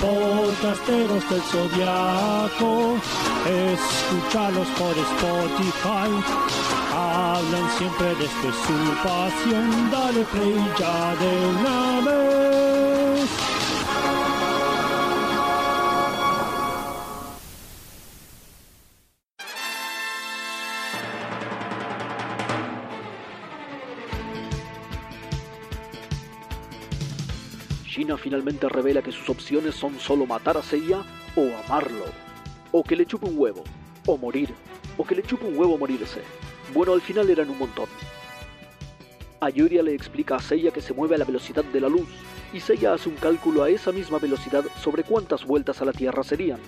Podcasteros del Zodiaco, escúchalos por Spotify. Hablan siempre desde su pasión, dale play ya de una vez. Finalmente revela que sus opciones son solo matar a Seiya o amarlo. O que le chupe un huevo. O morir. O que le chupe un huevo morirse. Bueno, al final eran un montón. Ayuria le explica a Seiya que se mueve a la velocidad de la luz, y Seiya hace un cálculo a esa misma velocidad sobre cuántas vueltas a la Tierra serían.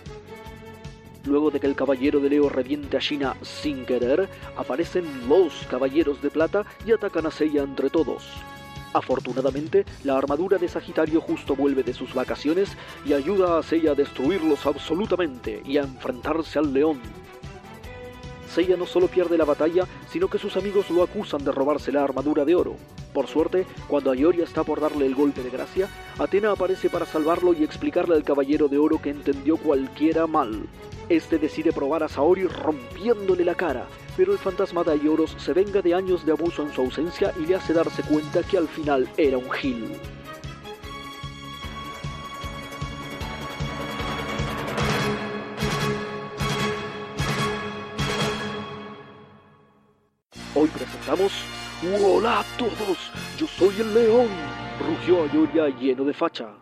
Luego de que el caballero de Leo reviente a Gina sin querer, aparecen los caballeros de plata y atacan a Seiya entre todos. Afortunadamente, la armadura de Sagitario justo vuelve de sus vacaciones y ayuda a Seiya a destruirlos absolutamente y a enfrentarse al león. Seiya no solo pierde la batalla, sino que sus amigos lo acusan de robarse la armadura de oro. Por suerte, cuando Ayoria está por darle el golpe de gracia, Atena aparece para salvarlo y explicarle al caballero de oro que entendió cualquiera mal. Este decide probar a Saori rompiéndole la cara, pero el fantasma de Aioros se venga de años de abuso en su ausencia y le hace darse cuenta que al final era un gil. Hoy presentamos ¡Hola a todos! ¡Yo soy el león! rugió Ayoria lleno de facha.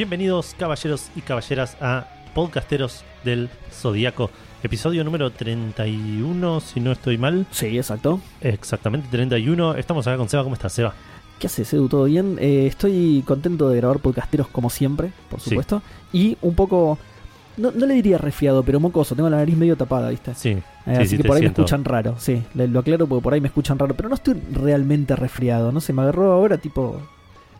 Bienvenidos caballeros y caballeras a Podcasteros del Zodíaco, episodio número 31, si no estoy mal. Sí, exacto. Exactamente, 31. Estamos acá con Seba. ¿Cómo estás, Seba? ¿Qué haces, Edu? ¿Todo bien? Eh, estoy contento de grabar podcasteros como siempre, por Sí. supuesto. Y un poco, no, no le diría resfriado, pero mocoso. Tengo la nariz medio tapada, ¿viste? Sí, Eh, sí, así sí, que por ahí siento. me escuchan raro, sí. Lo aclaro porque por ahí me escuchan raro. Pero no estoy realmente resfriado, no sé, me agarró ahora tipo...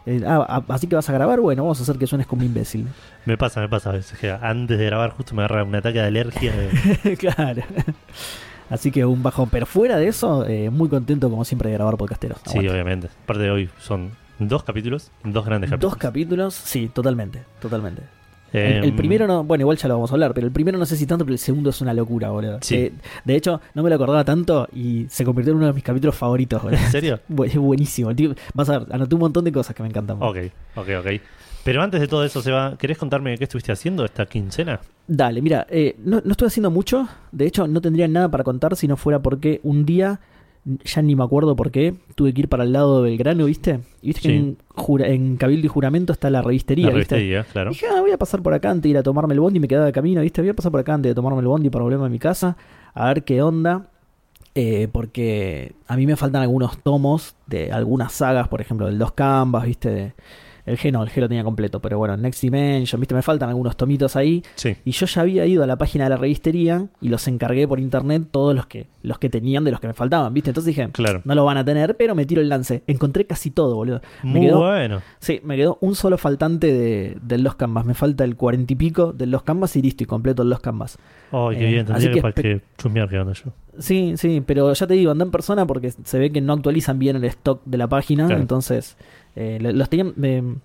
eh, ah, ah, así que vas a grabar, bueno, vamos a hacer que suenes como imbécil. Me pasa, me pasa a veces. que antes de grabar justo me agarra un ataque de alergia. de- claro. Así que un bajón. Pero fuera de eso, eh, muy contento como siempre de grabar podcasteros. sí, Aguante. obviamente. Aparte de hoy son dos capítulos, dos grandes capítulos. Dos capítulos, sí, totalmente, totalmente. Eh, El, el primero no, bueno, igual ya lo vamos a hablar, pero el primero no sé si tanto, pero el segundo es una locura, boludo. Sí. Eh, de hecho, no me lo acordaba tanto y se convirtió en uno de mis capítulos favoritos, boludo. ¿En serio? Es buenísimo. tío. Vas a ver, anoté un montón de cosas que me encantan. Ok, ok, ok. Pero antes de todo eso, Seba, ¿querés contarme qué estuviste haciendo esta quincena? Dale, mira, eh, no, no estoy haciendo mucho. De hecho, no tendría nada para contar si no fuera porque un día, ya ni me acuerdo por qué, tuve que ir para el lado de Belgrano, ¿viste? Y viste que en, jura- en Cabildo y Juramento está la revistería, La ¿viste? revistería, claro. Dije, ah, voy a pasar por acá antes de ir a tomarme el bondi. Me quedaba de camino, ¿viste? Voy a pasar por acá antes de tomarme el bondi para volverme a mi casa. A ver qué onda. Eh, porque a mí me faltan algunos tomos de algunas sagas, por ejemplo, del Dos Canvas, ¿viste? De- el G no, el G lo tenía completo, pero bueno, Next Dimension, ¿viste? Me faltan algunos tomitos ahí. Sí. Y yo ya había ido a la página de la revistería y los encargué por internet todos los que, los que tenían de los que me faltaban, ¿viste? Entonces dije, Claro. no lo van a tener, pero me tiro el lance. Encontré casi todo, boludo. Me Muy quedó- bueno. Sí, me quedó un solo faltante de, del Los Canvas. Me falta el cuarenta y pico del Los Canvas y listo, y completo el Los Canvas. Ay, qué Eh, bien. Tendría que, que que chusmear onda yo. Sí, sí, pero ya te digo, anda en persona porque se ve que no actualizan bien el stock de la página. Claro. Entonces, eh, lo- los tenían. me-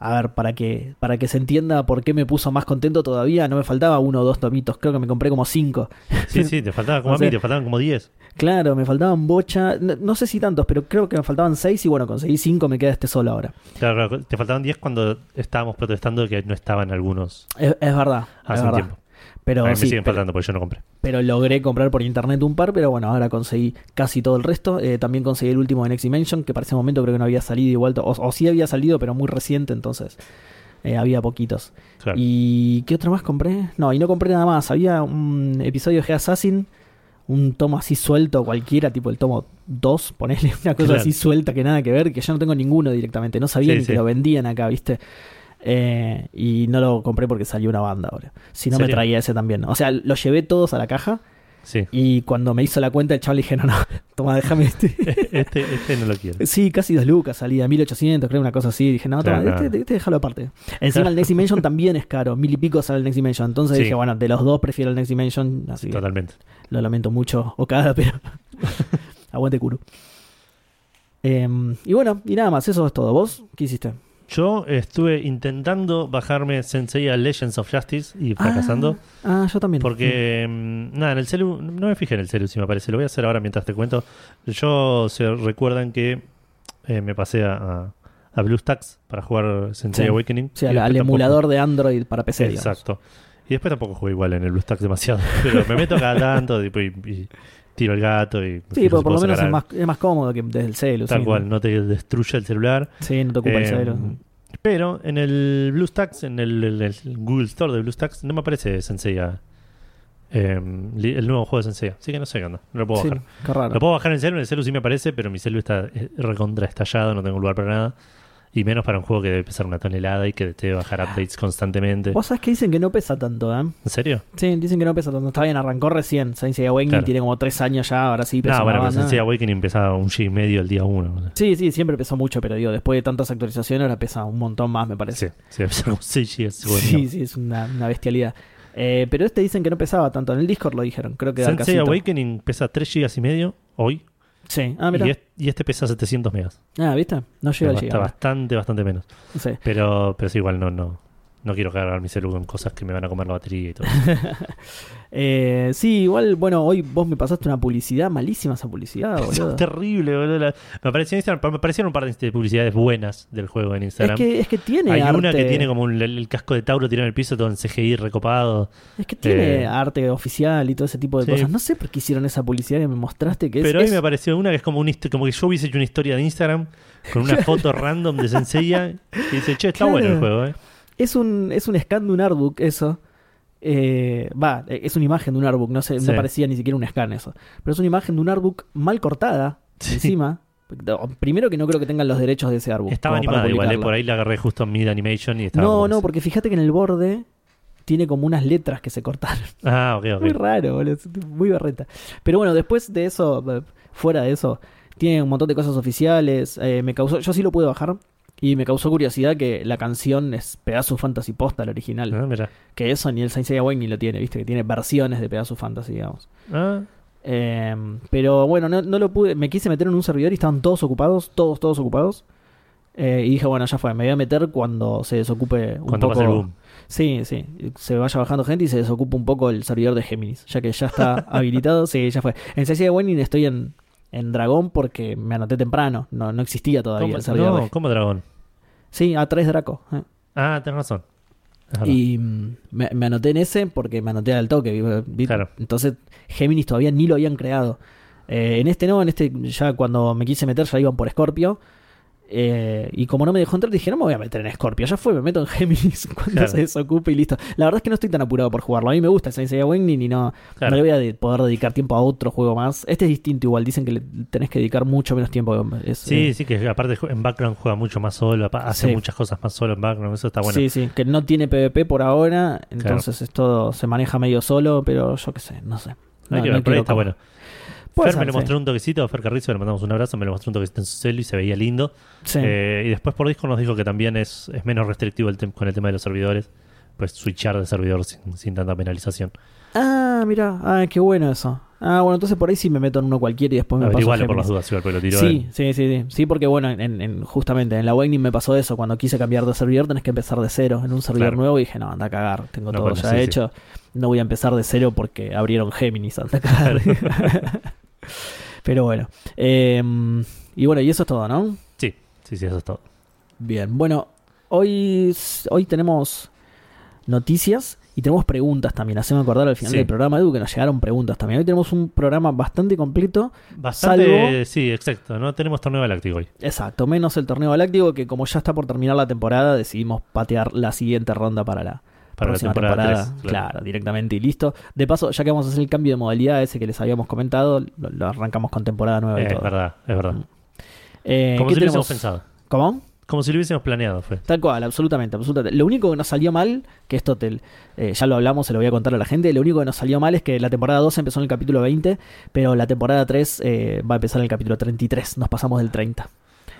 a ver, para que, para que se entienda por qué me puso más contento todavía, no me faltaba uno o dos tomitos. Creo que me compré como cinco. Sí, sí, te faltaba como O a mí, te faltaban como 10. Claro, me faltaban bocha. No, no sé si tantos, pero creo que me faltaban seis y bueno, conseguí cinco, me queda este solo ahora. Claro, claro, te faltaban 10 cuando estábamos protestando que no estaban algunos Es, es verdad. es hace un verdad. tiempo. Pero, a mí sí, me siguen pero- faltando porque yo no compré. pero logré comprar por internet un par, pero bueno, ahora conseguí casi todo el resto. Eh, también conseguí el último de Next Dimension, que para ese momento creo que no había salido igual, o, o sí había salido, pero muy reciente, entonces eh, había poquitos. Claro. ¿Y qué otro más compré? No, y no compré nada más. Había un episodio de Assassin, un tomo así suelto cualquiera, tipo el tomo 2, ponerle una cosa Claro. así suelta que nada que ver, que yo no tengo ninguno directamente, no sabía Sí, ni sí. que lo vendían acá, ¿viste? Eh, y no lo compré porque salió una banda ahora. Si no me traía ese también. O sea, los llevé todos a la caja Sí. y cuando me hizo la cuenta el chaval le dije, no, no, toma, déjame este. Este, este no lo quiero. Sí, casi dos lucas salía, 1800, creo, una cosa así. Dije, no, toma, Claro, este, no. este déjalo aparte. Encima el Next Dimension también es caro, mil y pico sale el Next Dimension. Entonces Sí. dije, bueno, de los dos prefiero el Next Dimension, así Totalmente. lo lamento mucho, Okada, pero aguante Kuro. Em, y bueno, y nada más, eso es todo. ¿Vos qué hiciste? Yo estuve intentando bajarme Sensei a Legends of Justice y fracasando. Ah, ah, yo también. Porque, mm, nada, en el celu, no me fijé en el celu si me parece, lo voy a hacer ahora mientras te cuento. Yo se recuerdan que eh, me pasé a, a, a BlueStacks para jugar Sensei Sí. Awakening. Sí, al, emulador de Android para PC. digamos. Exacto. Y después tampoco jugué igual en el BlueStacks demasiado. Pero me meto cada tanto y tiro el gato y... Sí, fijo pero por lo menos es más, es más cómodo que desde el celu. Tal sí, cual, no te destruye el celular. Sí, no te ocupa el Eh, celu. Pero en el BlueStacks, en el, el- el Google Store de BlueStacks, no me aparece Senseiya. eh, li- el nuevo juego de Senseiya. Así que no sé qué onda. No lo puedo Sí, bajar. qué raro. Lo puedo bajar en el celu, en el celu sí me aparece, pero mi celu está recontra estallado, no tengo lugar para nada. Y menos para un juego que debe pesar una tonelada y que debe bajar updates constantemente. Vos sabés que dicen que no pesa tanto, ¿eh? ¿En serio? Sí, dicen que no pesa tanto. Está bien, arrancó recién. Seiya Awakening Claro. tiene como tres años ya, ahora sí pesa No, bueno, pero. Sensei Awakening empezaba un G y medio el día uno. Sí, sí, siempre pesó mucho, pero digo, después de tantas actualizaciones ahora pesa un montón más, me parece. Sí, sí, como 6 GB. Sí, sí, es una, una bestialidad. Eh, pero este dicen que no pesaba tanto. En el Discord lo dijeron, creo que da Sensei. Awakening pesa 3 GB y medio hoy. Sí, ah, mira. y, est- y este pesa 700 megas. Ah, ¿viste? No llega al Está bastante, bastante menos. Sí. Pero, pero sí, igual no, no, no quiero cargar mi celu con cosas que me van a comer la batería y todo. Eh, sí, igual, bueno, hoy vos me pasaste una publicidad, malísima esa publicidad, Es boludo. terrible, boludo. La- Me apareció en Instagram, me aparecieron un par de publicidades buenas del juego en Es Instagram. que, es que tiene Hay arte. una que tiene como un- el, el casco de Tauro tirado en el piso, todo en CGI recopado. Es que tiene eh, arte oficial y todo ese tipo de sí. cosas. No sé por qué hicieron esa publicidad que me mostraste. Que es, Pero hoy es- me apareció una que es como, un, como que yo hubiese hecho una historia de Instagram con una foto random de Senseiya y dice, che, está Claro. bueno el juego, eh. Es un, es un scan de un artbook, eso. Eh, Va, eh, es una imagen de un artbook, no sé, Sí. no parecía ni siquiera un scan eso. Pero es una imagen de un artbook mal cortada, Sí. encima. Primero que no creo que tengan los derechos de ese artbook. Estaba animada igual, eh. Por ahí la agarré justo en Mid Animation y estaba. No, no, así. porque fíjate que en el borde tiene como unas letras que se cortaron. Ah, ok, ok. Muy raro, boludo, muy berreta. Pero bueno, después de eso, fuera de eso, tiene un montón de cosas oficiales. eh, me causó, yo sí lo pude bajar. Y me causó curiosidad que la canción es Pegasus Fantasy Posta, la original. Ah, mira. Que eso ni el Saint Seiya Awakening lo tiene, viste, que tiene versiones de Pegasus Fantasy, digamos. Ah, Eh, pero bueno, no, no lo pude, me quise meter en un servidor y estaban todos ocupados, todos, todos ocupados. Eh, y dije, bueno, ya fue, me voy a meter cuando se desocupe un cuando poco. pase el boom. Sí, sí, se vaya bajando gente y se desocupa un poco el servidor de Géminis, ya que ya está habilitado, sí, ya fue. En Saint Seiya estoy en, en Dragón porque me anoté temprano, no, no existía todavía ¿Cómo, el servidor no, de... ¿cómo dragón? Sí, A3 Draco. eh. Ah, tenés razón. Y mm, me, me anoté en ese porque me anoté al toque. vi- Claro. Entonces Géminis todavía ni lo habían creado. Eh, en este no, en este ya cuando me quise meter ya iban por Scorpio. Eh, y como no me dejó entrar, dije, no me voy a meter en Scorpio. Ya fue, me meto en Géminis cuando Claro. se desocupe y listo. La verdad es que no estoy tan apurado por jugarlo. A mí me gusta el Saint Seiya Awakening y no, Claro. no le voy a de- poder dedicar tiempo a otro juego más. Este es distinto igual. Dicen que le tenés que dedicar mucho menos tiempo. Es, Sí, eh, sí, que aparte en background juega mucho más solo, hace Sí. muchas cosas más solo en background, eso está bueno. Sí, sí, que no tiene PvP por ahora, entonces es todo se maneja medio solo, pero yo qué sé, no sé. Hay No- que no ver, por ahí quiero está como- bueno. Fer me sí. mostró un toquecito, Fer Carrizo, le mandamos un abrazo, me le mostró un toquecito en su celu y se veía lindo. Sí. Eh, y después por Discord nos dijo que también es, es menos restrictivo el con el tema de los servidores, pues switchar de servidor sin, sin tanta penalización. Ah, mira, ah, qué bueno eso. Ah, bueno, entonces por ahí sí me meto en uno cualquiera y después me paso a Averiguale por las dudas, igual, lo tiró Sí, sí, sí, sí. Sí, porque bueno, en, en- justamente en la Awakening me pasó eso. Cuando quise cambiar de servidor tenés que empezar de cero en un servidor Claro. nuevo y dije, no, anda a cagar, tengo No, todo bueno, ya sí, sí. hecho. No voy a empezar de cero porque abrieron Géminis, anda a cagar. Pero bueno. Eh, y bueno, y eso es todo, ¿no? Sí, sí, sí, eso es todo. Bien, bueno, hoy, hoy tenemos noticias y tenemos preguntas también. Hacemos acordar al final Sí. del programa, Edu, que nos llegaron preguntas también. Hoy tenemos un programa bastante completo. Bastante, Salvo- sí, exacto, no tenemos torneo galáctico hoy. Exacto, menos el torneo galáctico, que como ya está por terminar la temporada, decidimos patear la siguiente ronda para la, para la próxima temporada, temporada. 3. claro. directamente y listo. De paso, ya que vamos a hacer el cambio de modalidad ese que les habíamos comentado, lo, lo arrancamos con temporada nueva y Es todo. verdad, es verdad. Eh, Como ¿qué si lo hubiésemos pensado. ¿Cómo? Como si lo hubiésemos planeado, fue. Tal cual, absolutamente, absolutamente. Lo único que nos salió mal, que esto te, eh, ya lo hablamos, se lo voy a contar a la gente, lo único que nos salió mal es que la temporada 2 empezó en el capítulo 20, pero la temporada 3 eh, va a empezar en el capítulo 33, nos pasamos del 30.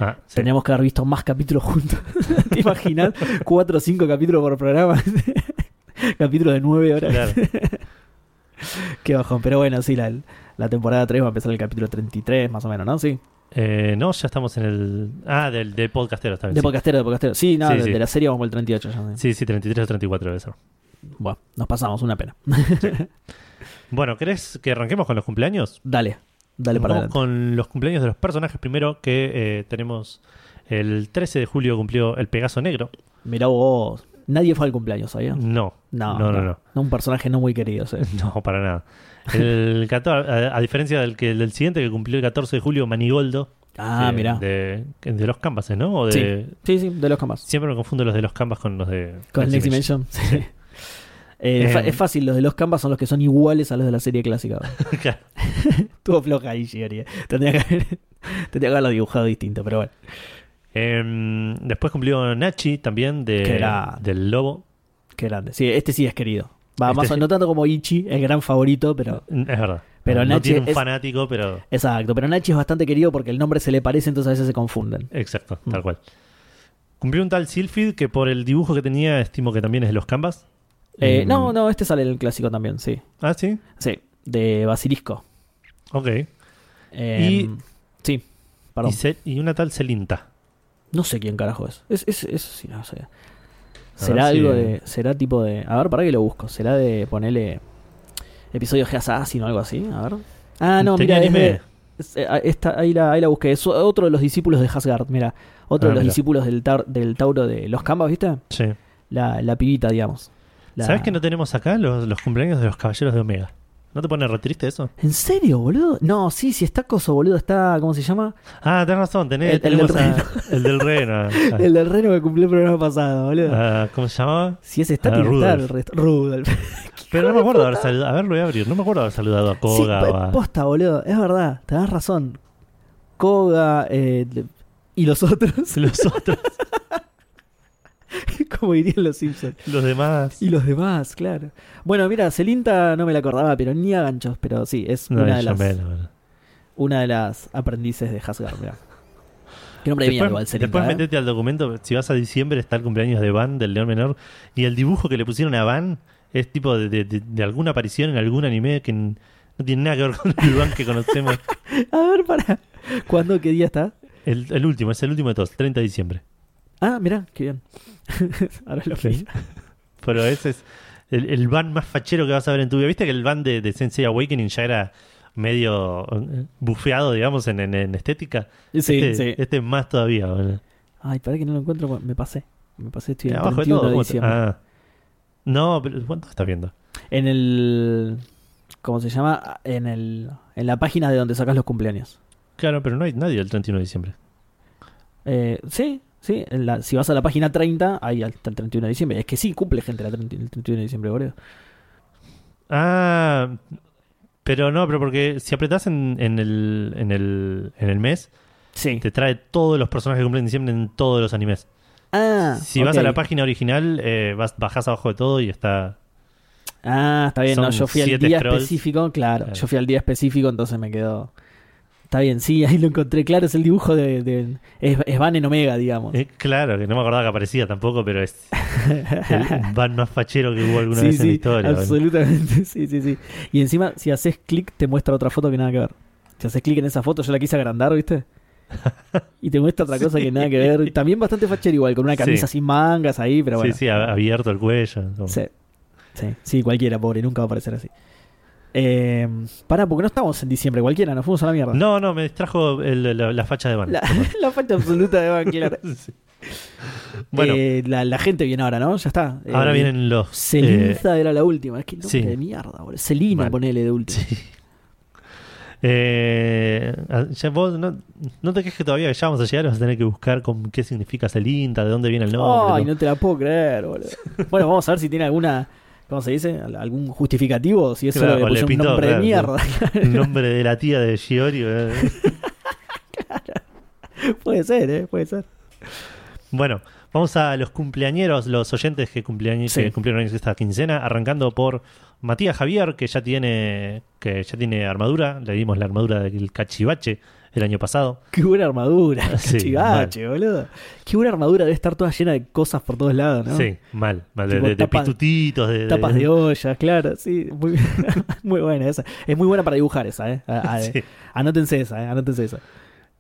Ah, sí. Teníamos que haber visto más capítulos juntos. ¿Te imaginas? Cuatro o cinco capítulos por programa. capítulos de nueve horas. Claro. Qué bajón. Pero bueno, sí, la, la temporada 3 va a empezar el capítulo 33, más o menos, ¿no? Sí. Eh, no, ya estamos en el. Ah, del, del podcastero vez. De sí. podcastero, de podcastero. Sí, no, Sí, de, sí. de la serie vamos por el 38 ya. Sí, sí, 33 o 34 debe ser. Bueno, nos pasamos, una pena. Bueno, ¿querés que arranquemos con los cumpleaños? Dale, dale para Vamos adelante. con los cumpleaños de los personajes. Primero que eh, tenemos el 13 de julio cumplió el Pegaso Negro. Mirá vos. Nadie fue al cumpleaños, ¿sabías? No, No, no, no, no. Un personaje no muy querido, sí. No, para nada. El 14, a, a diferencia del, que, del siguiente que cumplió el 14 de julio, Manigoldo. Ah, de, mirá. De, de los Canvases, ¿no? O de, Sí, sí, de los camas. Siempre me confundo los de los Canvas con los de. Con el Next Dimension. Sí. Eh, Eh, es fácil, los de los Canvas son los que son iguales a los de la serie clásica. Claro. Estuvo floja ahí. Tendría que, haber, tendría que haberlo dibujado distinto, pero bueno. Em, después cumplió Nachi también de, del Lobo. Qué grande. Sí, este sí es querido. Va, Este más o- sí. no tanto como Ichi, el gran favorito, pero. Es verdad. Pero no Nachi tiene un es- fanático, pero. Exacto, pero Nachi es bastante querido porque el nombre se le parece, entonces a veces se confunden. Exacto, Mm. tal cual. Cumplió un tal Silphid que por el dibujo que tenía estimo que también es de los Canvas. Eh, Mm. no, no, este sale el clásico también, sí. Ah, sí. Sí, de Basilisco. Ok. Eh, Y- Sí, perdón. Y, y una tal Celinta. No sé quién carajo es. Es, es, es- sí, no sé. Será si- algo de. Será tipo de. A ver, para que lo busco. Será de ponerle. Episodio de Assassin o algo así. A ver. Ah, no, ¿Tenía mira, es anime? de- es- eh, ah, esta- ahí, la, ahí la busqué. Es otro de los discípulos de Hasgard. Mira, otro Ah, de los mira. discípulos del, tar- del Tauro de los Canvas, ¿viste? Sí. La, la pibita, digamos. La- ¿Sabes que no tenemos acá los, los cumpleaños de los caballeros de Omega? ¿No te pone re triste eso? ¿En serio, boludo? No, sí, sí, está coso, boludo. Está. ¿Cómo se llama? Ah, tenés razón, tenés, El- el tenemos del a- el del reno. Ah, El del reno que cumplió el programa pasado, boludo. ah, ¿Cómo se llamaba? si es está, ah, tiene el resto. Rudolph. Pero no me acuerdo haber saludado. A ver, lo voy a abrir. No me acuerdo haber saludado a Sí, Koga o po- a. posta, boludo. Es verdad, tenés razón. Koga eh, y los otros, Los otros, como dirían los Simpsons. los demás. Y los demás, claro. Bueno, mira, Celinta no me la acordaba, pero ni a ganchos, pero sí, es No, una, de las, una de las aprendices de Hasgard, mira. Qué nombre de mierda igual, Después, Celinta. después ¿eh? metete al documento. Si vas a diciembre, está el cumpleaños de Van, del León Menor. Y el dibujo que le pusieron a Van es tipo de, de- de- de alguna aparición en algún anime que no tiene nada que ver con el Van que conocemos. A ver, para. ¿Cuándo? ¿Qué día está? El, el último, es el último de todos, 30 de diciembre. Ah, mira, qué bien. Ahora lo Sí. Pero ese es el, el van más fachero que vas a ver en tu vida. ¿Viste que el van de, de Sensei Awakening ya era medio eh, bufeado, digamos, en, en- en estética? Sí, este, sí. este más todavía. boludo. Ay, para que no lo encuentro, me pasé. Me pasé, estoy en el Abajo de 31 todo. de ¿cómo te- diciembre. Ah. No, pero ¿cuánto estás viendo? En el. ¿Cómo se llama? En el. En la página de donde sacas los cumpleaños. Claro, pero no hay nadie el 31 de diciembre. Eh, sí, sí. en la- si vas a la página 30, ahí hasta el 31 de diciembre. Es que sí, cumple gente la 30 el 31 de diciembre, boludo. Ah, pero no, pero porque si apretás en, en el, en, el, en el mes, Sí. te trae todos los personajes que cumplen en diciembre en todos los animes. Ah, Si vas a la página original, eh, vas, bajás abajo de todo y está. Ah, está bien. No, yo fui al día scrolls. específico, claro, Claro. Yo fui al día específico, entonces me quedó. Está bien, sí, ahí lo encontré. Claro, es el dibujo de. de- es, es Van en Omega, digamos. Eh, claro, que no me acordaba que aparecía tampoco, pero es el van más fachero que hubo alguna sí, vez en la historia. absolutamente. Sí, sí, sí. Y encima, si haces clic, te muestra otra foto que nada que ver. Si haces clic en esa foto, yo la quise agrandar, ¿viste? Y te muestra otra cosa que nada que ver. También bastante fachero igual, con una camisa sin mangas ahí, pero bueno. Sí, sí, abierto el cuello. como- Sí, sí, sí, cualquiera, pobre, nunca va a aparecer así. Eh, pará, porque no estamos en diciembre, cualquiera, nos fuimos a la mierda. No, no, me distrajo el- la, la facha de van. La, la falta absoluta de Van Killer. Sí. Bueno, Eh, la, la gente viene ahora, ¿no? Ya está. Eh, ahora vienen los. eh, Celinza era la última. Es que nombre sí. de mierda, boludo. Celina, Mal. ponele de última. Eh, ya vos no, no te quejes todavía que ya vamos a llegar, vas a tener que buscar con qué significa Celinta, de dónde viene el nombre. Ay, todo. no te la puedo creer, boludo. Bueno, vamos a ver si tiene alguna. ¿Cómo se dice? ¿Algún justificativo? Si es solo Claro, le un nombre de claro, mierda. El nombre de la tía de Shiori. eh. puede ser, ¿eh? Puede ser. Bueno, vamos a los cumpleañeros, los oyentes que, cumpleaños, Sí. que cumplieron esta quincena, arrancando por Matías Javier, que ya tiene que ya tiene armadura, le dimos la armadura del cachivache el año pasado. Qué buena armadura. Sí, Cachivache, boludo. Qué buena armadura. Debe estar toda llena de cosas por todos lados, ¿no? Sí, mal, mal, de, Tipo de- de tapas- pitutitos, de, Tapas de olla, claro. Sí, muy, muy buena esa. Es muy buena para dibujar esa, ¿eh? A- a- Sí. Anótense esa, ¿eh? Anótense esa.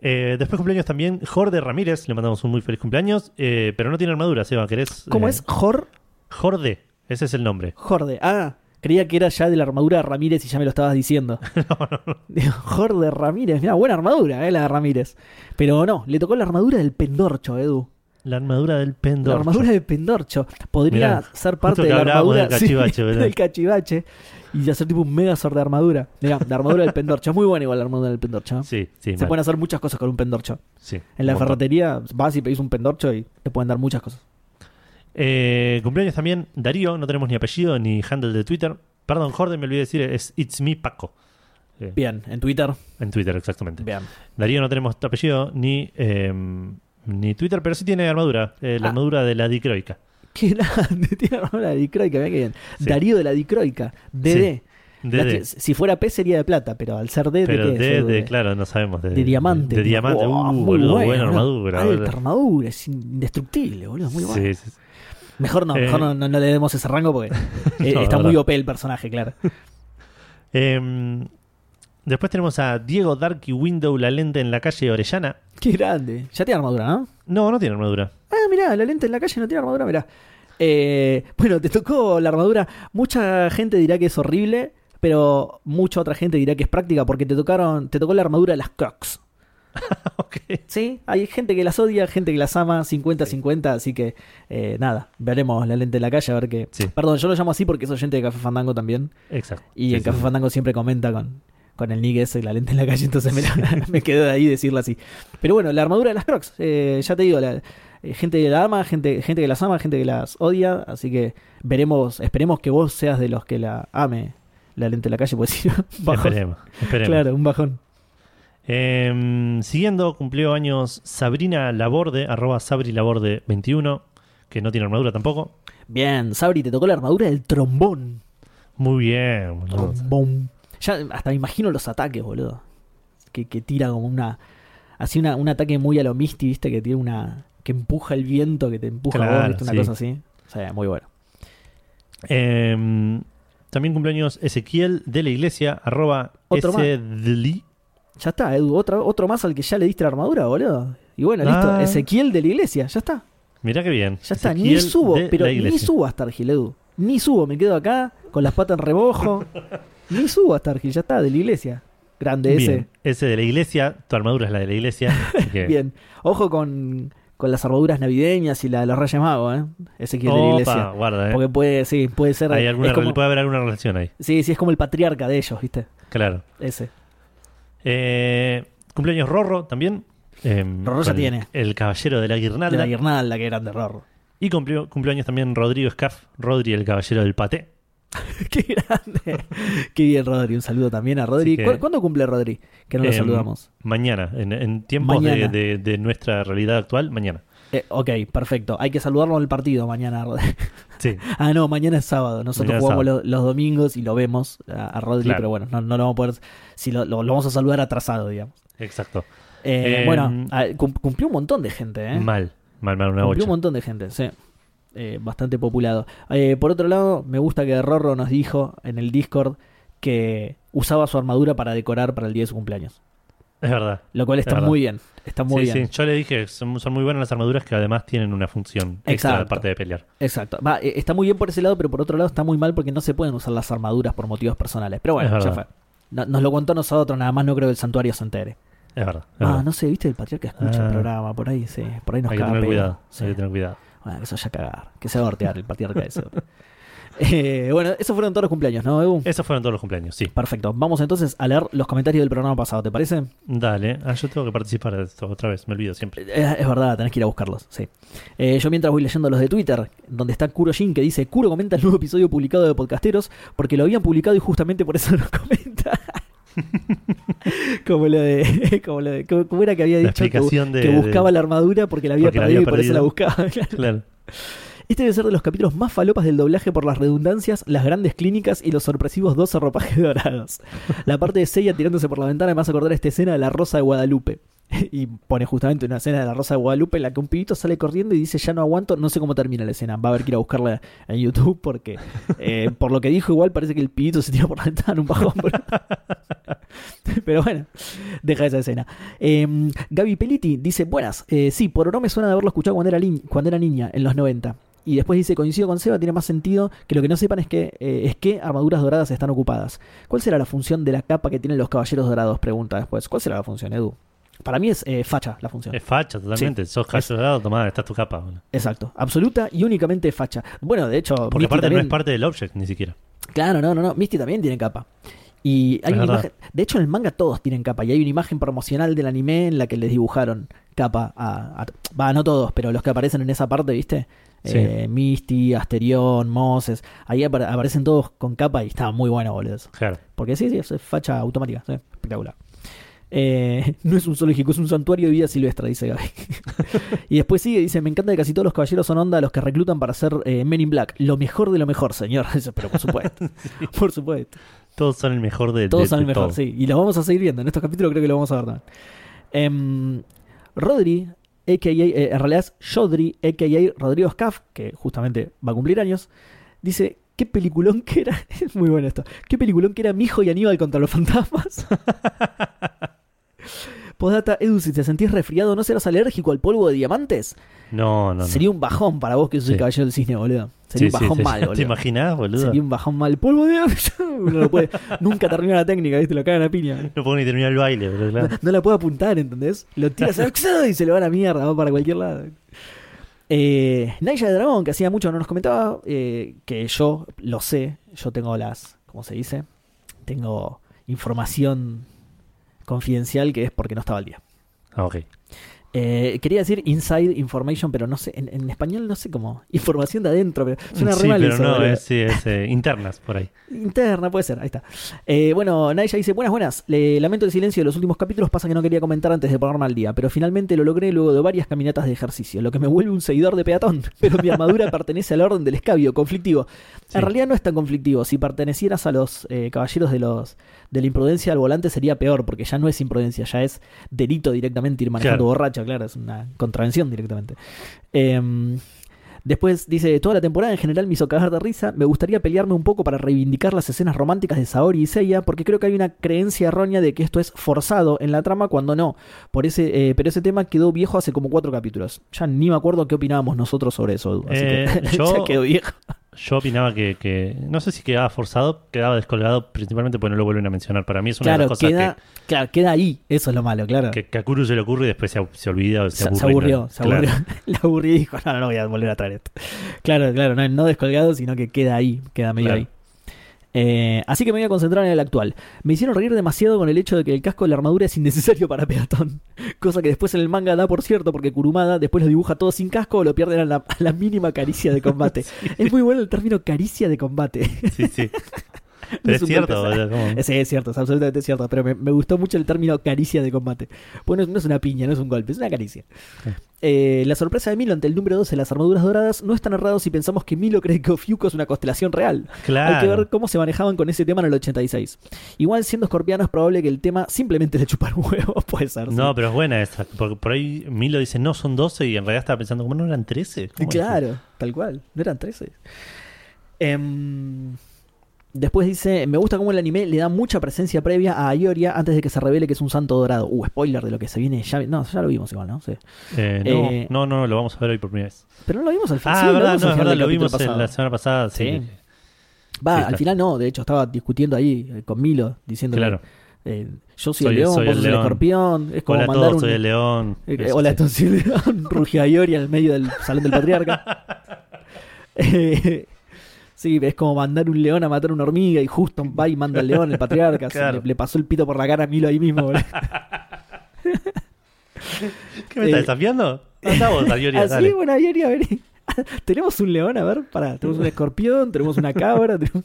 Eh, después cumpleaños también Jorde Ramírez, le mandamos un muy feliz cumpleaños, eh, pero no tiene armadura, Seba, ¿querés? ¿Cómo eh, es? Jor. Jorde, ese es el nombre. Jorde. Ah, creía que era ya de la armadura de Ramírez y ya me lo estabas diciendo. Digo, Jorde Ramírez. Mira, buena armadura, ¿eh? La de Ramírez. Pero no, le tocó la armadura del pendorcho, Edu. La armadura del La pendor. armadura del pendorcho. Podría Mirá, ser parte de la armadura del cachivache, sí, del cachivache. Y hacer tipo un megazord de armadura. Mirá, la armadura del pendorcho. Es muy buena igual la armadura del pendorcho. ¿eh? Sí, sí, Se mal. pueden hacer muchas cosas con un pendorcho. Sí, En la ferretería vas y pedís un pendorcho y te pueden dar muchas cosas. Eh, cumpleaños también Darío, no tenemos ni apellido ni handle de Twitter. Perdón, Jorde, me olvidé decir, es It's Me Paco. Eh, Bien, en Twitter. En Twitter, exactamente. Bien. Darío no tenemos apellido ni, eh, ni Twitter, pero sí tiene armadura. eh, la Ah. armadura de la dicroica. Qué grande, tiene armadura de la dicroica, mirá qué bien. Sí. Darío de la dicroica, DD. Lástima- Si fuera P sería de plata, pero al ser D, pero ¿de qué? claro, no sabemos. De, de diamante. De, diamante. Wow, uh, muy boludo, buena, buena armadura. Alta boludo. armadura, es indestructible, boludo, muy bueno. Sí, sí, sí. Mejor no, Eh. mejor no, no- no le demos ese rango porque eh, No, está muy. OP el personaje, claro. Em, después tenemos a Diego Darky Window, la lente en la calle Orellana. Qué grande. Ya tiene armadura, ¿no? No, no tiene armadura. Ah, mirá, la lente en la calle no tiene armadura, mirá. Eh, bueno, te tocó la armadura. Mucha gente dirá que es horrible, pero mucha otra gente dirá que es práctica porque te tocaron, te tocó la armadura de las Crocs. ok. Sí, hay gente que las odia, gente que las ama, 50-50, así que eh, nada, veremos la lente en la calle a ver qué. Sí. Perdón, yo lo llamo así porque es oyente de Café Fandango también. Exacto. Y Sí, en sí, Café sí. Fandango siempre comenta con, con el nick ese, la lente en la calle, entonces me, me quedó de ahí decirlo así. Pero bueno, la armadura de las Crocs, eh, ya te digo, la, eh, gente que la ama, gente, gente que las ama, gente que las odia, así que veremos, esperemos que vos seas de los que la ame la lente en la calle, pues si no, un bajón. Esperemos, esperemos. Claro, un bajón. Em, siguiendo, cumplió años Sabrina Laborde, arroba Sabri Laborde 21, que no tiene armadura tampoco. Bien, Sabri, te tocó la armadura del trombón. Muy bien. boludo. Trombón. Ya hasta me imagino los ataques, boludo. Que, que tira como una. Así una, un ataque muy a lo Misty, viste, que tiene una. que empuja el viento, que te empuja a vos, una sí. cosa así. O sea, muy bueno. Em, también cumpleaños Ezequiel de la iglesia, arroba Otro. Sdli. Ya está, Edu, otro, otro más al que ya le diste la armadura, boludo. Y bueno, Ah. listo. Ezequiel de la iglesia, ya está. Mirá qué bien. Ya está, ni subo, pero ni subo a Stargil, Edu. Ni subo, me quedo acá con las patas en rebojo. ni subo a Stargil, ya está, de la iglesia. Grande ese. Bien, ese de la iglesia, tu armadura es la de la iglesia. que- Bien. Ojo con, con las armaduras navideñas y la de los Reyes Magos, ¿eh? Ezequiel de la iglesia. guarda, eh. Porque puede, sí, puede ser. Hay alguna, es como- puede haber alguna relación ahí. sí, sí, es como el patriarca de ellos, ¿viste? Claro. Ese. Eh, cumpleaños Rorro también. em, Rorro ya tiene. El caballero de la guirnalda. De la guirnalda, que grande Rorro. Y cumplió cumpleaños también Rodrigo Scaff, Rodri, el caballero del paté. Qué grande. Qué bien, Rodri. Un saludo también a Rodri. Así que- ¿Cu- ¿Cuándo cumple Rodri? Que no lo Em, saludamos. Mañana, en, en tiempos de- de nuestra realidad actual, mañana. Eh, ok, perfecto. Hay que saludarlo en el partido mañana. Sí, Ah, no, mañana es sábado. Nosotros Mañana jugamos sábado. los, domingos y lo vemos a, a Rodri, Claro. pero bueno, no, no lo vamos a poder. Si lo, lo- lo vamos a saludar atrasado, digamos. exacto. Eh, Em, bueno, a- cum- cumplió un montón de gente, ¿eh? Mal, mal, mal, una cumplió bocha. un montón de gente, sí. Eh, bastante populado. Eh, por otro lado, me gusta que Rorro nos dijo en el Discord que usaba su armadura para decorar para el día de su cumpleaños. Es verdad. Lo cual está muy bien. Está muy sí, bien. sí, yo le dije, son, son muy buenas las armaduras que además tienen una función extra aparte de pelear. Exacto. Va, eh, está muy bien por ese lado, pero por otro lado está muy mal porque no se pueden usar las armaduras por motivos personales. Pero bueno, ya fue. No- nos lo contó nosotros, nada más no creo que el santuario se entere. Es verdad. es Ah, verdad. no sé, viste, el patriarca escucha Ah. el programa, por ahí, sí, por ahí nos Hay que tener cuidado. Sí. Hay que tener cuidado. Bueno, que se vaya a cagar, que se va a hortear el patriarca ese. Eh, bueno, esos fueron todos los cumpleaños, ¿no, Edu? Esos fueron todos los cumpleaños, sí. Perfecto. Vamos entonces a leer los comentarios del programa pasado, ¿te parece? Dale. Ah, yo tengo que participar de esto otra vez, me olvido siempre. Eh, Es verdad, tenés que ir a buscarlos, sí. Eh, yo mientras voy leyendo los de Twitter, donde está Kuro Jin, que dice, Kuro comenta el nuevo episodio publicado de Podcasteros, porque lo habían publicado y justamente por eso lo comenta. como lo de, como lo de, ¿cómo cómo era que había dicho que, de- buscaba de- la armadura porque la había Porque la perdido había y por eso la buscaba. Claro. Este debe ser de los capítulos más falopas del doblaje por las redundancias, las grandes clínicas y los sorpresivos 12 ropajes dorados. La parte de Seiya tirándose por la ventana me hace acordar esta escena de la Rosa de Guadalupe. Y pone justamente una escena de la Rosa de Guadalupe en la que un pibito sale corriendo y dice ya no aguanto, no sé cómo termina la escena. Va a haber que ir a buscarla en YouTube porque eh, por lo que dijo igual parece que el pibito se tira por la ventana un bajón. Pero bueno, deja esa escena. Eh, Gaby Peliti dice, buenas, eh, sí, por oro me suena de haberlo escuchado cuando era, cuando era niña, en los 90. Y después dice, coincido con Seba, tiene más sentido que lo que no sepan es que, eh, es que armaduras doradas están ocupadas. ¿Cuál será la función de la capa que tienen los caballeros dorados? Pregunta después. ¿Cuál será la función, Edu? Para mí es eh, facha la función. Es facha totalmente. Sos caballo dorado, tomá, está tu capa. Exacto. Absoluta y únicamente facha. Bueno, de hecho, Porque Misty aparte no también- es parte del object ni siquiera. Claro, no, no, no. Misty también tiene capa. Y hay Es una verdad. imagen. De hecho, en el manga todos tienen capa. Y hay una imagen promocional del anime en la que les dibujaron capa a. a- Va, no todos, pero los que aparecen en esa parte, ¿viste? Sí. Eh, Misty, Asterión, Moses. Ahí apare- aparecen todos con capa y está muy bueno, boludo. Claro. Porque sí, sí, es facha automática. sí, espectacular. Eh, no es un zoológico, es un santuario de vida silvestre, dice Gaby. y después sigue, dice, me encanta que casi todos los caballeros son onda los que reclutan para ser eh, Men in Black. Lo mejor de lo mejor, señor. Pero por supuesto. Por supuesto. Todos son el mejor de Todos de- son el mejor, todo. sí. Y lo vamos a seguir viendo. En estos capítulos creo que lo vamos a ver también. Em, Rodri, a.k.a. eh, en realidad es Jodri, a.k.a. Rodrigo Scaff, que justamente va a cumplir años, dice, ¿qué peliculón que era? Es muy bueno esto. ¿Qué peliculón que era Mijo y Aníbal contra los fantasmas? Postdata, Edu, si te sentís resfriado, ¿no serás alérgico al polvo de diamantes? No, no, no. Sería un bajón para vos que sos el caballero del cisne, boludo. Sería Sí, un bajón sí. mal, ¿Te boludo. imaginás, boludo? Sería un bajón mal. Polvo de diamantes. Uno no puede, nunca termina la técnica, ¿viste? Lo cagan a piña. No puedo ni terminar el baile, boludo. claro. No, no la puedo apuntar, ¿entendés? Lo tiras y se lo va a la mierda, va para cualquier lado. Eh, Naya de Dragón, que hacía mucho no nos comentaba, eh, que yo lo sé, yo tengo las, ¿cómo se dice? Tengo información confidencial que es porque no estaba al día. Ah, ok. Eh, quería decir inside information, pero no sé, en, en español no sé cómo. Información de adentro, pero suena re sí, mal pero eso, no, es, sí, es eh, internas por ahí. Interna, puede ser, ahí está. Eh, bueno, Naya dice, buenas, buenas. Le lamento el silencio de los últimos capítulos, pasa que no quería comentar antes de ponerme al día, pero finalmente lo logré luego de varias caminatas de ejercicio, lo que me vuelve un seguidor de peatón, pero mi armadura pertenece al orden del escabio, conflictivo. En realidad no es tan conflictivo, si pertenecieras a los eh, caballeros de los de la imprudencia al volante sería peor, porque ya no es imprudencia, ya es delito directamente ir manejando Claro. borracho, claro, es una contravención directamente. Em, Después dice, toda la temporada en general me hizo cagar de risa. Me gustaría pelearme un poco para reivindicar las escenas románticas de Saori y Seiya, porque creo que hay una creencia errónea de que esto es forzado en la trama cuando no. Por ese, eh, pero ese tema quedó viejo hace como cuatro capítulos. Ya ni me acuerdo qué opinábamos nosotros sobre eso, Edu, Así Eh, que yo- ya quedó viejo. Yo opinaba que, que- no sé si quedaba forzado, quedaba descolgado, principalmente porque no lo vuelven a mencionar. Para mí es una de Claro las cosas queda, claro, queda ahí. Eso es lo malo, claro. que, que a Kuru se le ocurre y después se, se olvida o se, Se, aburre. se aburrió, ¿no? se Claro. aburrió. Le aburrió y dijo, no, no, no voy a volver a traer esto. Claro, claro, no, no descolgado, sino que queda ahí, queda medio Claro. ahí. Eh, así que me voy a concentrar en el actual. Me hicieron reír demasiado con el hecho de que el casco de la armadura es innecesario para peatón. Cosa que después en el manga da por cierto, porque Kurumada después lo dibuja todo sin casco o lo pierden a la, a la mínima caricia de combate. Es muy bueno el término caricia de combate. Sí, sí. Pero es cierto, boludo, Sí, es cierto, es absolutamente cierto. Pero me, me gustó mucho el término caricia de combate. Bueno, no es una piña, no es un golpe, es una caricia. Sí. Eh, la sorpresa de Milo ante el número 12 de las armaduras doradas no es tan errado si pensamos que Milo cree que Ofiuco es una constelación real. Claro. Hay que ver cómo se manejaban con ese tema en el 86. Igual siendo escorpiano es probable que el tema simplemente le chupar un huevo, puede ser. sí. No, pero es buena esa. Porque por ahí Milo dice, no, son 12 y en realidad estaba pensando, ¿cómo no eran 13? ¿Cómo es? Claro, tal cual. No eran 13. Em, después dice: Me gusta cómo el anime le da mucha presencia previa a Ayoria antes de que se revele que es un santo dorado. Uh, spoiler de lo que se viene. Ya, no, ya lo vimos igual, ¿no? Sí. Eh, no, Eh, no, no, lo vamos a ver hoy por primera vez. Pero no lo vimos al final. Ah, sí, lo verdad, vimos no, es verdad, lo vimos en la semana pasada, sí. Sí. Va, al final no, de hecho estaba discutiendo ahí eh, con Milo, diciendo Claro. eh, yo soy, Soy- el león, soy vos el sos el escorpión. Es como Hola a todos, un. soy el león. hola, soy el león. Rugia Ayoria en el medio del salón del patriarca. Sí, es como mandar un león a matar una hormiga y justo va y manda al león, el patriarca. Claro. le, le pasó el pito por la cara a Milo ahí mismo. boludo. ¿Qué me estás Eh, desafiando? Anda vos, Ayori, Así, dale. bueno, Ayori, a ver. tenemos un león, a ver, pará. Tenemos un escorpión, tenemos una cabra. tenemos-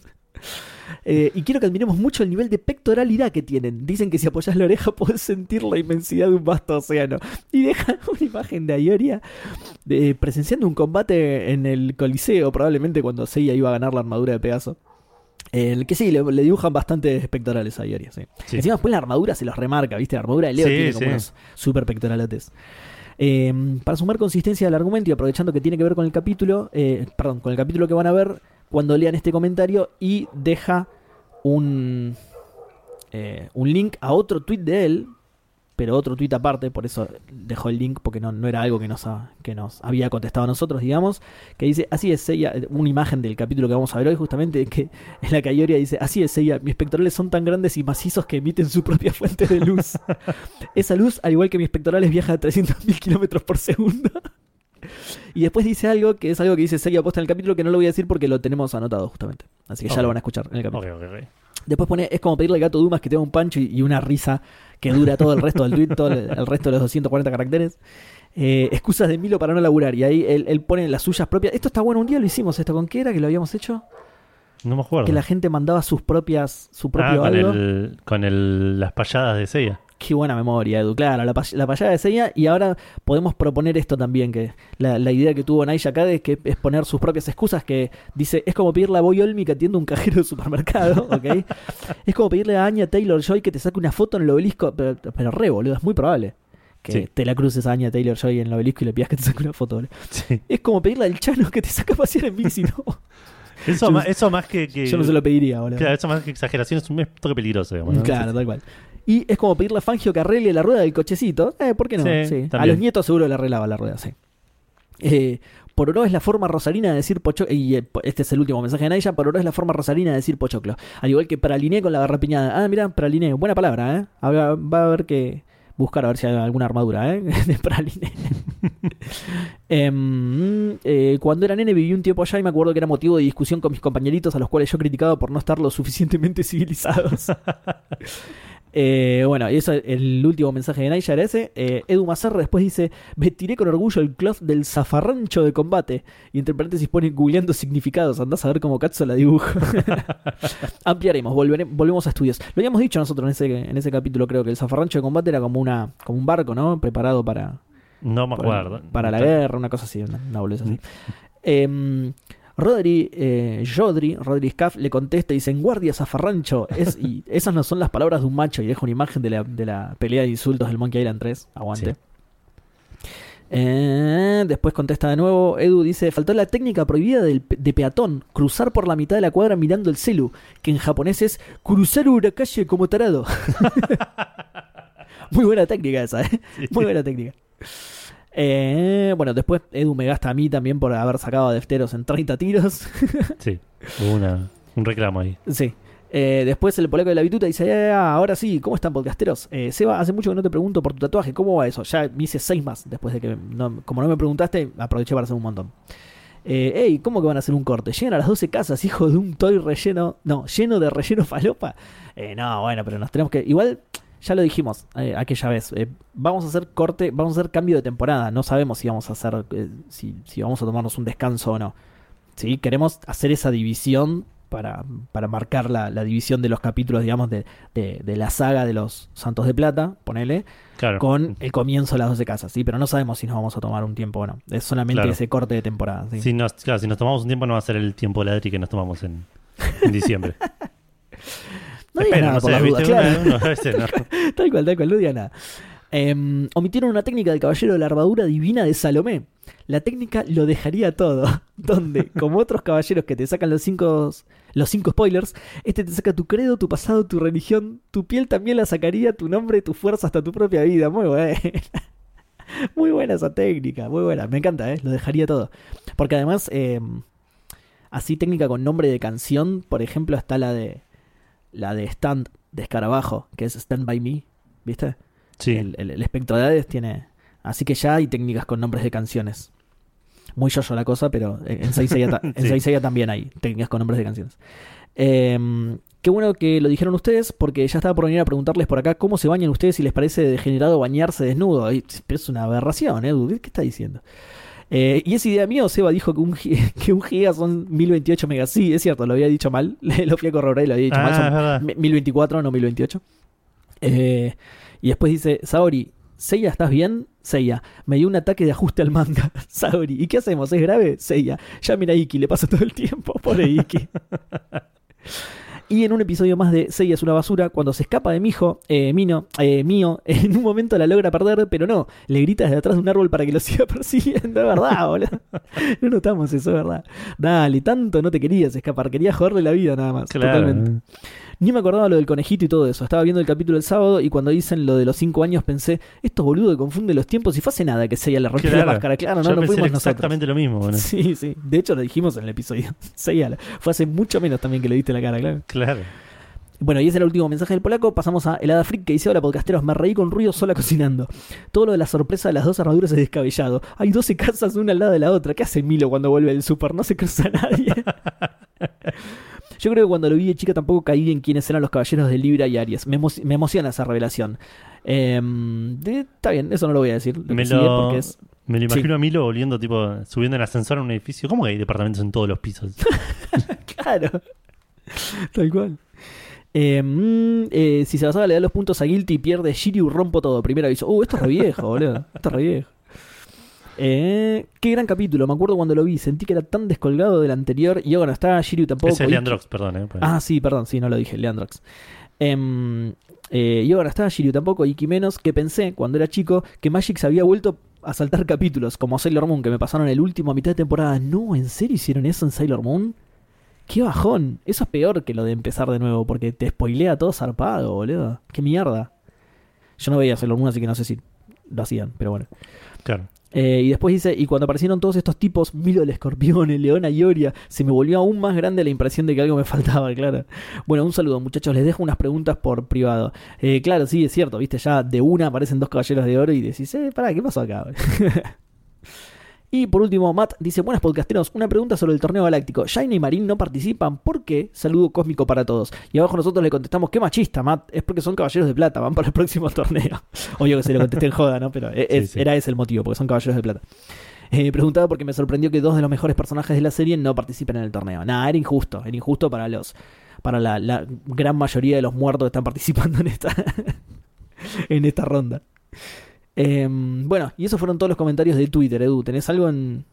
Eh, y quiero que admiremos mucho el nivel de pectoralidad que tienen. Dicen que si apoyas la oreja podés sentir la inmensidad de un vasto océano. Y dejan una imagen de Ayoria de, presenciando un combate en el Coliseo, probablemente cuando Seiya iba a ganar la armadura de Pegaso. El que sí, le, le dibujan bastante pectorales a Ayoria, sí. Sí. Encima después la armadura se los remarca, ¿viste? La armadura de Leo Sí, tiene como unos super pectoralotes. Eh, para sumar consistencia al argumento y aprovechando que tiene que ver con el capítulo, eh, perdón, con el capítulo que van a ver cuando lean este comentario y deja un, eh, un link a otro tweet de él, pero otro tweet aparte, por eso dejó el link porque no, no era algo que nos, ha- que nos había contestado a nosotros, digamos, que dice, así es Seiya, una imagen del capítulo que vamos a ver hoy justamente, que en la que dice, así es Seiya, mis pectorales son tan grandes y macizos que emiten su propia fuente de luz. Esa luz, al igual que mis pectorales, viaja a 300.000 kilómetros por segundo. Y después dice algo que es algo que dice Seiya posta en el capítulo que no lo voy a decir porque lo tenemos anotado justamente. Así que ya lo van a escuchar en el capítulo. Ok, ok, ok. Después pone, es como pedirle al gato Dumas que tenga un pancho y, y una risa que dura todo el resto del tweet, todo el, el resto de los 240 caracteres. Eh, excusas de Milo para no laburar. Y ahí él, él pone las suyas propias. Esto está bueno, un día lo hicimos esto. ¿Con qué era que lo habíamos hecho? No me acuerdo. Que la gente mandaba sus propias, su ah, propio con, algo. el, con el, las payadas de Seiya. Qué buena memoria, Edu. Claro, la, la payada de Seiya. Y ahora podemos proponer esto también, que la, la idea que tuvo Naisha Kade es que es poner sus propias excusas, que dice, es como pedirle a Boy Olmi que atienda un cajero de supermercado, ¿ok? es como pedirle a Anya Taylor Joy que te saque una foto en el obelisco, pero, pero re, boludo, es muy probable que Sí. te la cruces a Anya Taylor Joy en el obelisco y le pidas que te saque una foto, boludo. Sí. Es como pedirle al Chano que te saque a pasear en bici, ¿no? Eso, Yo- más, eso más que, que- Yo no se lo pediría, boludo. Claro, eso más que exageración es un toque peligroso, digamos. ¿no? Claro, tal cual. Y es como pedirle a Fangio que arregle la rueda del cochecito. Eh, ¿por qué no? Sí, Sí. A los nietos seguro le arreglaba la rueda, sí. Eh, Pororó es la forma rosarina de decir pochoclo. Y eh, este es el último mensaje de Naya. Pororó es la forma rosarina de decir pochoclo. Al igual que praliné con la garrapiñada. Ah, mira, praliné. Buena palabra, ¿eh? Va a haber que buscar a ver si hay alguna armadura, ¿eh? De praliné. Em, eh, cuando era nene viví un tiempo allá y me acuerdo que era motivo de discusión con mis compañeritos a los cuales yo criticaba por no estar lo suficientemente civilizados. Eh, bueno, y eso el último mensaje de era ese. Eh, Edu Mazarra después dice: Vestiré con orgullo el cloth del zafarrancho de combate. Y entre paréntesis pone googleando significados. Andás a ver cómo Katsu la dibuja. Ampliaremos, volvere- volvemos a estudios. Lo habíamos dicho nosotros en ese, en ese capítulo, creo que el zafarrancho de combate era como una como un barco, ¿no? Preparado para, No me acuerdo. para la guerra, una cosa así, una, una boludez así. Em, Rodri, eh, Jodri, Rodri Scaff le contesta y dice, en guardia zafarrancho, es, y esas no son las palabras de un macho, y deja una imagen de la, de la pelea de insultos del Monkey Island 3, aguante. Sí. Eh, después contesta de nuevo, Edu dice, faltó la técnica prohibida del de peatón, cruzar por la mitad de la cuadra mirando el celu, que en japonés es cruzar una calle como tarado. Muy buena técnica esa, ¿eh? Muy buena técnica. Eh, bueno, después Edu me gasta a mí también por haber sacado a Defteros en 30 tiros. Sí, hubo una, un reclamo ahí. sí. Eh, después el polaco de la bituta dice, "Eh, ah, ahora sí, ¿cómo están podcasteros? Eh, Seba, hace mucho que no te pregunto por tu tatuaje, ¿cómo va eso? Ya me hice seis más después de que, no- como no me preguntaste, aproveché para hacer un montón. Eh, ey, ¿cómo que van a hacer un corte? Llegan a las 12 casas, hijo de un toy relleno, no, lleno de relleno falopa. Eh, no, bueno, pero nos tenemos que, igual, ya lo dijimos eh, aquella vez, eh, vamos a hacer corte, vamos a hacer cambio de temporada, no sabemos si vamos a hacer, eh, si, si vamos a tomarnos un descanso o no. ¿sí? Queremos hacer esa división para, para marcar la, la división de los capítulos, digamos, de, de- de la saga de los Santos de Plata, ponele, Claro. con el comienzo de las 12 casas, ¿sí? Pero no sabemos si nos vamos a tomar un tiempo o no. Es solamente Claro. ese corte de temporada, ¿sí? Si nos, claro, si nos tomamos un tiempo, no va a ser el tiempo ladri que nos tomamos en, en diciembre. No Espero, nada no por sé, las dudas, claro. No. Tal cual, tal cual, no diga nada. Em, omitieron una técnica del caballero de la armadura divina de Salomé. La técnica lo dejaría todo. Donde, como otros caballeros que te sacan los cinco, los cinco spoilers, este te saca tu credo, tu pasado, tu religión, tu piel también la sacaría, tu nombre, tu fuerza, hasta tu propia vida. Muy buena. Muy buena esa técnica, muy buena. Me encanta, ¿eh? Lo dejaría todo. Porque además, em, así técnica con nombre de canción, por ejemplo, está la de la de Stand de Escarabajo, que es Stand By Me, ¿viste? Sí, El, el, el espectro de Hades tiene... Así que ya hay técnicas con nombres de canciones. Muy yo la cosa, pero en Saint Seiya, ta- en Sí. Saint Seiya también hay técnicas con nombres de canciones. Eh, qué bueno que lo dijeron ustedes, porque ya estaba por venir a preguntarles por acá cómo se bañan ustedes si les parece degenerado bañarse desnudo. Es una aberración, Edu. ¿Qué, qué está diciendo? Eh, y es idea mía, o Seba dijo que un, que un giga son 1028 megas. Sí, es cierto, lo había dicho mal. lo fui a corroborar y lo había dicho Ah, mal. Son es verdad. mi- 1024, no 1028. Eh, y después dice, Saori, Seiya, ¿estás bien? Seiya, me dio un ataque de ajuste al manga. Saori, ¿y qué hacemos? ¿Es grave? Seiya, ya mira a Iki, le pasa todo el tiempo. Pobre Iki. Y en un episodio más de Seiya es una basura, cuando se escapa de Mijo, eh, Mino, eh, mío, en un momento la logra perder, pero no, le grita desde atrás de un árbol para que lo siga persiguiendo, es verdad, boludo. No notamos eso, es verdad. Dale, tanto no te querías escapar, querías joderle la vida nada más. Claro. Totalmente. Ni me acordaba lo del conejito y todo eso. Estaba viendo el capítulo el sábado y cuando dicen lo de los cinco años pensé, estos boludos confunden los tiempos y fue hace nada que Seiya le rompió la Claro. máscara. Claro, no, Yo no pensé fuimos nosotros. exactamente lo mismo. bueno. Sí, sí. De hecho lo dijimos en el episodio. Seiya, fue hace mucho menos también que le diste la cara, claro. Claro. Bueno, y ese era el último mensaje del polaco. Pasamos a Helada Freak que dice: Hola, podcasteros, me reí con ruido sola cocinando. Todo lo de la sorpresa de las dos armaduras es descabellado. Hay 12 casas una al lado de la otra. ¿Qué hace Milo cuando vuelve del super? No se cruza nadie. Yo creo que cuando lo vi de chica tampoco caí en quiénes eran los caballeros de Libra y Aries. Me, emo- me emociona esa revelación. Em, está bien, eso no lo voy a decir. Lo Me lo, porque es- me lo Sí. imagino a Milo volviendo, tipo, subiendo en ascensor en un edificio. ¿Cómo que hay departamentos en todos los pisos? Claro. Tal cual. Eh, mm, eh, si se basaba le da los puntos a Guilty y pierde Shiryu, rompo todo. Primero aviso. Uh, esto es re viejo, boludo. Esto es re viejo. Eh, qué gran capítulo. Me acuerdo cuando lo vi. Sentí que era tan descolgado del anterior. Y ahora no está Shiryu tampoco. Ese es Leandrox, perdón. Eh, pues. Ah, sí, perdón, sí, no lo dije, Leandrox. Em, eh, y ahora está Shiryu tampoco, Iki menos, que pensé cuando era chico que Magic se había vuelto a saltar capítulos, como Sailor Moon, que me pasaron el último a mitad de temporada. No, ¿en serio hicieron eso en Sailor Moon? ¡Qué bajón! Eso es peor que lo de empezar de nuevo, porque te spoilea todo zarpado, boludo. ¡Qué mierda! Yo no veía Sailor Moon, así que no sé si lo hacían, pero bueno. Claro. Eh, y después dice, y cuando aparecieron todos estos tipos, Milo el escorpión, el león Ioria, se me volvió aún más grande la impresión de que algo me faltaba, claro. Bueno, un saludo muchachos, les dejo unas preguntas por privado. Eh, claro, sí, es cierto, viste, ya de una aparecen dos caballeros de oro y decís, eh, pará, ¿qué pasó acá? y por último, Matt dice, buenas podcasteros, una pregunta sobre el torneo galáctico. Shine y Marín no participan, ¿por qué? Saludo cósmico para todos. Y abajo nosotros le contestamos, qué machista, Matt, es porque son caballeros de plata, van para el próximo torneo. Obvio que se lo contesté en joda, ¿no? Pero sí. era ese el motivo, porque son caballeros de plata. Eh, preguntaba porque me sorprendió que dos de los mejores personajes de la serie no participen en el torneo. Nada, era injusto. Era injusto para los. para la, la gran mayoría de los muertos que están participando en esta. en esta ronda. Eh, bueno, y esos fueron todos los comentarios de Twitter, Edu. ¿Tenés algo en,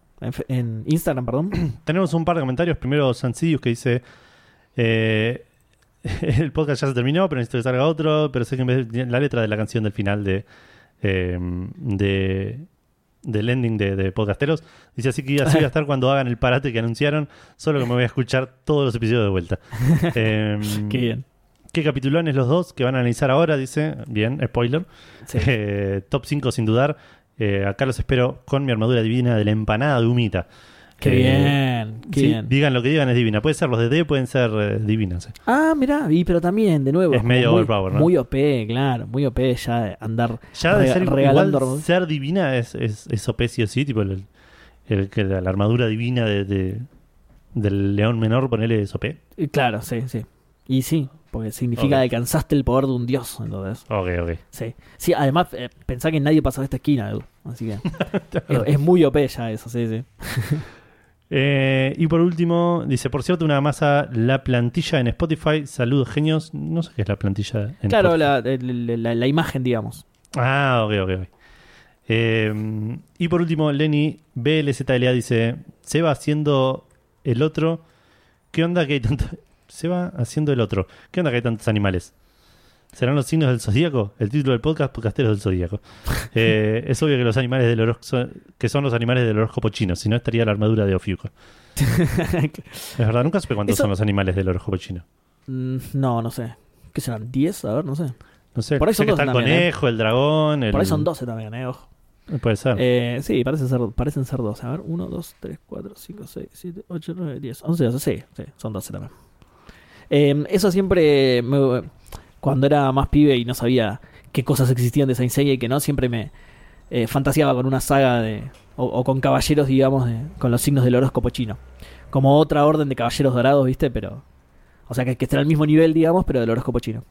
en, Instagram, perdón? Tenemos un par de comentarios. Primero, Sansidius que dice: eh, El podcast ya se terminó, pero necesito que salga otro. Pero sé que en vez de la letra de la canción del final de. eh, de del ending de, de Podcasteros. Dice así que así va a estar cuando hagan el parate que anunciaron. Solo que me voy a escuchar todos los episodios de vuelta. Eh, Qué bien. ¿Qué capitulones los dos que van a analizar ahora? Dice. Bien, spoiler. Sí. Eh, top 5 sin dudar. Eh, acá los espero con mi armadura divina de la empanada de humita. Qué Eh, bien, qué sí, bien. Digan lo que digan, es divina. Puede ser los de D, pueden ser eh, divinas. eh. Ah, mirá, y pero también, de nuevo. Es medio muy, overpower, ¿no? Muy OP, claro, muy OP ya andar Ya de ser regalando igual, ser divina es, es, es OP sí o sí, tipo el, el la, armadura divina de, de- del león menor, ponele es OP. Claro, sí, sí. Y sí, porque significa Ok. que alcanzaste el poder de un dios, entonces. Ok, ok. Sí, sí además eh, pensá que nadie pasa de esta esquina, Edu. Así que es, es muy OP ya eso, sí, sí. Eh, y por último, dice, por cierto, una masa la plantilla en Spotify. Saludos, genios. No sé qué es la plantilla en Claro, Spotify. la, la- la- la imagen, digamos. Ah, ok, ok, ok. Eh, y por último, Lenny BLZLA dice: Se va haciendo el otro. ¿Qué onda que hay tanto? Se va haciendo el otro. ¿Qué onda que hay tantos animales? ¿Serán los signos del zodíaco? El título del podcast, Podcasteros del Zodíaco. Eh, es obvio que los animales del horóscopo, que son los animales del horóscopo chino, si no estaría la armadura de Ofiuco. Es verdad, nunca supe cuántos Eso- son los animales del horóscopo chino. Mm, no, no sé. ¿Qué serán? ¿10? A ver, no sé. No sé, Por ahí sé son que dos está el también, ¿eh? conejo, el dragón. El... Por ahí son 12 también, eh, ojo. Puede ser. Eh, sí, parecen ser, parecen ser 12. A ver, 1, 2, 3, 4, 5, 6, 7, 8, 9, 10, 11, 12. Sí, sí, son 12 también. Eh, eso siempre, me- cuando era más pibe y no sabía qué cosas existían de Saint Seiya y que no, siempre me, eh, fantaseaba con una saga de. O, o con caballeros, digamos, de- con los signos del horóscopo chino. Como otra orden de caballeros dorados, ¿viste? Pero. O sea, que, que al mismo nivel, digamos, pero del horóscopo chino.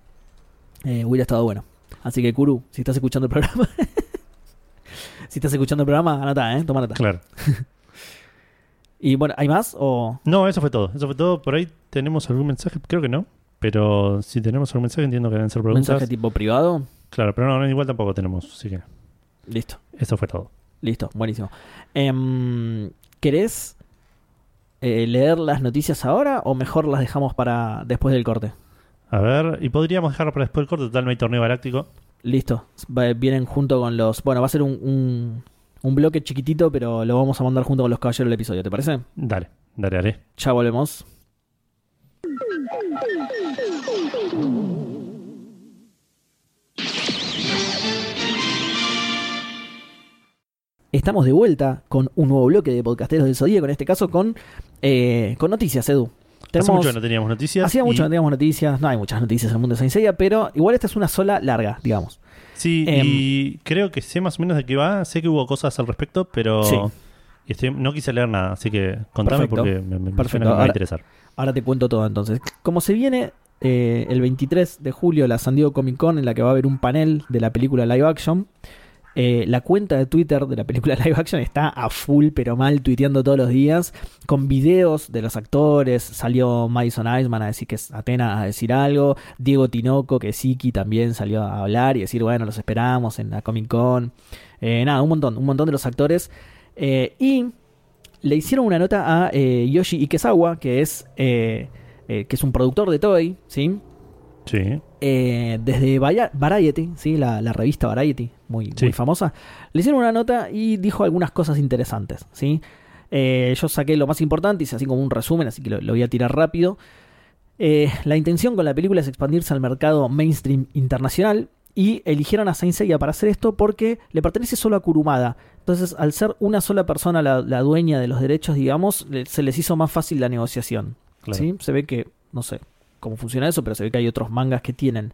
Eh, hubiera estado bueno. Así que, Kuru, si estás escuchando el programa. si estás escuchando el programa, anota, ¿eh? Toma nota. Claro. Y bueno, ¿hay más? O. No, eso fue todo. Eso fue todo. Por ahí tenemos algún mensaje, creo que no. Pero si tenemos algún mensaje, entiendo que deben ser preguntas. mensaje tipo privado? Claro, pero no, no, igual tampoco tenemos. Así que Listo. eso fue todo. Listo, buenísimo. Em, ¿Querés eh, leer las noticias ahora o mejor las dejamos para después del corte? A ver, y podríamos dejarlo para después del corte. Total, no hay torneo galáctico. Listo. Vienen junto con los. Bueno, va a ser un, un, un bloque chiquitito, pero lo vamos a mandar junto con los caballeros del episodio, ¿te parece? Dale, dale, dale. Ya volvemos. Estamos de vuelta con un nuevo bloque de podcasteros del Zodíaco, en este caso con, eh, con noticias, Edu. Hace Tenemos- mucho que no teníamos noticias. Hacía mucho que no teníamos noticias, no hay muchas noticias en el mundo de Saint Seiya, pero igual esta es una sola larga, digamos. Sí, Em, y creo que sé más o menos de qué va. Sé que hubo cosas al respecto, pero Sí. y estoy- no quise leer nada. Así que contame Perfecto. porque me, Perfecto. va a Ahora- interesar. Ahora te cuento todo entonces. Como se viene eh, el 23 de julio la San Diego Comic Con en la que va a haber un panel de la película live action, eh, la cuenta de Twitter de la película live action está a full pero mal tuiteando todos los días con videos de los actores. Salió Madison Iceman a decir que es Atena a decir algo. Diego Tinoco, que es Iki, también salió a hablar y decir, bueno, los esperamos en la Comic Con. Eh, nada, un montón, un montón de los actores. Eh, y le hicieron una nota a Yoshi Ikezawa, que es, que es un productor de Toy, ¿sí? Sí. Eh, desde Variety, ¿sí? La, la revista Variety, muy, Sí. muy famosa, le hicieron una nota y dijo algunas cosas interesantes, ¿sí? Eh, yo saqué lo más importante, hice así como un resumen, así que lo, lo voy a tirar rápido. Eh, la intención con la película es expandirse al mercado mainstream internacional y eligieron a Saint Seiya para hacer esto porque le pertenece solo a Kurumada. Entonces, al ser una sola persona la, la dueña de los derechos, digamos, se les hizo más fácil la negociación. Claro. ¿sí? Se ve que, no sé cómo funciona eso, pero se ve que hay otros mangas que tienen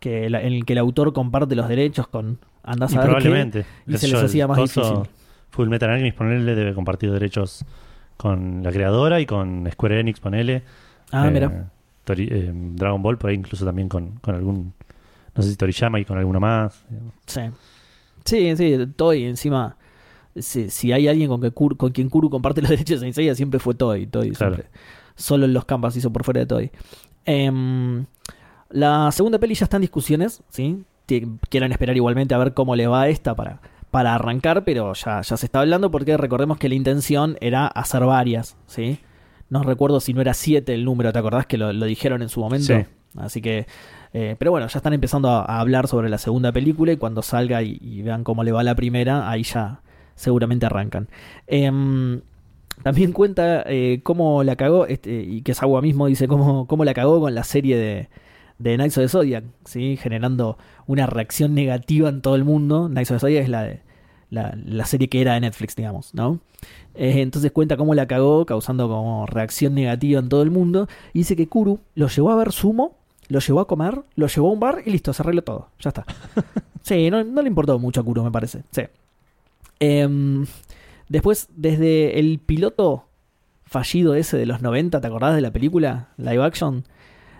que la- en el que el autor comparte los derechos con andás Y a qué, probablemente. y se les hacía más difícil. Full Metal Alchemist, ponele, debe compartir derechos con la creadora y con Square Enix, ponele. Ah, Eh, mira. Tori- eh, Dragon Ball, por ahí incluso también con, con algún. No sé si Toriyama y con alguno más. Sí. Sí, sí, Toy encima. Si, si hay alguien con, que con quien Kuru comparte los derechos de Saint Seiya, siempre fue Toy. Toy Claro. siempre. Solo en los campas hizo por fuera de Toy. Em, la segunda peli ya está en discusiones, ¿sí? Quieren esperar igualmente a ver cómo le va a esta para, para arrancar, pero ya, ya se está hablando porque recordemos que la intención era hacer varias, ¿sí? No recuerdo si no era siete el número, ¿te acordás que lo, lo dijeron en su momento? Sí. Así que, eh, pero bueno, ya están empezando a, a hablar sobre la segunda película y cuando salga y, y vean cómo le va la primera, ahí ya seguramente arrancan. Em, también cuenta eh, cómo la cagó, este, y que Sawa mismo dice cómo, cómo la cagó con la serie de, de Knights of the Zodiac, ¿sí? generando una reacción negativa en todo el mundo. Knights of the Zodiac es la, la, la serie que era de Netflix, digamos, ¿no? Eh, entonces cuenta cómo la cagó, causando como reacción negativa en todo el mundo. Y dice que Kuru lo llevó a ver sumo, lo llevó a comer, lo llevó a un bar y listo, se arregló todo. Ya está. Sí, no, no le importó mucho a Kuru, me parece. Sí. Em, después, desde el piloto fallido ese de los 90, ¿te acordás de la película? Live action.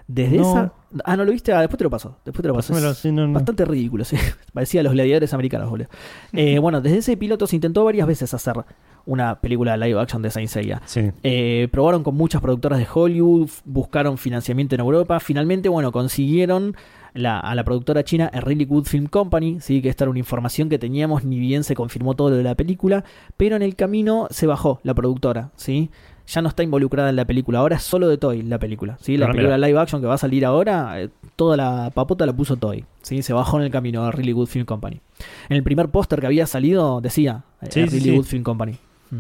Desde No. esa. Ah, no lo viste. Ah, después te lo paso. Después te lo paso. Pásamelo, sí, no, no. Bastante ridículo, sí. Parecía a los gladiadores americanos, boludo. Eh, bueno, desde ese piloto se intentó varias veces hacer una película live action de Saint Seiya. Sí. Eh, probaron con muchas productoras de Hollywood, buscaron financiamiento en Europa. Finalmente, bueno, consiguieron la- a la productora china A Really Good Film Company, ¿sí? que esta era una información que teníamos, ni bien se confirmó todo lo de la película, pero en el camino se bajó la productora, ¿sí? Ya no está involucrada en la película, ahora es solo de Toy la película, ¿sí? La Ah, película mira. live action que va a salir ahora, eh, toda la papota la puso Toy, ¿sí? Se bajó en el camino a Really Good Film Company. En el primer póster que había salido decía eh, Sí, A Really sí. Good Film Company. Mm.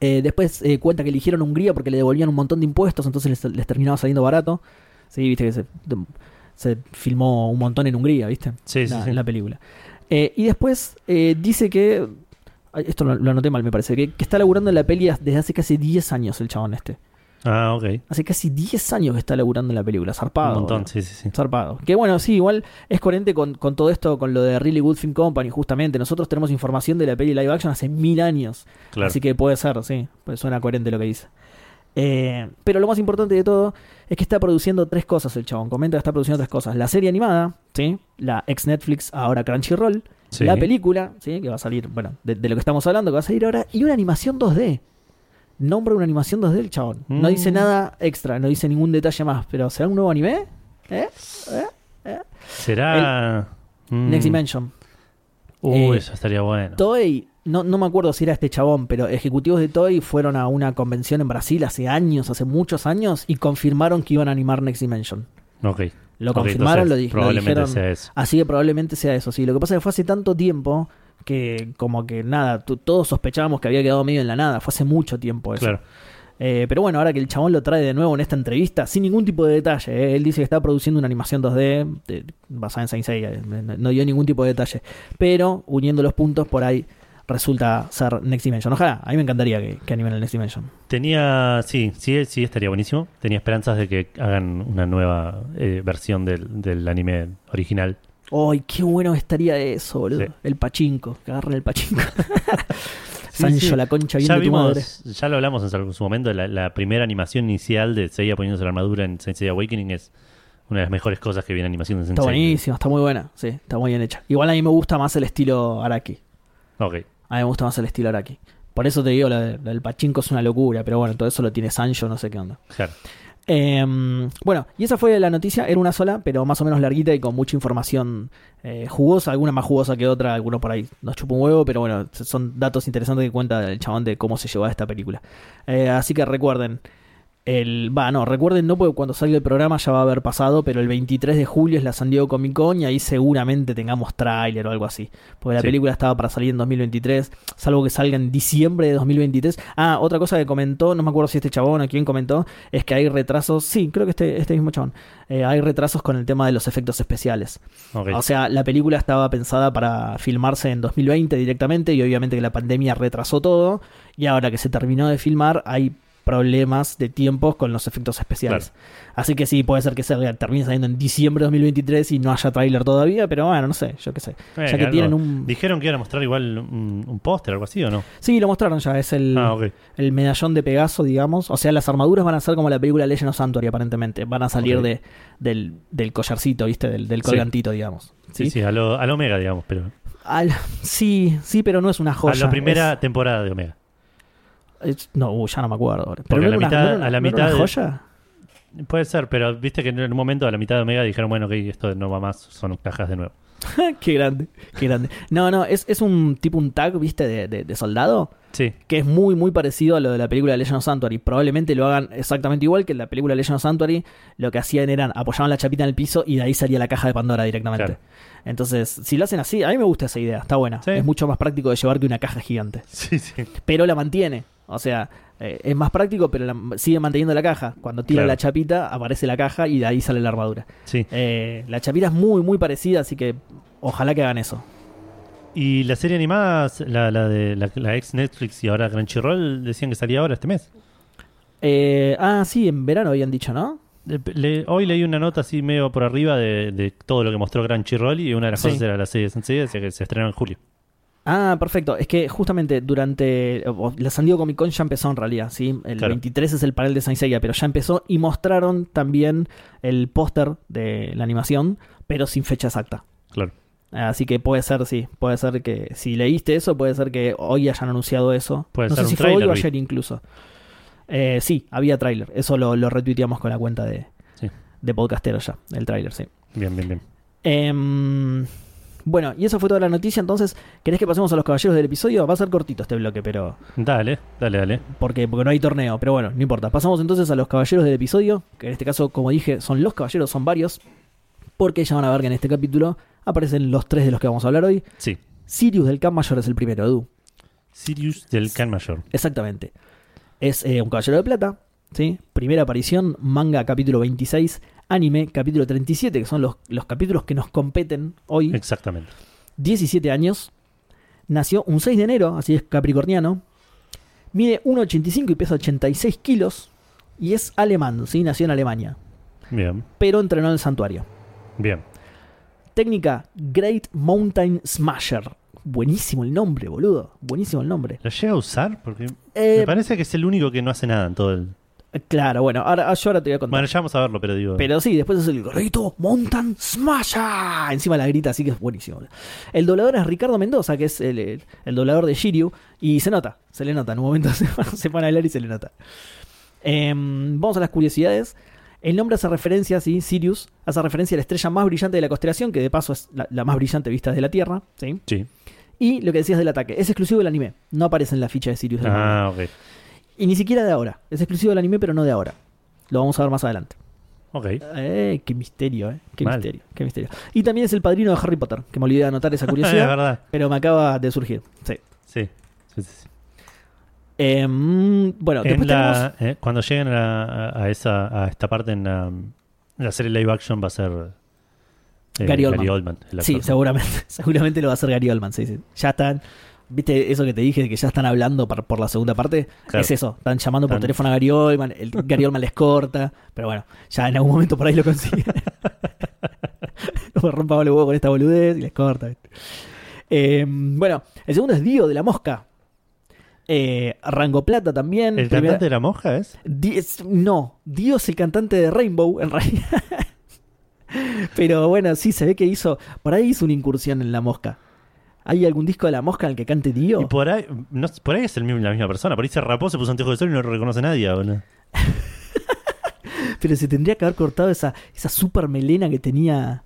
Eh, después eh, cuenta que eligieron Hungría porque le devolvían un montón de impuestos, entonces les, les terminaba saliendo barato. Sí, viste que se, se filmó un montón en Hungría, ¿viste? Sí, sí, la, sí. la película. Eh, y después eh, dice que. Esto lo, lo anoté mal, me parece. Que, que está laburando en la peli desde hace casi 10 años el chabón este. Ah, ok. Hace casi 10 años que está laburando en la película, zarpado. Un montón, sí, sí, sí. Zarpado. Que bueno, sí, igual es coherente con, con todo esto, con lo de Really Good Film Company, justamente. Nosotros tenemos información de la peli live action hace mil años. Claro. Así que puede ser, sí. Pues suena coherente lo que dice. Eh, pero lo más importante de todo es que está produciendo tres cosas el chabón. Comenta que está produciendo tres cosas. La serie animada, ¿sí? La ex Netflix, ahora Crunchyroll. Sí. La película, ¿sí? Que va a salir, bueno, de, de lo que estamos hablando, que va a salir ahora. Y una animación 2D. Nombra una animación 2D el chabón. No Mm. dice nada extra, no dice ningún detalle más. Pero ¿será un nuevo anime? ¿Eh? ¿Será. mm, Next Dimension. Uy, Eh, eso estaría bueno. Toei, no, no me acuerdo si era este chabón, pero ejecutivos de Toei fueron a una convención en Brasil hace años, hace muchos años, y confirmaron que iban a animar Next Dimension. Ok. Lo confirmaron, entonces lo, lo dijeron. sea eso. Así que probablemente sea eso, sí. Lo que pasa es que fue hace tanto tiempo que como que nada, todos sospechábamos que había quedado medio en la nada. Fue hace mucho tiempo eso. Claro. Eh, pero bueno, ahora que el chabón lo trae de nuevo en esta entrevista, sin ningún tipo de detalle, eh, él dice que está produciendo una animación 2D de- basada en Saint Seiya, eh, no, no dio ningún tipo de detalle. Pero uniendo los puntos, por ahí resulta ser Next Dimension. Ojalá, a mí me encantaría que, que animen el Next Dimension. Tenía. Sí, sí, sí, estaría buenísimo. Tenía esperanzas de que hagan una nueva eh, versión del, del anime original. ¡Ay, qué bueno estaría eso, boludo! Sí. El pachinko, que agarren el pachinko. Sí, Sancho, sí. la concha bien Ya de tu madre. vimos, ya lo hablamos en su- momento, la, la primera animación inicial de Seiya poniéndose la armadura en Saint Seiya Awakening es una de las mejores cosas que viene animación de Saint Está buenísima, está muy buena, sí, está muy bien hecha. Igual a mí me gusta más el estilo Araki. Ok. A mí me gusta más el estilo Araki. Por eso te digo, la, la del pachinko es una locura, pero bueno, todo eso lo tiene Sancho, no sé qué onda. Claro. Eh, bueno, y esa fue la noticia, era una sola, pero más o menos larguita y con mucha información eh, jugosa, alguna más jugosa que otra, algunos por ahí nos chupa un huevo, pero bueno, son datos interesantes que cuenta el chabón de cómo se llevó a esta película. Eh, así que recuerden, el, va, no, recuerden no porque cuando salga el programa ya va a haber pasado, pero el 23 de julio es la San Diego Comic Con y ahí seguramente tengamos tráiler o algo así, porque la Sí. película estaba para salir en 2023, salvo que salga en diciembre de 2023. Ah, otra cosa que comentó, no me acuerdo si este chabón o quién comentó, es que hay retrasos, sí, creo que este, este mismo chabón, eh, hay retrasos con el tema de los efectos especiales. O sea, la película estaba pensada para filmarse en 2020 directamente y obviamente que la pandemia retrasó todo y ahora que se terminó de filmar hay problemas de tiempos con los efectos especiales. Así que sí, puede ser que salga, termine saliendo en diciembre de 2023 y no haya tráiler todavía, pero bueno, no sé, yo qué sé. Eh, ya que tienen un... Dijeron que iban a mostrar igual un, un póster o algo así, ¿o no? Sí, lo mostraron ya, es el, Ah, el medallón de Pegaso, digamos. O sea, las armaduras van a ser como la película Legend of Sanctuary, aparentemente. Van a salir de, del, del collarcito, ¿viste? Del, del Sí. colgantito, digamos. Sí, ¿Sí? sí, a lo, a lo Omega, digamos, pero. Al- sí, sí, pero no es una A joya. la primera es- temporada de Omega. Es- no, uh, ya no me acuerdo. ahora. Porque ¿Pero a la mitad- una- a la no era mitad una de- joya? Puede ser, pero viste que en un momento a la mitad de Omega dijeron, bueno, ok, esto no va más, son cajas de nuevo. qué grande, qué grande. No, no, es, es un tipo un tag, ¿viste? De, de- de soldado. Sí, Que es muy, muy parecido a lo de la película Legend of Sanctuary. Probablemente lo hagan exactamente igual que en la película Legend of Sanctuary. Lo que hacían eran apoyaban la chapita en el piso y de ahí salía la caja de Pandora directamente. Claro. Entonces, si lo hacen así, a mí me gusta esa idea, está buena. Sí. Es mucho más práctico de llevar que una caja gigante. sí, sí. Pero la mantiene. O sea, eh, es más práctico, pero la- sigue manteniendo la caja. Cuando tira Claro. la chapita, aparece la caja y de ahí sale la armadura. sí. Eh, la chapita es muy, muy parecida, así que ojalá que hagan eso. Y la serie animada, la, la de la, la ex Netflix y ahora Crunchyroll, decían que salía ahora este mes. Eh, ah, sí, en verano habían dicho, ¿no? Le- hoy leí una nota así medio por arriba de, de todo lo que mostró Crunchyroll y una de las Sí. cosas era la serie de Sensei, decía que se estrenó en julio. Ah, perfecto. Es que justamente durante. La San Diego Comic Con ya empezó en realidad, ¿sí? El Claro. 23 es el panel de Saint Seiya, pero ya empezó y mostraron también el póster de la animación, pero sin fecha exacta. Claro. Así que puede ser, sí, puede ser que si leíste eso, puede ser que hoy hayan anunciado eso. Puede no ser sé si fue hoy o ayer incluso. Eh, sí, había tráiler. Eso lo, lo retuiteamos con la cuenta de, Sí. de podcastero ya, el tráiler, sí. Bien, bien, bien. Em, bueno, y eso fue toda la noticia. Entonces, ¿querés que pasemos a los caballeros del episodio? Va a ser cortito este bloque, pero. Dale, dale, dale. Porque, porque no hay torneo, pero bueno, no importa. Pasamos entonces a los caballeros del episodio, que en este caso, como dije, son los caballeros, son varios. Porque ya van a ver que en este capítulo aparecen los tres de los que vamos a hablar hoy. Sí. Sirius del Can Mayor es el primero, Edu. Sirius del Can Mayor. Exactamente. Es eh, un caballero de plata, ¿sí? Primera aparición, manga capítulo 26, anime capítulo 37, que son los, los capítulos que nos competen hoy. Exactamente. 17 años. Nació un 6 de enero, así es capricorniano. Mide 1,85 y pesa 86 kilos. y es alemán, ¿sí? Nació en Alemania, Bien, pero entrenó en el santuario. bien. Técnica Great Mountain Smasher. Buenísimo el nombre, boludo. Buenísimo el nombre. ¿Lo llega a usar? Porque Eh, me parece que es el único que no hace nada en todo el. Claro, bueno, ahora, yo ahora te voy a contar. Bueno, ya vamos a verlo, pero digo. Pero sí, después es el Great Mountain Smasher. Encima la grita, así que es buenísimo. El doblador es Ricardo Mendoza, que es el, el, el doblador de Shiryu. Y se nota, se le nota. En un momento se, se pone a hablar y se le nota. Em, vamos a las curiosidades. El nombre hace referencia, sí, Sirius, hace referencia a la estrella más brillante de la constelación, que de paso es la, la más brillante vista desde la Tierra. ¿sí? Sí. Y lo que decías del ataque, es exclusivo del anime. No aparece en la ficha de Sirius. del. Ah, ok. Y ni siquiera de ahora. Es exclusivo del anime, pero no de ahora. Lo vamos a ver más adelante. Ok. Eh, qué misterio, eh. Qué Mal. misterio, qué misterio. Y también es el padrino de Harry Potter, que me olvidé de anotar esa es curiosidad, verdad. pero me acaba de surgir. Sí. Sí. Sí, sí, sí. Eh, mm, bueno, En después la- eh, cuando lleguen a, esa, a esta parte en la, en la serie live action va a ser eh, Gary Oldman. Sí, seguramente. Seguramente lo va a hacer Gary Oldman, sí, sí. Ya están... ¿Viste eso que te dije? Que ya están hablando por, por la segunda parte. Claro. Es eso. Están llamando por teléfono a Gary Oldman. El, Gary Oldman les corta. Pero bueno, ya en algún momento por ahí lo consiguen. no rompamos los huevos con esta boludez y les corta. Eh, bueno, el segundo es Dio de la Mosca. Eh, Rango Plata también. ¿El Primera- cantante de la moja es? Di- es- no, Dio es el cantante de Rainbow, en realidad. Pero bueno, sí, se ve que hizo. Por ahí hizo una incursión en la mosca. ¿Hay algún disco de la mosca en el que cante Dio? Y por ahí, no, por ahí es el mismo, la misma persona. Por ahí se rapó, se puso anteojos de sol y no lo reconoce nadie. boludo. Pero se tendría que haber cortado esa, esa super melena que tenía.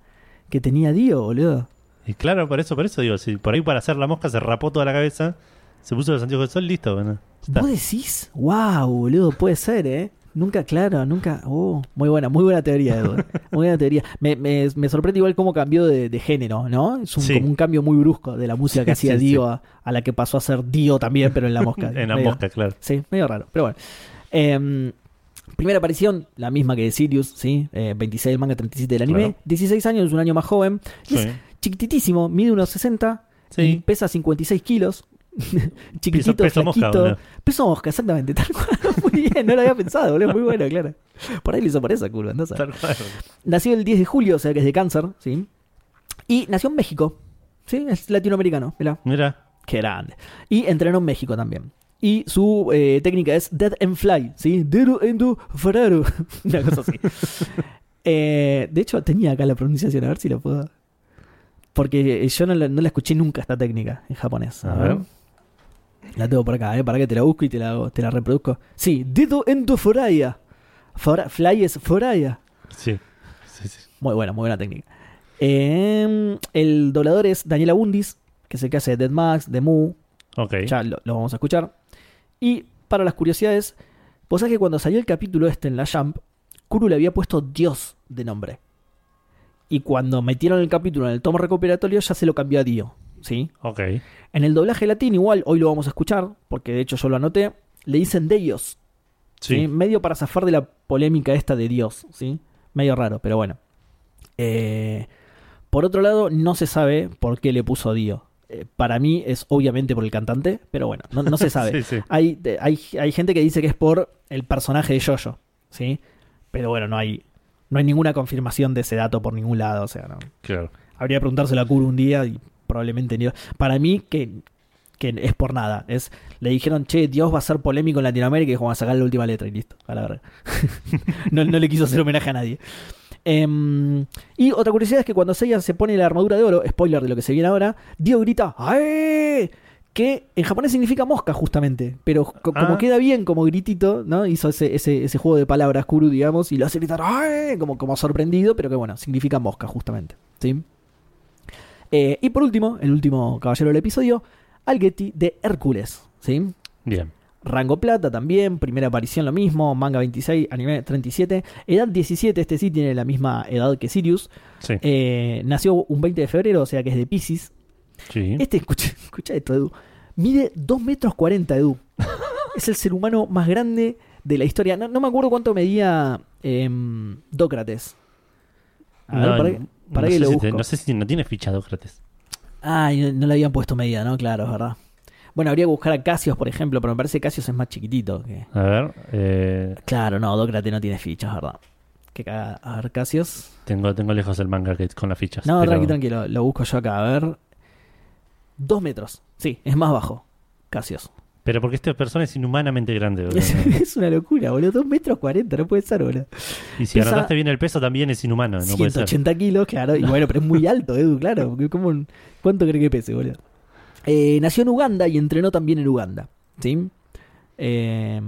Que tenía Dio, boludo. Y claro, por eso, por eso digo, si por ahí para hacer la mosca se rapó toda la cabeza, se puso los anteojos de sol, listo. Bueno, está. ¿Vos decís? ¡Wow, boludo! Puede ser, ¿eh? Nunca, claro, nunca. Oh, muy buena, muy buena teoría, Edu. Muy buena teoría. Me, me, me sorprende igual cómo cambió de, de género, ¿no? Es un, Sí. como un cambio muy brusco de la música que hacía Sí, Dio a, a la que pasó a ser Dio también, pero en la mosca. en la Medio- mosca, claro. Sí, medio raro, pero bueno. Em, primera aparición, la misma que de Sirius, ¿sí? Eh, 26 del manga, 37 del anime. Claro. 16 años, un año más joven. Es chiquititísimo, mide unos 60 y Sí. pesa 56 kilos. Chiquitito, Peso- peso mosca, peso exactamente. Tal cual. Muy bien, no lo había pensado, boludo. Muy bueno, claro. Por ahí lo hizo por esa curva, ¿no? Tal cual. Nació el 10 de julio, o sea que es de cáncer, ¿sí? Y nació en México, ¿sí? Es latinoamericano, mirá. Mira, Qué grande. Y entrenó en México también. Y su eh, técnica es Dead and Fly, ¿sí? Una cosa así. Eh, de hecho, tenía acá la pronunciación, a ver si la puedo. Porque yo no la, no la escuché nunca esta técnica en japonés. A ver. La tengo por acá, ¿eh? Para que te la busco y te la, te la reproduzco. Sí, Dedo endo foraya. Fora- fly es foraya. sí. sí, sí. Muy buena, muy buena técnica. Eh, el doblador es Daniel Abundis, que es el que hace Dead Max, de Mu, Ok. ya lo, lo vamos a escuchar. Y para las curiosidades, vos sabés que cuando salió el capítulo este en la Jump, Kuru le había puesto Dios de nombre. Y cuando metieron el capítulo en el tomo recuperatorio ya se lo cambió a Dio. ¿Sí? Ok. En el doblaje latino igual, hoy lo vamos a escuchar, porque de hecho yo lo anoté, le dicen Dios. ¿sí? Sí. Medio para zafar de la polémica esta de Dios. ¿sí? Medio raro, pero bueno. Eh, por otro lado, no se sabe por qué le puso Dio. Eh, para mí es obviamente por el cantante, pero bueno, no, no se sabe. Sí, sí. hay, de- hay, hay gente que dice que es por el personaje de Jojo, ¿sí? Pero bueno, no hay, no hay ninguna confirmación de ese dato por ningún lado, o sea, no. Claro. Habría que preguntárselo a Kuro un día y probablemente ni... Para mí que, que es por nada. Es, le dijeron, che, Dios va a ser polémico en Latinoamérica y dijo, vamos a sacar la última letra y listo, a la verga. no, no le quiso hacer homenaje a nadie. Em, y otra curiosidad es que cuando Seiya se pone la armadura de oro, spoiler de lo que se viene ahora, Dio grita ¡Ae! Que en japonés significa mosca, justamente. Pero co- como Ah. queda bien como gritito, ¿no? Hizo ese, ese, ese juego de palabras, Kuru, digamos, y lo hace gritar ¡Ae! Como, como sorprendido, pero que bueno, significa mosca, justamente. ¿Sí? Eh, y por último, el último caballero del episodio, Algeti de Hércules. ¿Sí? Bien. Rango Plata también, primera aparición lo mismo, manga 26, anime 37, edad 17, este sí tiene la misma edad que Sirius. Sí. Eh, nació un 20 de febrero, o sea que es de Pisces. sí. Este, escucha, escucha esto, Edu. Mide 2 metros 40, Edu. es el ser humano más grande de la historia. No, no me acuerdo cuánto medía em, Dócrates. A ver, para, para no sé lo si busco. te- no sé si no tiene ficha Dócrates. Ay, no, no le habían puesto medida, ¿no? Claro, es verdad. Bueno, habría que buscar a Casios, por ejemplo, pero me parece que Casios es más chiquitito. Que... A ver, eh, Claro, no, Dócrate no tiene fichas, ¿verdad? Que caga. A ver, Casios. tengo, tengo lejos el manga que, con las fichas. No, pero- tranqui, tranquilo, lo busco yo acá. A ver. Dos metros. Sí, es más bajo. Casios. Pero porque esta persona es inhumanamente grande. boludo. Es, una locura, boludo. Dos metros cuarenta, no puede ser, boludo. Y si pesa anotaste bien el peso, también es inhumano. No puede ser. 180 kilos, claro. Y bueno, pero es muy alto, Edu, claro. ¿Cuánto cree que pese, boludo? Eh, nació en Uganda y entrenó también en Uganda. ¿Sí? Eh,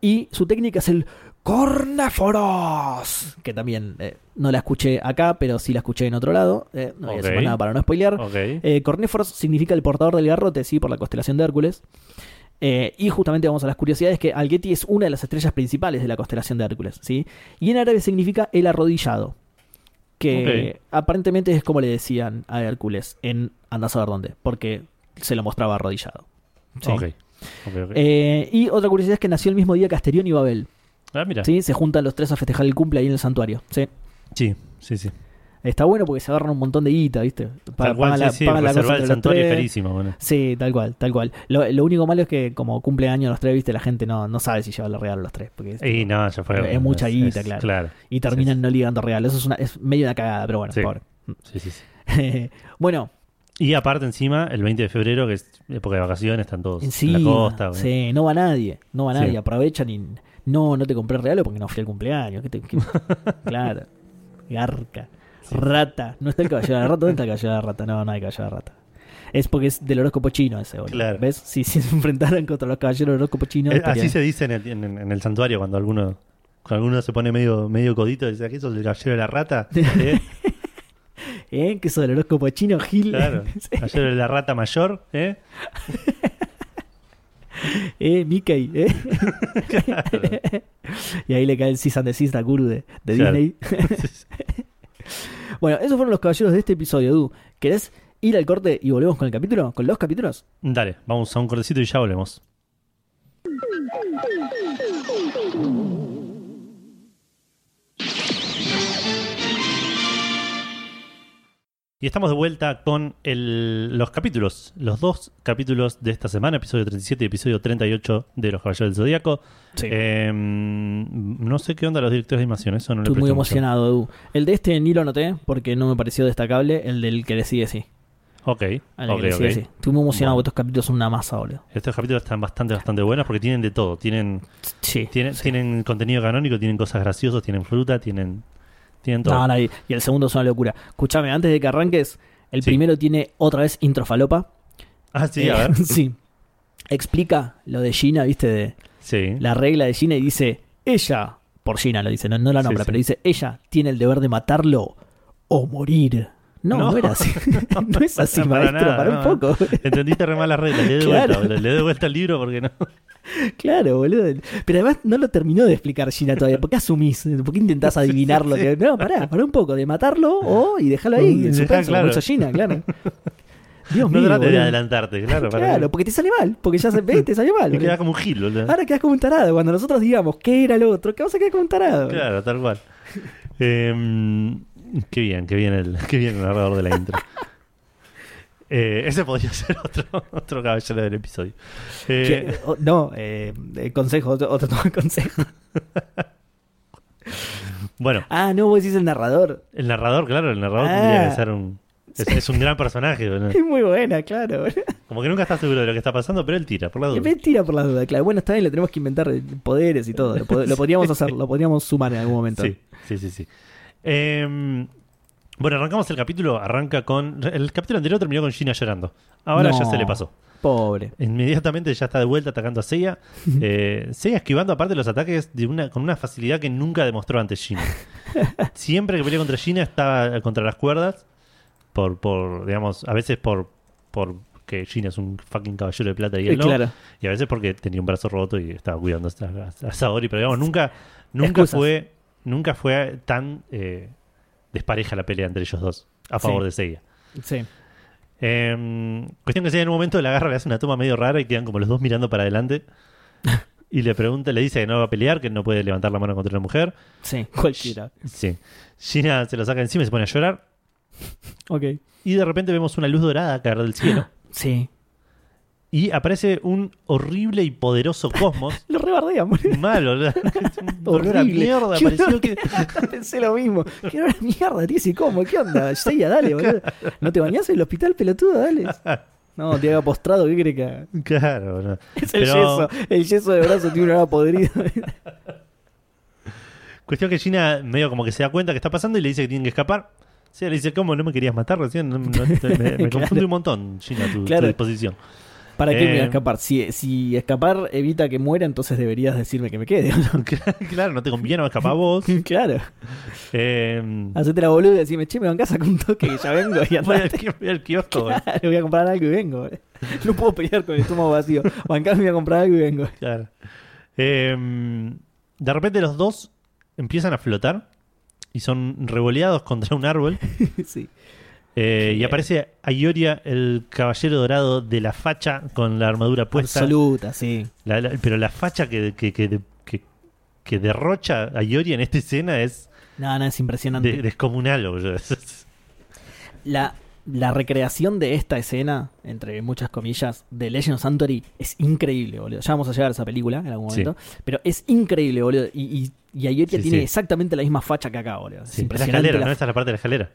y su técnica es el Corneforos. Que también eh, no la escuché acá, pero sí la escuché en otro lado. Eh, no voy a decir nada para no spoilear. Ok. Eh, Cornéforos significa el portador del garrote, sí, por la constelación de Hércules. Eh, y justamente vamos a las curiosidades que Algeti es una de las estrellas principales de la constelación de Hércules, ¿sí? Y en árabe significa el arrodillado. Que aparentemente es como le decían a Hércules en Andás a saber dónde, porque se lo mostraba arrodillado. ¿sí? Eh, y otra curiosidad es que nació el mismo día que Asterión y Babel. ah, mira. ¿sí? Se juntan los tres a festejar el cumple ahí en el santuario. ¿sí? Sí, sí, sí. Está bueno porque se agarran un montón de guita, ¿viste? Pa- Tal cual, pagan la- sí, sí. pagan la cosa Reservar el entre los santuario es tres. carísimo. Bueno. Sí, tal cual, tal cual. Lo, lo único malo es que como cumple años los tres, viste, la gente no, no sabe si lleva los regalos los tres. Porque es- Y no, ya fue. Es mucha guita, claro. Claro. y terminan sí, no ligando regalos. Eso es, una, es medio una cagada, pero bueno, Sí. pobre. Sí, sí, sí. bueno, Y aparte, encima, el 20 de febrero, que es época de vacaciones, están todos encima, en la costa. bueno. sí, no va nadie, no va Sí. nadie. Aprovechan y no, no te compré regalo porque no fui al cumpleaños. ¿Qué te- qué- claro, garca, rata. No está el caballero de la rata, ¿dónde está el caballero de la rata? No, no hay caballero de la rata. Es porque es del horóscopo chino ese, boludo. Claro. ¿Ves? Si, si se enfrentaran contra los caballeros del horóscopo chino. Eh, Así se dice en el, en- en el santuario cuando alguno, cuando alguno se pone medio, medio codito y dice, ¿qué sos el caballero de la rata? ¿Eh? ¿Eh? Que eso del horóscopo chino, Gil. Claro. Caballero de la rata mayor, ¿eh? Eh, Mickey, ¿eh? y ahí le cae el Season de Sis Guru de, de Claro. Disney. bueno, esos fueron los caballeros de este episodio, Du. ¿Querés ir al corte y volvemos con el capítulo? ¿Con los capítulos? Dale, vamos a un cortecito y ya volvemos. Y estamos de vuelta con el- los capítulos, los dos capítulos de esta semana, episodio 37 y episodio 38 de Los Caballeros del Zodíaco. Eh, no sé qué onda los directores de animación, eso no le Estoy muy mucho. emocionado, Du. El de este ni lo anoté porque no me pareció destacable. El del que decide sí. Ok, El ok, que decide ok. sí. Estoy muy emocionado Bueno. porque estos capítulos son una masa, boludo. Estos capítulos están bastante, bastante buenos porque tienen de todo. Tienen, Sí. tienen, sí. tienen contenido canónico, tienen cosas graciosas, tienen fruta, tienen, tienen todo. No, no, y y el segundo es una locura. Escúchame, antes de que arranques, el Sí. primero tiene otra vez introfalopa. Ah, sí, Eh, a ver. sí. Explica lo de Gina, viste, de Sí. la regla de Gina y dice, ella, por Gina lo dice, no, no la nombra, sí. pero dice, ella tiene el deber de matarlo o morir. No, no, No. era así. no es así, Para maestro, nada, para un poco. Entendiste re mal las reglas. Le doy Claro. vuelta, le doy vuelta al libro porque no. claro, boludo. Pero además no lo terminó de explicar Gina todavía. ¿Por qué asumís? ¿Por qué intentás adivinar lo que.? No, pará, pará un poco, de matarlo o y dejarlo ahí, en Dejá, suspenso, claro. como hizo Gina, claro. Dios No mío. trates de adelantarte, claro. para Claro, que- porque te sale mal, porque ya se te sale mal. Boludo. quedas como un gil, boludo. Ahora quedas como un tarado. Cuando nosotros digamos qué era lo otro, ¿qué vas a quedar como un tarado? Claro, tal cual. Eh, qué bien, qué bien el, qué bien el narrador de la intro. Eh, ese podría ser otro, otro caballero del episodio. Eh, Que- o- no, eh, consejo, otro, otro toma consejo. bueno, Ah, no, vos decís el narrador. el narrador, claro, el narrador Ah. tendría que ser un. Es, es un gran personaje. Es muy buena, claro. Como que nunca está seguro de lo que está pasando, pero él tira, por la duda. mentira por la duda, claro. Bueno, está bien, le tenemos que inventar poderes y todo. Lo, pod- lo podríamos hacer, lo podríamos sumar en algún momento. Sí, sí, sí, sí. Eh, bueno, arrancamos el capítulo. Arranca con. El capítulo anterior terminó con Gina llorando. Ahora ya se le pasó. Pobre. Inmediatamente ya está de vuelta atacando a Seiya. Eh, Seiya esquivando aparte los ataques de una, con una facilidad que nunca demostró ante Gina. Siempre que pelea contra Gina estaba contra las cuerdas. Por, por digamos, a veces por, por que Gina es un fucking caballero de plata y él Eh, no. claro. Y a veces porque tenía un brazo roto y estaba cuidando a, a Saori. Pero digamos, nunca, nunca Excusas. fue nunca fue tan eh, despareja la pelea entre ellos dos a favor Sí. de Seiya. Sí. Eh, cuestión que Seiya en un momento la agarra, le hace una toma medio rara y quedan como los dos mirando para adelante. Y le pregunta, le dice que no va a pelear, que no puede levantar la mano contra una mujer. Sí, cualquiera. Sí. Gina se lo saca encima y se pone a llorar. Ok. Y de repente vemos una luz dorada caer del cielo. Sí. Y aparece un horrible y poderoso cosmos. Lo rebardean, boludo. Malo, ¿verdad? Horrible. mierda. Qué Pareció que. Pensé lo mismo. ¿Qué hora mierda? Tío, ¿y cómo? ¿Qué onda? Seiya, dale, boludo. ¿No te bañás en el hospital, pelotudo? Dale. No, te haga postrado, ¿qué crees que haga? Claro, no. Es el Pero- yeso. El yeso de brazo tiene una hora podrida. Cuestión que Gina medio como que se da cuenta que está pasando y le dice que tienen que escapar. O sea, le dice, ¿cómo no me querías matar recién? No- me, me Claro. confunde un montón, Gina, tu, tu disposición. ¿Para qué me voy a Eh. escapar? Si, si escapar evita que muera, entonces deberías decirme que me quede. ¿o no? claro, no te conviene escapar vos. claro. Eh, Hacete la boluda y decime, che, me van a sacar un toque que ya vengo y voy al, voy kiosco. Claro, voy a comprar algo y vengo. boludo. No puedo pelear con el estómago vacío. Bancame, voy a comprar algo y vengo. Claro. Eh, de repente los dos empiezan a flotar y son revoleados contra un árbol. sí. Eh, y aparece Ayoria, el caballero dorado de la facha con la armadura puesta. Absoluta, sí. La- la- pero la facha que, que, que, que- derrocha a Ayoria en esta escena es No, no, es impresionante. de- descomunal. boludo. La, la recreación de esta escena, entre muchas comillas, de Legend of Santory es increíble, boludo. Ya vamos a llegar a esa película en algún Sí. momento. Pero es increíble, boludo. Y, y, y Ayoria Sí, tiene sí. exactamente la misma facha que acá, boludo. Es la escalera, la ¿no? Esta es la parte de la escalera.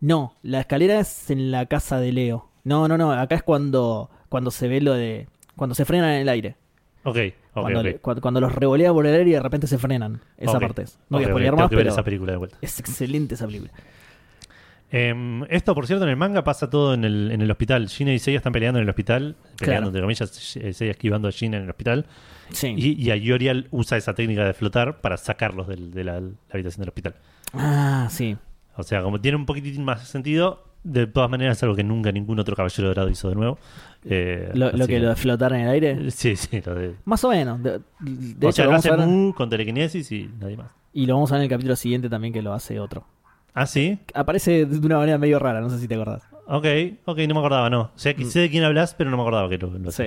No, la escalera es en la casa de Leo. No, no, no, acá es cuando, cuando se ve lo de... Cuando se frenan en el aire. Ok, ok, cuando, ok. le- cuando, los revolea por el aire y de repente se frenan. Esa parte es. No voy a ok, spoilear tengo más, pero esa película de vuelta. es excelente esa película. Em, esto, por cierto, en el manga pasa todo en el, en el hospital. Gina y Seiya están peleando en el hospital. Peleando, entre comillas, Seiya esquivando a Gina en el hospital. Sí. Y, y Ayorial usa esa técnica de flotar para sacarlos del- de la, la habitación del hospital. Ah, sí. O sea, como tiene un poquitín más sentido, de todas maneras es algo que nunca ningún otro caballero dorado hizo de nuevo. Eh, Lo, que lo de flotar en el aire. Sí, sí, lo de... Más o menos. De, de o hecho, sea, lo hace ver, con telequinesis y nadie más. y lo vamos a ver en el capítulo siguiente también que lo hace otro. Ah, sí. Aparece de una manera medio rara, no sé si te acordás. Ok, ok, no me acordaba, no. O sea, que Mm. sé de quién hablas, pero no me acordaba que lo, lo Sí.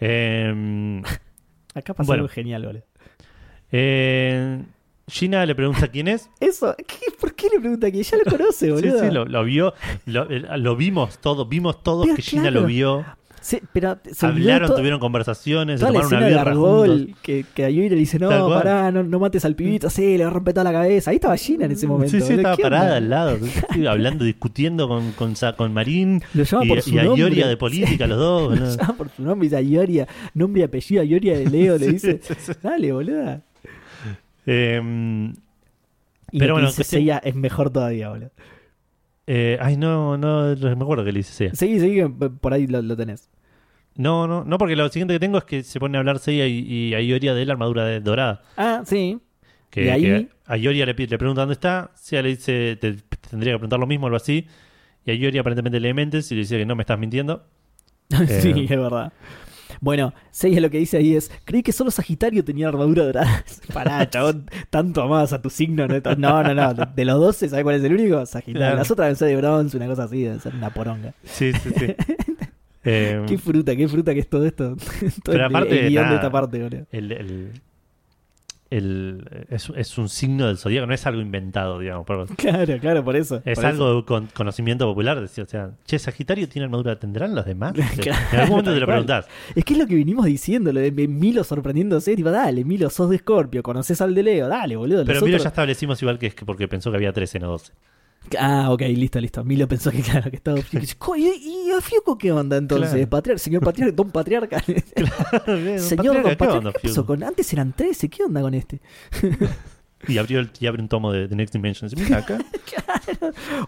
Em, Acá pasa Bueno. algo genial, boludo. eh, Gina le pregunta quién es. Eso, ¿qué? ¿por qué le pregunta que ya lo conoce, Sí, boludo? sí, lo, lo vio, lo, lo vimos todos, vimos todos Pero que Gina claro. lo vio. Sí, pero se Hablaron, tuvieron conversaciones, se tomaron una birra juntos. que, que a le dice, no, pará, no, no mates al pibito, sí, le va a romper toda la cabeza. Ahí estaba Gina en ese momento. Sí, sí, estaba parada al lado, sí, hablando, discutiendo con, con, con Marín Lo llama y, por su y a. Ioria de política, los dos. Lo boludo. llama por su nombre, dice Ayoria, nombre y apellido Ayoria de Leo, le Sí, dice, sí, sí. dale, boluda. Em, Y Pero bueno, Seiya es mejor todavía, boludo. eh, ay, no, no, no me acuerdo que le dice Seiya. Seguí, seguí, que por ahí lo, lo tenés. No, no, no, porque lo siguiente que tengo es que se pone a hablar Seiya y, y a Ioria de la armadura de- dorada. Ah, sí. Que, Y ahí- que a Ioria le, pregunta dónde está, Seiya le dice, te, te tendría que preguntar lo mismo, algo así. Y a Ioria aparentemente le mentes y le dice que no me estás mintiendo. sí, Eh. es verdad. Bueno, Seiya lo que dice ahí es, creí que solo Sagitario tenía armadura dorada. Pará, chabón, tanto amabas a tu signo. No, no, no, no. De, de los 12, ¿sabes cuál es el único? Sagitario. Claro. Las otras ser de bronce, una cosa así, ser una poronga. Sí, sí, sí. Qué fruta, qué fruta que es todo esto. todo Pero el- aparte, el guion de nada. esta parte, boludo. el, el- el- es, es un signo del zodíaco, no es algo inventado, digamos. pero Claro, claro, por eso. es por algo con conocimiento popular. decir, O sea, che, Sagitario tiene armadura, ¿tendrán los demás? Claro, en algún momento te lo preguntás. eso. Es que es lo que vinimos diciendo, lo de Milo sorprendiéndose. Tipo, dale, Milo, sos de Scorpio, conoces al de Leo, dale, boludo. Pero los mira, otros- ya establecimos igual que es que porque pensó que había 13, no 12. Ah, ok, listo, listo. Milo pensó que, claro, que estaba. ¿Y, y a Fiuco qué onda entonces? Claro. Patriarca, señor patriarca, don patriarca. señor don Patriarca, ¿qué patriarca. onda, ¿qué pasó Fiuco? con- Antes eran 13, ¿qué onda con este? Y abrió el- y abre un tomo de The Next Dimension. Dice, Mira acá.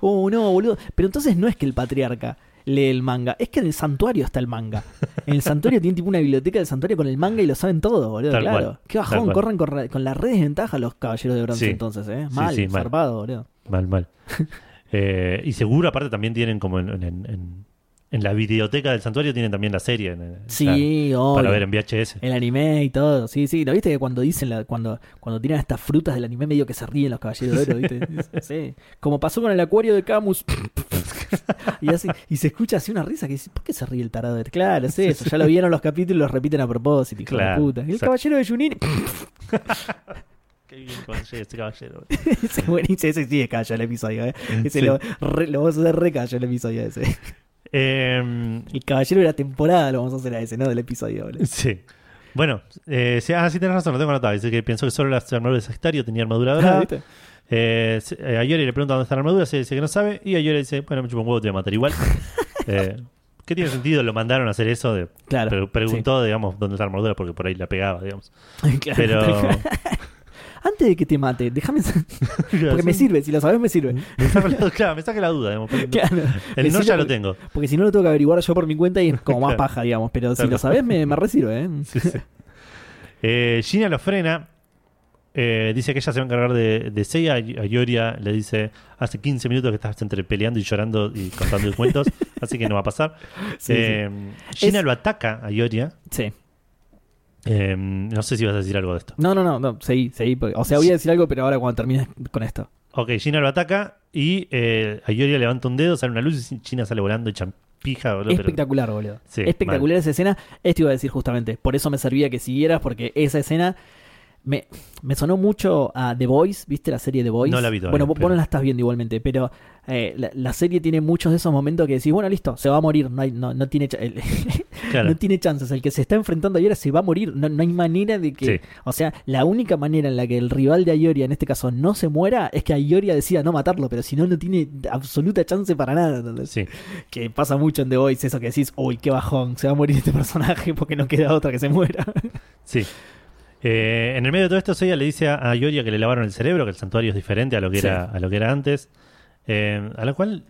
Oh, no, boludo. Pero entonces no es que el patriarca lee el manga, es que en el santuario está el manga. En el santuario tienen tipo una biblioteca del santuario con el manga y lo saben todo, boludo. Tal claro. cual, Qué bajón, corren con, con la red desventaja los caballeros de bronce Sí. entonces, ¿eh? Mal, sí, mal. zarpado, boludo. Mal, mal. Eh, y seguro, aparte, también tienen como en, en- en- en la videoteca del santuario, tienen también la serie. Sí. Para ver en VHS. El anime y todo, sí, sí. ¿Lo viste que cuando dicen, la, cuando, cuando tiran estas frutas del anime medio que se ríen los caballeros de oro, ¿viste? Sí. Como pasó con el acuario de Camus. y, así, y se escucha así una risa que dice, ¿por qué se ríe el tarado? de- Claro, es eso. Ya lo vieron los capítulos y los repiten a propósito, hijo Claro, de puta. Y el caballero de Junin. Qué bien con ese caballero. ese buenísimo, ese sí es callo el episodio, ¿eh? Ese Sí. lo, re- lo vamos a hacer re callo el episodio ese. Eh, El caballero de la temporada lo vamos a hacer a ese, ¿no? Del episodio, boludo. sí. Bueno, eh, sí, ah, sí, tenés razón, lo tengo anotado. Dice que pensó que solo las armaduras de Sagitario tenía armadura Ah, dorada. ¿viste? Eh, eh, a Yori le pregunta dónde está la armadura, se dice que no sabe. Y a Yori dice, bueno, me chupa un huevo, te voy a matar igual. eh, ¿Qué tiene sentido? Lo mandaron a hacer eso. De, Claro. pre- preguntó, digamos, dónde está la armadura porque por ahí la pegaba, digamos. Claro. Pero. Antes de que te mate, déjame. Porque me sirve, si lo sabes, me sirve. Me saca la, claro, me saca la duda. Digamos, porque Claro. el no ya lo tengo. Porque si no lo tengo que averiguar yo por mi cuenta y es como más Claro. paja, digamos. Pero si lo sabes, me, me resirve, ¿eh? Sí, sí. Eh, Gina lo frena. eh, dice que ella se va a encargar de, de Seiya. A Yoria le dice: Hace 15 minutos que estás entre peleando y llorando y contando cuentos, así que no va a pasar. Sí, Eh, Gina Es- lo ataca a Yoria. sí. Eh, no sé si vas a decir algo de esto. No, no, no, no, seguí, seguí. O sea, voy a decir algo, pero ahora cuando termines con esto. Ok, Gina lo ataca y eh, a Yoria levanta un dedo, sale una luz y Gina sale volando hecha pija. boludo, pero- Espectacular, boludo. Sí, Espectacular esa escena. Esto iba a decir justamente. Por eso me servía que siguieras, porque esa escena me, me sonó mucho a The Voice. ¿Viste la serie The Voice? No la vi todavía, Bueno, vos, no la estás viendo igualmente, pero eh, la, la serie tiene muchos de esos momentos que decís, bueno, listo, se va a morir. No, hay, no, no tiene Claro. no tiene chances. El que se está enfrentando a Ayoria se va a morir. No, no hay manera de que. Sí. O sea, la única manera en la que el rival de Ayoria, en este caso, no se muera es que Ayoria decida no matarlo, pero si no, no tiene absoluta chance para nada. Sí. Que pasa mucho en The Voice, eso que decís, uy, qué bajón, se va a morir este personaje porque no queda otra que se muera. Sí. Eh, en el medio de todo esto, Seiya le dice a, a Yoria que le lavaron el cerebro, que el santuario es diferente a lo que, Sí. era, a lo que era antes. Eh, a lo cual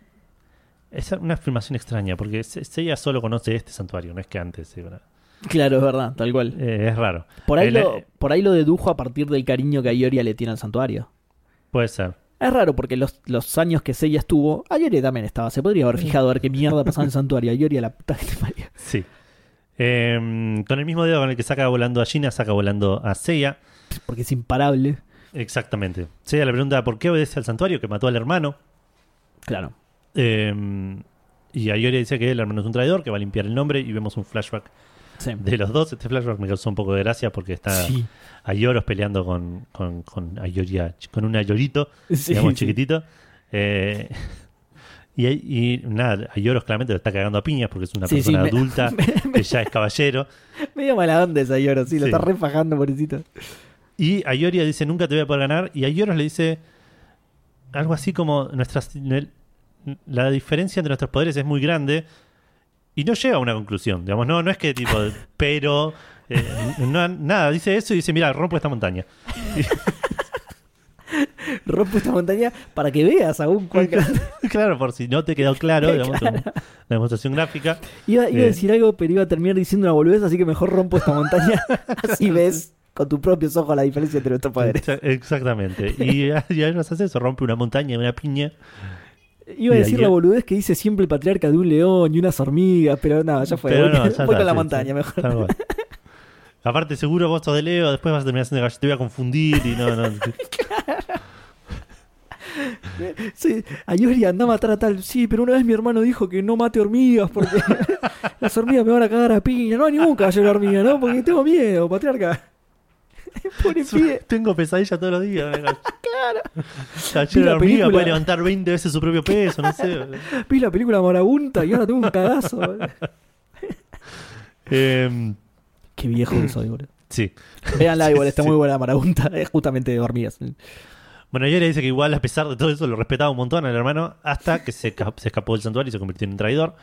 es una afirmación extraña, porque Seiya solo conoce este santuario, no es que antes. claro, es verdad, tal cual. Eh, es raro. Por ahí, El- lo, por ahí lo dedujo a partir del cariño que Ayoria le tiene al santuario. Puede ser. Es raro porque los, los años que Seiya estuvo, Ayoria también estaba. Se podría haber fijado a ver qué mierda pasaba en el santuario. Ayoria, la puta que te. Sí. Eh, con el mismo dedo con el que saca volando a Gina, saca volando a Seiya. Porque es imparable. Exactamente. Seiya le pregunta por qué obedece al santuario que mató al hermano. Claro. Eh, y Ayoria dice que el hermano es un traidor, que va a limpiar el nombre y vemos un flashback Sí. de los dos. Este flashback me causó un poco de gracia porque está Sí. Ayoros peleando con, con, con Ayoria, con un Ayorito, Sí, digamos, chiquitito. Eh, y, y nada, Ayoros claramente lo está cagando a piñas porque es una persona me- adulta que ya es caballero. Medio mala onda esa Ayoro, sí, lo está refajando, pobrecito. Y Ayoria dice, nunca te voy a poder ganar. Y Ayoros le dice algo así como, nuestras, la diferencia entre nuestros poderes es muy grande. Y no llega a una conclusión. Digamos, no, no es que tipo, pero... eh, no- nada, dice eso y dice, mira, rompo esta montaña. Rompo esta montaña para que veas aún cuál claro, por si no te quedó claro, digamos, una demostración gráfica. Iba, iba Eh. a decir algo, pero iba a terminar diciendo una boludez, así que mejor rompo esta montaña. así ves con tus propios ojos la diferencia entre nuestros poderes. Exa- Exactamente. Y, y Ayoros hace eso, rompe una montaña una piña. Iba a decir la boludez que dice siempre el patriarca de un león y unas hormigas, pero nada, ya fue. Pero voy no, ya voy está, con la montaña sí, mejor. Aparte, seguro vos sos de Leo, después vas a terminar siendo gallo, te voy a confundir y no, no. Sí, Ayori anda a matar a tal. Sí, pero una vez mi hermano dijo que no mate hormigas porque las hormigas me van a cagar a piña. No hay ningún caballero hormiga, ¿no? Porque tengo miedo, patriarca. Pobre pibe. Tengo pesadilla todos los días. claro. Vi la hormiga película. puede levantar 20 veces su propio peso, no sé. Vi la película Marabunta y ahora tengo un cagazo. Em, Qué viejo que soy, boludo. sí. Veanla igual, está Sí. muy buena la Marabunta. Es justamente de hormigas. Bueno, Yori dice que igual, a pesar de todo eso, lo respetaba un montón al hermano hasta que se, se escapó del santuario y se convirtió en un traidor.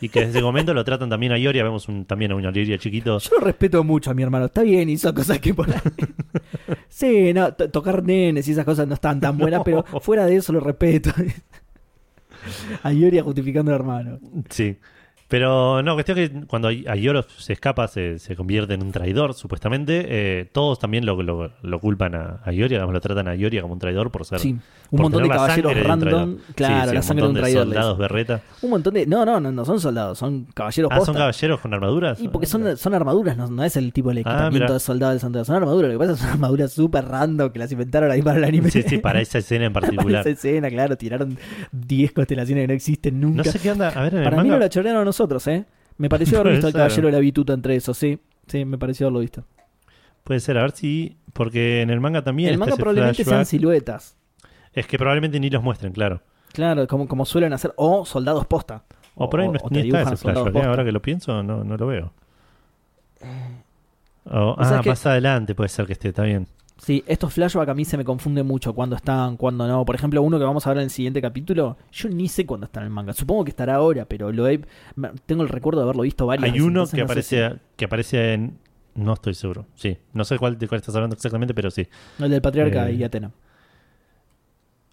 Y que desde ese momento lo tratan también a Yoria. Vemos un, también a un Yoria chiquito. Yo lo respeto mucho a mi hermano. Está bien, hizo cosas que por ahí. Sí, no, to- tocar nenes y esas cosas no están tan buenas, pero fuera de eso lo respeto. A Ioria justificando al hermano. Sí. Pero no, cuestión que cuando Ayoros se escapa se, se convierte en un traidor, supuestamente. Eh, todos también lo, lo, lo culpan a, a Ioria, digamos, lo tratan a Ioria como un traidor por ser. Sí, un por montón de caballeros de random. Claro, Sí, sí, la un sangre de un traidor. soldados berreta. Un montón de. No, no, no, no son soldados, son caballeros Ah, posta. son caballeros con armaduras. Y porque son, son armaduras, no, no es el tipo de Ah, equipamiento de soldado del santuario. Son armaduras, lo que pasa es que son armaduras súper random que las inventaron ahí para el anime. Sí, sí, para esa escena en Para particular. esa escena, claro, tiraron 10 constelaciones que no existen nunca. No sé qué anda. A ver, en el Para mí manga- no la chorearon nosotros, ¿eh? Me pareció haber visto al caballero de la bituta entre esos, sí. Sí, me pareció haberlo visto. Puede ser, a ver si. Porque en el manga también. En el manga probablemente sean siluetas. Es que probablemente ni los muestren, claro. Claro, como, como suelen hacer. O soldados posta. O por ahí no, ni está ese flashback. ¿eh? Ahora que lo pienso, no, no lo veo. O- o sea, ah, que- más adelante puede ser que esté, está bien. Sí, estos flashbacks a mí se me confunden mucho cuando están, cuando no. Por ejemplo, uno que vamos a ver en el siguiente capítulo, yo ni sé cuándo está en el manga. Supongo que estará ahora, pero lo he, tengo el recuerdo de haberlo visto varias Hay veces, uno entonces que no aparece, que aparece en. No estoy seguro. Sí. No sé cuál, de cuál estás hablando exactamente, pero sí. el del patriarca Eh, y Atena.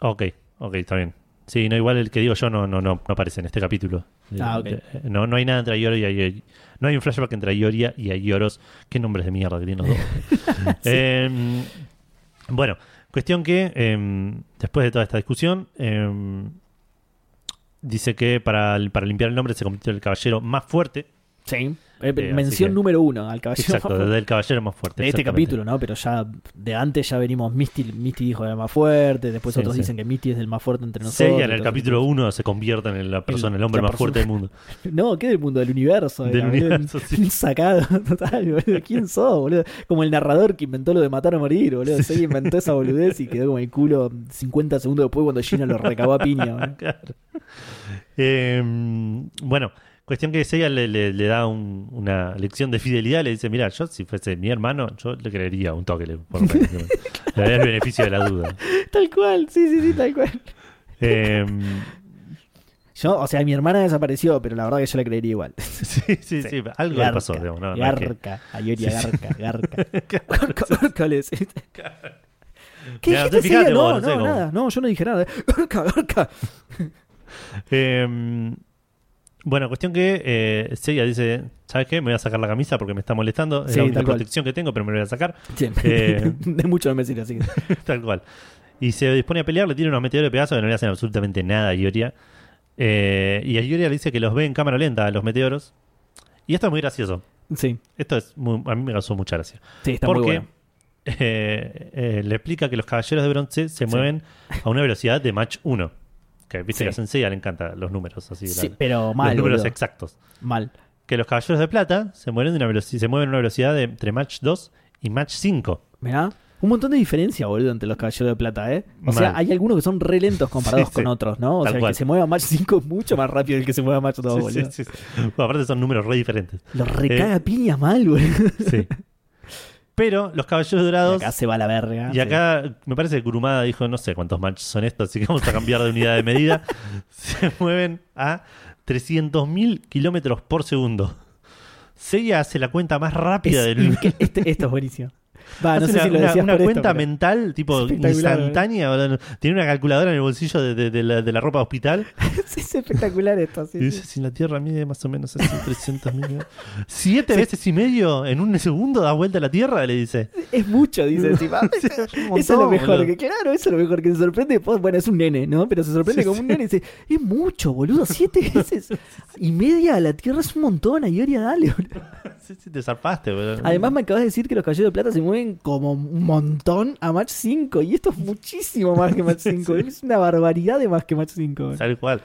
Ok, ok, está bien. Sí, no, igual el que digo yo no, no, no, no aparece en este capítulo. Ah, Eh, ok. eh, No, no hay nada entre Ioria y Ay- No hay un flashback entre Ioria y Ayoros. Qué nombres de mierda que tienen los dos. Eh, bueno, cuestión que eh, después de toda esta discusión, eh, dice que para, para limpiar el nombre se convirtió en el caballero más fuerte. Sí. Eh, mención que- número uno al caballero Exacto, más fuerte. desde el caballero más fuerte. de este capítulo, ¿no? Pero ya de antes ya venimos, Misty, Misty dijo era más fuerte, después Sí, otros sí. dicen que Misty es el más fuerte entre nosotros. Seiya en el capítulo 1 se convierte en la persona, el, hombre más persona- fuerte del mundo. No, ¿qué del mundo? Del universo. Del era, universo, sí. Sacado total, boludo. ¿Quién sos, boludo? Como el narrador que inventó lo de matar o morir, boludo. Se inventó esa boludez y quedó como el culo 50 segundos después cuando Gina lo recabó a piña. Claro. Eh, bueno, cuestión que Seiya le, le- le da un- una lección de fidelidad. Le dice: Mira, yo si fuese mi hermano, yo le creería un toque. Le, por lo menos. le daría el beneficio de la duda. Tal cual, sí, sí, sí, tal cual. Eh, Yo, o sea, mi hermana desapareció, pero la verdad que yo le creería igual. sí, sí, sí, algo le Garca, pasó. digamos, no, no es que- garca, Ayoria, Sí, sí. garca, garca. Garca, garca, le decís. ¿Qué Mira, dijiste, fíjate Seiya? vos, No, no sé no, cómo. nada. No, yo no dije nada. Garca, garca. Eh, bueno, cuestión que eh, Seiya dice: ¿Sabes qué? Me voy a sacar la camisa porque me está molestando. Es Sí, la única tal cual. protección que tengo, pero me la voy a sacar. Sí, Eh, de mucho no me sirve, así que. Tal cual. Y se dispone a pelear, le tira unos meteoros de pedazos que no le hacen absolutamente nada a Ioria. Eh, y a Ioria le dice que los ve en cámara lenta a los meteoros. Y esto es muy gracioso. Sí, Esto es muy- a mí me causó mucha gracia. sí, está muy Porque bueno. eh, eh, le explica que los caballeros de bronce se Sí. mueven a una velocidad de Mach 1. Que viste Sí. que a Sensei le encantan los números así. Sí, la- pero los mal, números boludo. exactos. Mal. Que los caballeros de plata se mueven, de una velocidad, se mueven a una velocidad de entre Mach 2 y Mach 5. Mirá, un montón de diferencia, boludo, entre los caballeros de plata, ¿eh? O sea, hay algunos que son re lentos comparados Sí, con sí. otros, ¿no? O Tal sea, el cual. que se mueva Match 5 es mucho más rápido que el que se mueva Match 2, Sí, boludo. sí, sí. Bueno, aparte son números re diferentes. Los recaga Eh, piñas mal, boludo. Sí. Pero los caballeros Y dorados. acá se va la verga. Y sí. acá me parece que Kurumada dijo, no sé cuántos matches son estos, así que vamos a cambiar de unidad de medida. Se mueven a 300.000 kilómetros por segundo. Seiya hace la cuenta más rápida Es del inque- este- esto es buenísimo. Va, no Hace sé una, si lo una- decías una por esto, cuenta mental, tipo espectacular, instantánea. Tiene una calculadora en el bolsillo de, de- de la, de la ropa de hospital. Sí, es espectacular esto, sí, Y dice: sí. Si la Tierra mide más o menos así, 300 mil. ¿Siete veces y medio en un segundo da vuelta a la Tierra? Le dice. Es mucho, dice encima. Eso es lo mejor, boludo. que claro, eso es lo mejor que se sorprende. pues, Bueno, es un nene, ¿no? Pero se sorprende como un nene y dice, es mucho, boludo, siete veces y media a la Tierra es un montón, Ayoria, dale, boludo. Sí, sí, te zarpaste, boludo. Además me acabas de decir que los caballeros de plata se mueven como un montón a Match 5 y esto es muchísimo más que Match 5. Sí. Es una barbaridad de más que Match 5. boludo. Tal cual.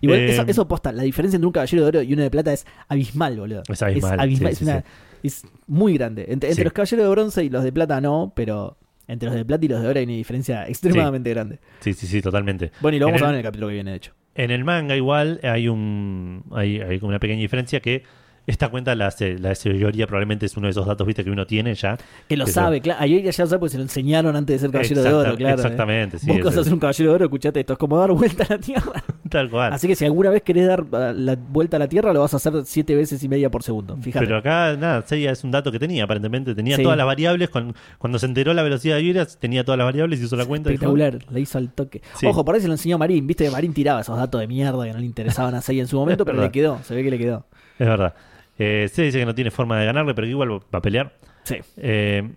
Igual Eh, eso, eso posta, la diferencia entre un caballero de oro y uno de plata es abismal, boludo. Es abismal, sí, es, sí, una- sí. es muy grande. Entre, los caballeros de bronce y los de plata no, pero entre los de plata y los de oro hay una diferencia extremadamente grande. Sí, sí, sí, totalmente. Bueno, y lo En vamos a el- ver en el capítulo que viene, de hecho. En el manga igual hay un hay, hay como una pequeña diferencia que esta cuenta la hace, la hace Ioria, probablemente es uno de esos datos viste que uno tiene ya. Que lo sabe, claro. Ayer ya lo sabe porque se lo enseñaron antes de ser caballero de oro, claro. ¿eh? Exactamente, sí. Vos es- a ser un caballero de oro, escuchate esto, es como dar vuelta a la Tierra. tal cual. Así que si alguna vez querés dar uh, la vuelta a la Tierra, lo vas a hacer siete veces y media por segundo. Fíjate. Pero acá, nada, Seiya es un dato que tenía, aparentemente. Tenía Sí. todas las variables. Con, cuando se enteró la velocidad de Ioria, tenía todas las variables y hizo la cuenta. Espectacular, le hizo al toque. Sí. Ojo, por ahí se lo enseñó Marín, viste que Marín tiraba esos datos de mierda que no le interesaban a Seiya en su momento, Es pero le quedó, se ve que le quedó. Es verdad. Eh, se dice que no tiene forma de ganarle, pero que igual va a pelear. Sí. Eh,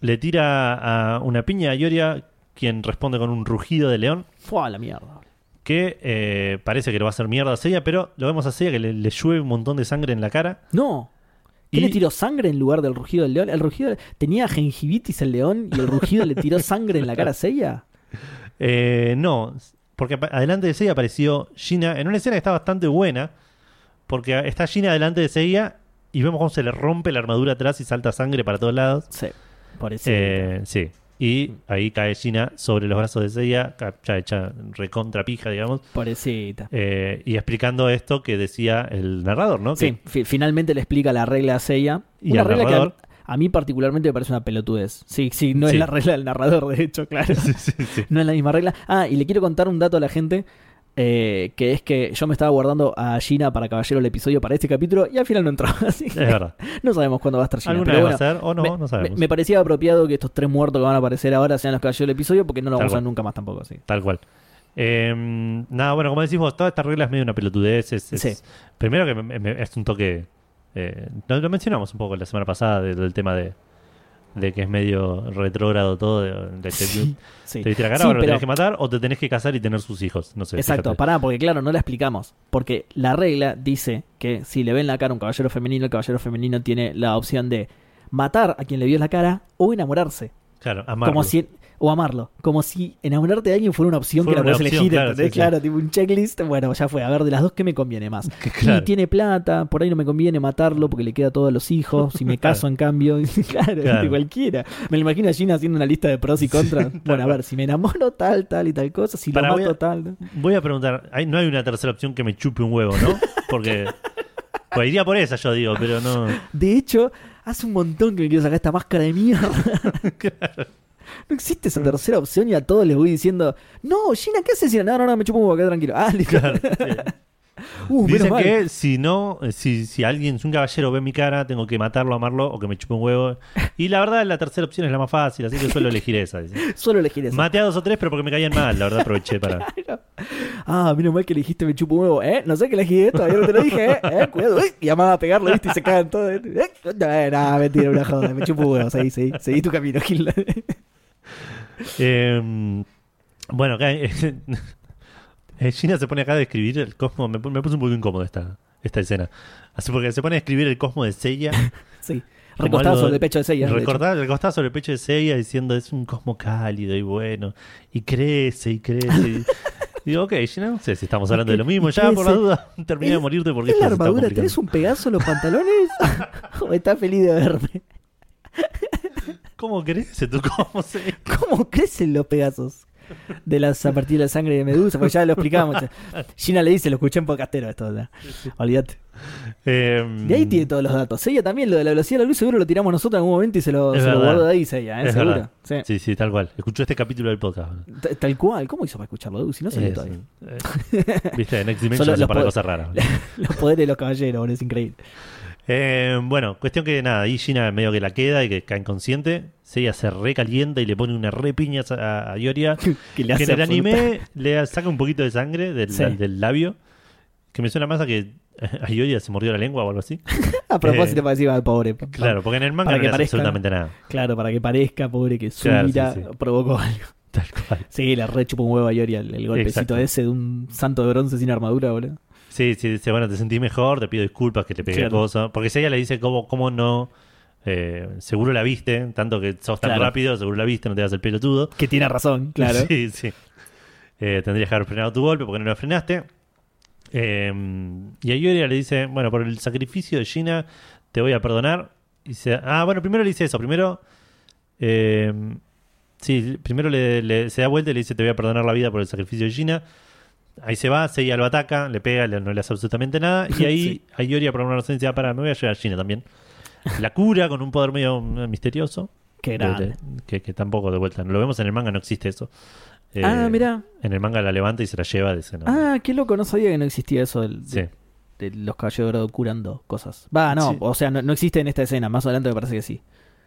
le tira a una piña a Ioria, quien responde con un rugido de león. Fue a la mierda. Que eh, parece que lo va a hacer mierda a Seiya, pero lo vemos a Seiya que le, le llueve un montón de sangre en la cara. No. ¿Qué Y- le tiró sangre en lugar del rugido del león? El rugido tenía gingivitis el león y el rugido le tiró sangre en la cara a Seiya. Eh, no, porque adelante de Seiya apareció Gina en una escena que está bastante buena. Porque está Gina delante de Seiya y vemos cómo se le rompe la armadura atrás y salta sangre para todos lados. Sí. Por eso. Eh, sí. Y ahí cae Gina sobre los brazos de Seiya, ya hecha recontra pija, digamos, Pobrecita. eh, y explicando esto que decía el narrador, ¿no? Sí, Que- fi- finalmente le explica la regla a Seiya. Y Una regla narrador. que a, a mí particularmente me parece una pelotudez. Sí, sí, no Sí. es la regla del narrador, de hecho, claro. sí, sí, sí. No es la misma regla. Ah, y le quiero contar un dato a la gente. Eh, que es que yo me estaba guardando a Gina para Caballero el episodio para este capítulo y al final no entró. Así Es verdad. no sabemos cuándo va a estar Gina. Alguna Pero bueno, va a ser o no, me, no sabemos. me- me parecía apropiado que estos tres muertos que van a aparecer ahora sean los caballeros del episodio porque no lo Tal vamos a ver nunca más tampoco. Sí. Tal cual. Eh, nada, bueno, como decís vos, toda esta regla es medio una pelotudez. Es, es- Sí. Primero que me- es un toque. eh, lo, lo mencionamos un poco la semana pasada de- del tema de, de que es medio retrógrado todo. de- de- te- Sí. Te viste la cara, Sí, ahora lo tenés que matar o te tenés que casar y tener sus hijos. No sé. Exacto, fíjate. pará, porque claro, no la explicamos. Porque la regla dice que si le ven la cara a un caballero femenino, el caballero femenino tiene la opción de matar a quien le vio la cara o enamorarse. Claro, amarlo. Como si, o amarlo. Como si enamorarte de alguien fuera una opción Fuera que la puedes elegir. claro, ¿entendés? sí, sí. Claro, tipo un checklist. Bueno, ya fue. A ver, de las dos, ¿qué me conviene más? Claro. Y tiene plata, por ahí no me conviene matarlo porque le queda todo a los hijos. Si me caso, en cambio, claro, Claro. de cualquiera. Me lo imagino a Gina haciendo una lista de pros y contras. bueno, a ver, si me enamoro, tal, tal y tal cosa. Si Pará, lo voy mato, a- tal. Voy a preguntar, ¿hay- no hay una tercera opción que me chupe un huevo, ¿no? Porque. Pues iría por esa, yo digo, pero no. De hecho, hace un montón que me quiero sacar esta máscara de mierda. No existe esa tercera opción y a todos les voy diciendo, no, Gina, ¿qué haces? No, no, no, me chupo un huevo, queda tranquilo. Ah, listo. Claro. Uh, menos Dicen mal. que si no, si, si alguien, si un caballero ve mi cara, tengo que matarlo, amarlo o que me chupe un huevo. Y la verdad, la tercera opción es la más fácil, así que suelo elegir esa. Solo elegir eso. Maté a dos o tres, pero porque me caían mal, la verdad aproveché para. Ah, menos mal que elegiste me chupo un huevo. ¿Eh? No sé que elegí esto, todavía no te lo dije, ¿eh? ¿Eh? Cuidado, ¿eh? Y amaba a pegarlo, ¿viste? Y se cagan todos. ¿eh? No, eh, no, mentira, una joda. Me chupo un huevo. Seguí, seguí, seguí tu camino, Gil. Eh, bueno, acá. eh, Gina se pone acá a describir el cosmo. Me, me puso un poco incómodo esta, esta escena. Así porque se pone a escribir el cosmo de Seiya. Sí. Recostado sobre el pecho de Seiya. recostado sobre el pecho de Seiya diciendo es un cosmo cálido y bueno. Y crece y crece. y- Digo, ok, Gina, no sé si estamos hablando de lo mismo. Ya, por la duda, terminé de ¿Es- morirte porque ¿Es la armadura? ¿Tenés un pegazo en los pantalones? ¿O estás feliz de verme? ¿Cómo crece tu cosmo? Seiya? ¿Cómo crecen los pegazos? De las a partir de la sangre de Medusa, pues ya lo explicamos. Gina le dice, lo escuché en podcastero esto. ya. Olvídate. Eh, De ahí tiene todos los datos. Seiya también, lo de la velocidad de la luz, seguro lo tiramos nosotros en algún momento y se lo, se lo verdad. guardó de ahí, Seiya, ¿eh? Es seguro. verdad. Sí. Sí, sí, tal cual. Escuchó este capítulo del podcast. T- Tal cual. ¿Cómo hizo para escucharlo? Si no salió todavía. eh, Viste, Next Dimension hace para cosas raras. Los poderes de los caballeros, es increíble. Eh, bueno, cuestión que nada, ahí Gina medio que la queda y que cae inconsciente. Seiya se recalienta y le pone una re piña a, a Ioria. Que le Que en el anime le saca un poquito de sangre del, Sí. del labio. Que me suena más a que a Ioria se mordió la lengua o algo así. A propósito, Eh, para decir al pobre. Claro, porque en el manga Para no que le hace parezca- absolutamente nada. Claro, para que parezca, pobre, que su Claro, ira sí, sí. provocó algo. Tal cual. Sí, le re chupa un huevo a Ioria el, el golpecito Exacto. ese de un santo de bronce sin armadura, boludo. Sí, sí, dice, bueno, te sentí mejor, te pido disculpas que te pegué Claro. cosas. Porque si ella le dice, ¿cómo, cómo no? Eh, seguro la viste, tanto que sos tan Claro. rápido, seguro la viste, no te das el pelotudo. Que tiene razón, claro. Sí, sí. Eh, tendrías que haber frenado tu golpe porque no lo frenaste. Eh, y a Ioria le dice, bueno, por el sacrificio de Gina te voy a perdonar. Y dice, ah, bueno, primero le dice eso. Primero, eh, sí, primero le, le- se da vuelta y le dice, te voy a perdonar la vida por el sacrificio de Gina. Ahí se va, Seiya lo ataca, le pega, le- no le hace absolutamente nada. Y ahí Sí. a Ioria por una inocencia, para, me voy a llevar a Gina también. La cura con un poder medio eh, misterioso. Qué De- grande. de- que, que tampoco de vuelta. Lo vemos en el manga, no existe eso. Eh, ah, mirá. En el manga la levanta y se la lleva de escena. Ah, qué loco, no sabía que no existía eso del, sí. de, de los caballeros dorados curando cosas. Va, no, Sí. o sea, no, no existe en esta escena, más adelante me parece que sí.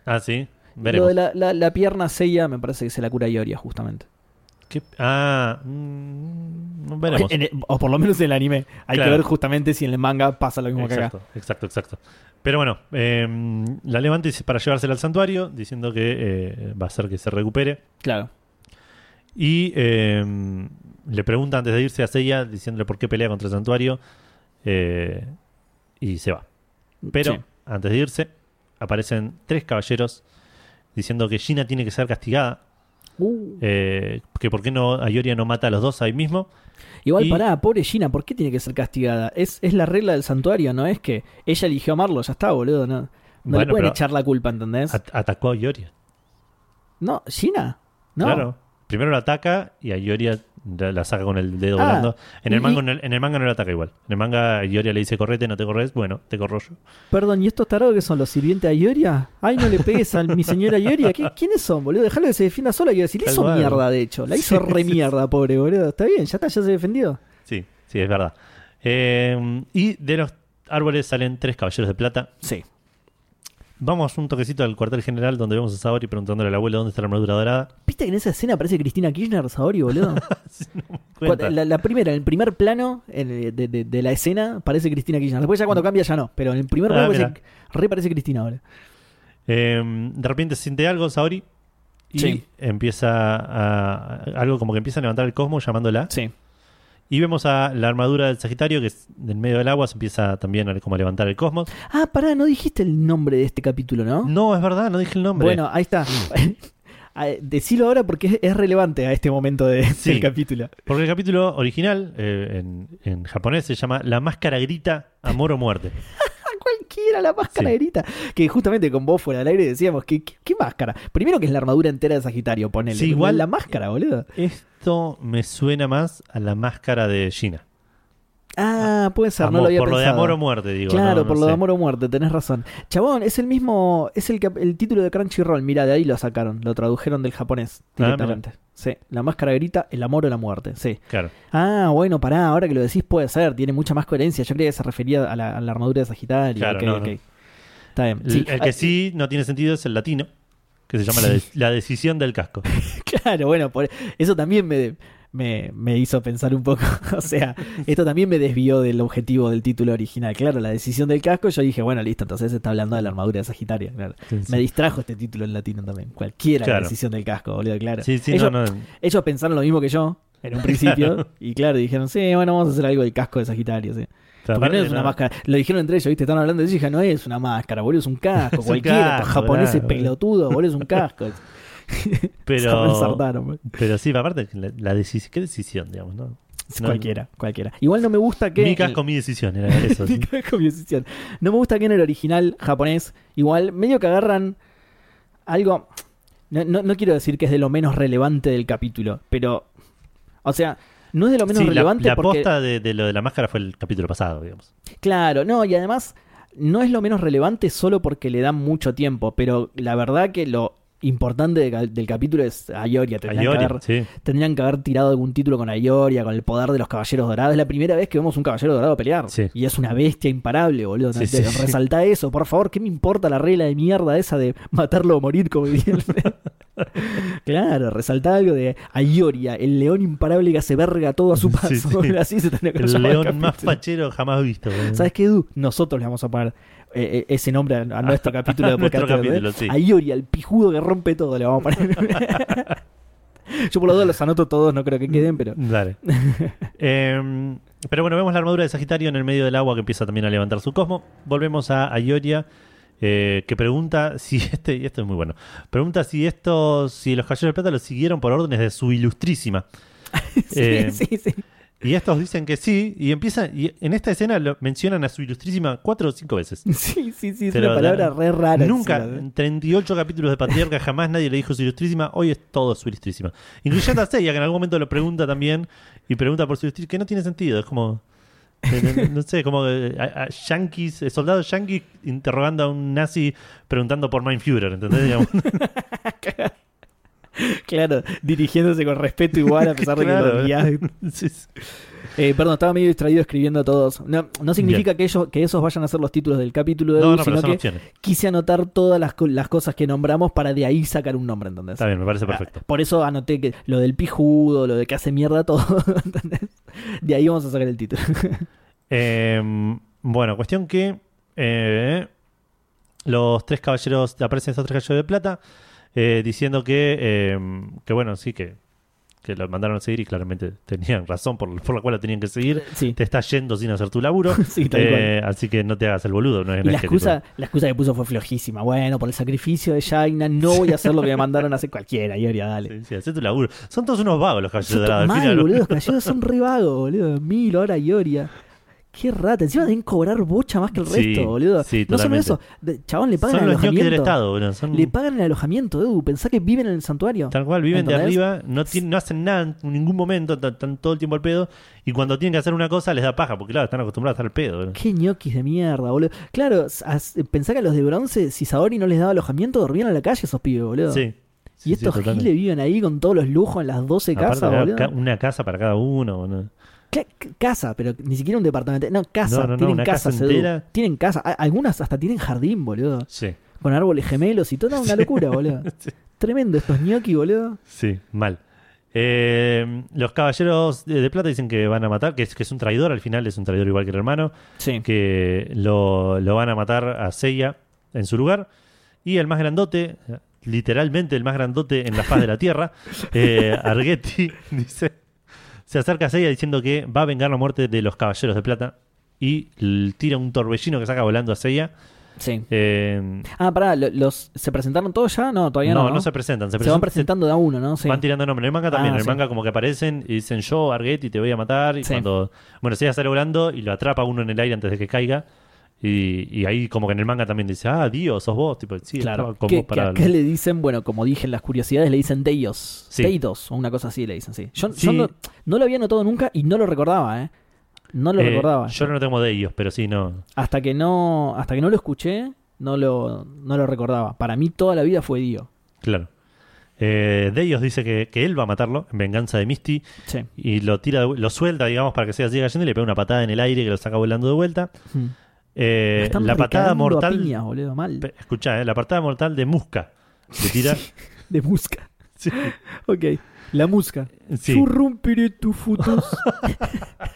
Ah, sí. Lo Veremos. de la, la, la pierna Seiya me parece que se la cura Ioria, justamente. ¿Qué? Ah, mm, veremos. En el- o por lo menos en el anime. Hay Claro. que ver justamente si en el manga pasa lo mismo que acá. Exacto, exacto. Pero bueno, eh, la levanta para llevársela al santuario, diciendo que eh, va a hacer que se recupere. Claro. Y eh, le pregunta antes de irse a Seiya, diciéndole por qué pelea contra el santuario. y se va. Pero Sí. antes de irse, aparecen tres caballeros diciendo que Gina tiene que ser castigada. Uh. eh, que por qué no Ayoria no mata a los dos ahí mismo. Igual, Y- pará, pobre Gina, ¿por qué tiene que ser castigada? Es, es la regla del santuario, ¿no? Es que ella eligió amarlo, ya está, boludo. No, no le Bueno, pueden pero- echar la culpa, ¿entendés? At- atacó a Ayoria. No, ¿Gina? No. Claro. Primero lo ataca y a Ioria la, saca con el dedo Ah, volando. En el, y- manga, en, el, en el manga no lo ataca igual. En el manga Ioria le dice correte, no te corres. Bueno, te corro yo. Perdón, ¿y estos tarados que son los sirvientes a Ioria? Ay, no le pegues a mi señora Ioria. ¿Qué- ¿Quiénes son, boludo? Dejalo que se defienda sola. Quiero decir, le hizo mierda, de hecho. La hizo Sí, re sí, mierda, pobre, boludo. Está bien, ya está, ya se defendió. Sí, sí, es verdad. Eh, y de los árboles salen tres caballeros de plata. Sí. Vamos un toquecito al cuartel general donde vemos a Saori preguntándole al abuelo dónde está la armadura dorada. ¿Viste que en esa escena aparece Cristina Kirchner, Saori, boludo? La, la primera, en el primer plano el- de, de- de la escena aparece Cristina Kirchner. Después ya cuando cambia ya no. Pero en el primer Ah, plano mira. aparece, re parece Cristina, boludo. Eh, de repente se siente algo, Saori. Y Sí. empieza a. Algo como que empieza a levantar el cosmos llamándola. Sí. Y vemos a la armadura del Sagitario que es del medio del agua. Se empieza también a, como a levantar el cosmos. Ah, pará, no dijiste el nombre de este capítulo, ¿no? No, es verdad, no dije el nombre. Bueno, ahí está. Decilo ahora porque es, es relevante a este momento de- Sí. del capítulo. Porque el capítulo original eh, en, en japonés se llama La máscara grita amor o muerte. A cualquiera la máscara Sí. grita. Que justamente con vos fuera del aire decíamos que ¿qué, qué máscara? Primero que es la armadura entera de Sagitario, ponele. Sí, igual- La máscara, boludo. Esto me suena más a la máscara de Gina. Ah, puede ser, no lo había por lo de pensado. amor o muerte, digo. Claro, no- no por lo de amor o muerte, tenés razón. Chabón, es el mismo, es el, el título de Crunchyroll, mira, de ahí lo sacaron, lo tradujeron del japonés Ah, directamente. sí, la máscara grita, el amor o la muerte, sí. Claro. Ah, bueno, pará, ahora que lo decís puede ser, tiene mucha más coherencia. Yo creía que se refería a la, a la armadura de Sagitario. Claro, ok, no. Está bien. El- Sí. el que Ah, sí no tiene sentido es el latino, que se llama la, de- la decisión del casco. Claro, bueno, por- eso también me, me, me hizo pensar un poco. o sea, esto también me desvió del objetivo del título original. Claro, la decisión del casco, yo dije, bueno, listo, entonces se está hablando de la armadura de Sagitario. claro. Sí, sí. Me distrajo este título en latino también. Cualquiera la decisión del casco, boludo, claro. Sí, ellos, no, no. ellos pensaron lo mismo que yo en un principio. Y claro, dijeron, sí, bueno, vamos a hacer algo del casco de Sagitario, sí. Porque no es una no. máscara. Lo dijeron entre ellos, ¿viste? Están hablando de eso y dije, no es una máscara, boludo, es un casco. Cualquiera, claro. pelotudos, boludo, es un casco. Pero, boludo. pero sí, aparte, la, la decisión, ¿qué decisión, digamos? No? No, cualquiera, cualquiera. Igual no me gusta que. Mi casco, mi decisión, era eso. Mi casco, mi decisión. No me gusta que en el original japonés, igual, medio que agarran algo. No, no, no quiero decir que es de lo menos relevante del capítulo, pero. O sea, no es de lo menos Sí, la, relevante la porque. posta de, de lo de la máscara fue el capítulo pasado, digamos. Claro, no, y además no es lo menos relevante solo porque le dan mucho tiempo, pero la verdad que lo importante de del capítulo es Ayoria. Tendrían, Ayori, que haber, sí. tendrían que haber tirado algún título con Ayoria, con el poder de los caballeros dorados. Es la primera vez que vemos un caballero dorado pelear. Sí. Y es una bestia imparable, boludo. Sí. Resalta eso, por favor. ¿Qué me importa la regla de mierda esa de matarlo o morir, como claro, resalta algo de Ayoria, el león imparable que hace verga todo a su paso. Sí, sí. Así se tendría que El león más fachero jamás visto. ¿Sabes qué, Edu? Nosotros le vamos a poner eh, eh, ese nombre a, a nuestro capítulo de A podcast. capítulo, sí. A Iori, al pijudo que rompe todo, le vamos a poner. Yo por los dos los anoto todos, no creo que queden, pero. Dale. Em, pero bueno, vemos la armadura de Sagitario en el medio del agua que empieza también a levantar su cosmo. Volvemos a Ayoria, eh, que pregunta si este, y esto es muy bueno, pregunta si estos, si los caballeros de plata los siguieron por órdenes de su ilustrísima. Sí, Eh, sí, sí. Y estos dicen que sí, y empiezan, y en esta escena lo mencionan a su ilustrísima cuatro o cinco veces. Sí, sí, sí, es Pero una palabra la- re rara. Nunca, encima, ¿eh? en 38 capítulos de Patriarca, jamás nadie le dijo su ilustrísima. Hoy es todo su ilustrísima. Incluyendo a Seiya, que en algún momento lo pregunta también. Y pregunta por su ilustrísima, que no tiene sentido. Es como. eh, No, no sé, como eh, a- a yankees, eh, soldados yankees interrogando a un nazi preguntando por Mein Führer, ¿entendés? Claro, dirigiéndose con respeto igual, a pesar de que lo. Sí, sí. Eh, perdón, estaba medio distraído escribiendo a todos. No, no significa que, ellos, que esos vayan a ser los títulos del capítulo de No, no, sino que opciones. quise anotar todas las, las cosas que nombramos para de ahí sacar un nombre, ¿entendés? Está bien, me parece perfecto. Ah, Por eso anoté que lo del pijudo, lo de que hace mierda todo, ¿entendés? De ahí vamos a sacar el título. Eh, bueno, cuestión que eh, los tres caballeros, aparecen estos tres caballeros de plata eh, diciendo que, eh, que bueno, sí, que, que lo mandaron a seguir y claramente tenían razón por, por la cual lo tenían que seguir. Sí, Te estás yendo sin hacer tu laburo. sí. Eh, así que no te hagas el boludo. No es, Y la excusa, tipo- la excusa que puso fue flojísima. Bueno, por el sacrificio de Jaina no voy a hacer lo que me mandaron a hacer cualquiera, Ioria, dale. Sí, sí, hacé tu laburo. Son todos unos vagos los caballeros dorados. al mal, boludo, los caballeros son re vagos, boludo. Mil horas Ioria. Qué rata. Encima deben cobrar bocha más que el Sí, resto, boludo. sí, no solo eso. chabón, le pagan Son el los ñoquis del alojamiento. Estado, boludo. Son Le pagan el alojamiento, Edu. Pensá que viven en el santuario. tal cual, viven de arriba, no, tienen, no hacen nada en ningún momento, están todo el tiempo al pedo. Y cuando tienen que hacer una cosa les da paja, porque claro, están acostumbrados a estar al pedo. boludo. Qué ñoquis de mierda, boludo. Claro, pensá que a los de bronce, si Saori no les daba alojamiento, dormían en la calle esos pibes, boludo. Sí. Sí, y estos sí, giles viven ahí con todos los lujos en las 12 Aparte, casas, ca- boludo. una casa para cada uno. boludo. ¿Qué- qué casa, pero ni siquiera un departamento. No, casa. No, no, no, tienen una casa entera. Tienen casa. Algunas hasta tienen jardín, boludo. Sí, Con árboles gemelos y toda una locura, boludo. Sí. Tremendo estos ñoquis, boludo. sí, mal. Eh, los caballeros de, plata dicen que van a matar, que es, que es un traidor, al final es un traidor igual que el hermano, Sí. que lo, lo van a matar a Seiya en su lugar. Y el más grandote, literalmente el más grandote en la faz de la tierra, eh, dice, se acerca a Seiya diciendo que va a vengar la muerte de los caballeros de plata y tira un torbellino que saca volando a Seiya. Sí. Eh, Ah, pará, lo- los, ¿se presentaron todos ya? No, todavía no. no, ¿no? no se presentan, se, Se van presentan- presentando de a uno, ¿no? Sí. Van tirando nombres. En el manga también. Ah, en el sí. manga como que aparecen y dicen yo, Argetti, te voy a matar. Y Sí. cuando, bueno, se sale volando y lo atrapa uno en el aire antes de que caiga. Y, y ahí como que en el manga también dice, ah, Dios, sos vos. Tipo, sí, Claro. Que, que para... le dicen, bueno, como dije en las curiosidades, le dicen Deios. Sí. Deitos, o una cosa así le dicen, sí. Yo, Sí. yo no, no lo había notado nunca y no lo recordaba, ¿eh? No lo Eh, recordaba. Yo no tengo de ellos, pero sí, no. Hasta que no hasta que no lo escuché, no lo, no lo recordaba. Para mí toda la vida fue Dio. Claro. Eh, de ellos dice que, que él va a matarlo en venganza de Misty Sí. y lo tira, lo suelta, digamos, para que siga siga cayendo y le pega una patada en el aire que lo saca volando de vuelta. Hmm. Eh, la patada mortal. piñas, boludo, mal. Escuchá, eh, la patada mortal de Musca. Le tira. De musca. Sí. Ok. La musca. Sí. Yo romperé tu futus.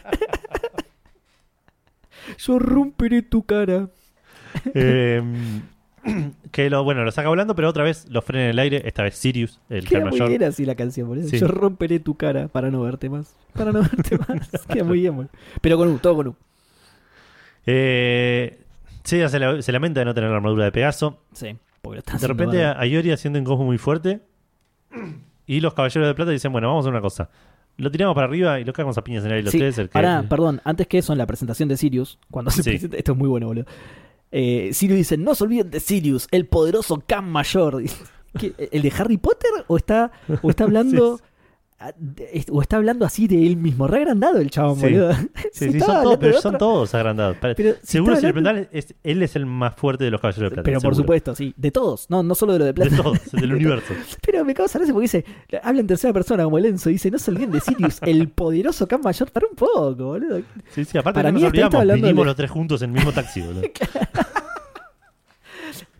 Yo romperé tu cara. Eh, que lo, bueno, lo saca volando, pero otra vez lo frena en el aire. Esta vez Sirius, el Queda muy mayor. bien así la canción, boludo. Sí. Yo romperé tu cara para no verte más. Para no verte más. Queda muy bien, boludo. Pero con U, todo con U. Eh, Seiya se, la- se lamenta de no tener la armadura de Pegaso. Sí. Porque lo está De haciendo repente bárbaro. a a Iori haciendo un cosmo muy fuerte. Y los caballeros de plata dicen, bueno, vamos a hacer una cosa. Lo tiramos para arriba y lo cagamos a piñas en el aire Sí, tres. El que, pará, perdón, antes que eso, en la presentación de Sirius, cuando se Sí. presenta, esto es muy bueno, boludo. Eh, Sirius dice, no se olviden de Sirius, el poderoso Khan mayor. ¿Qué, ¿El de Harry Potter? ¿O está, o está hablando... O está hablando así de él mismo, re agrandado el chabón, Sí. boludo. Sí, sí, son pero de son todos agrandados. Pero seguro si hablando- preguntan, es- él es el más fuerte de los caballeros de plata. Pero por supuesto, sí. De todos, no, no solo de lo de De plata. todos, del universo. Pero me causa gracia porque dice, habla en tercera persona como el Enzo, dice, no se olviden de Sirius, el poderoso Khan mayor, para un poco, boludo. Sí, sí, aparte Para no mí nos olvidamos, vinimos de- los tres juntos en el mismo taxi, boludo.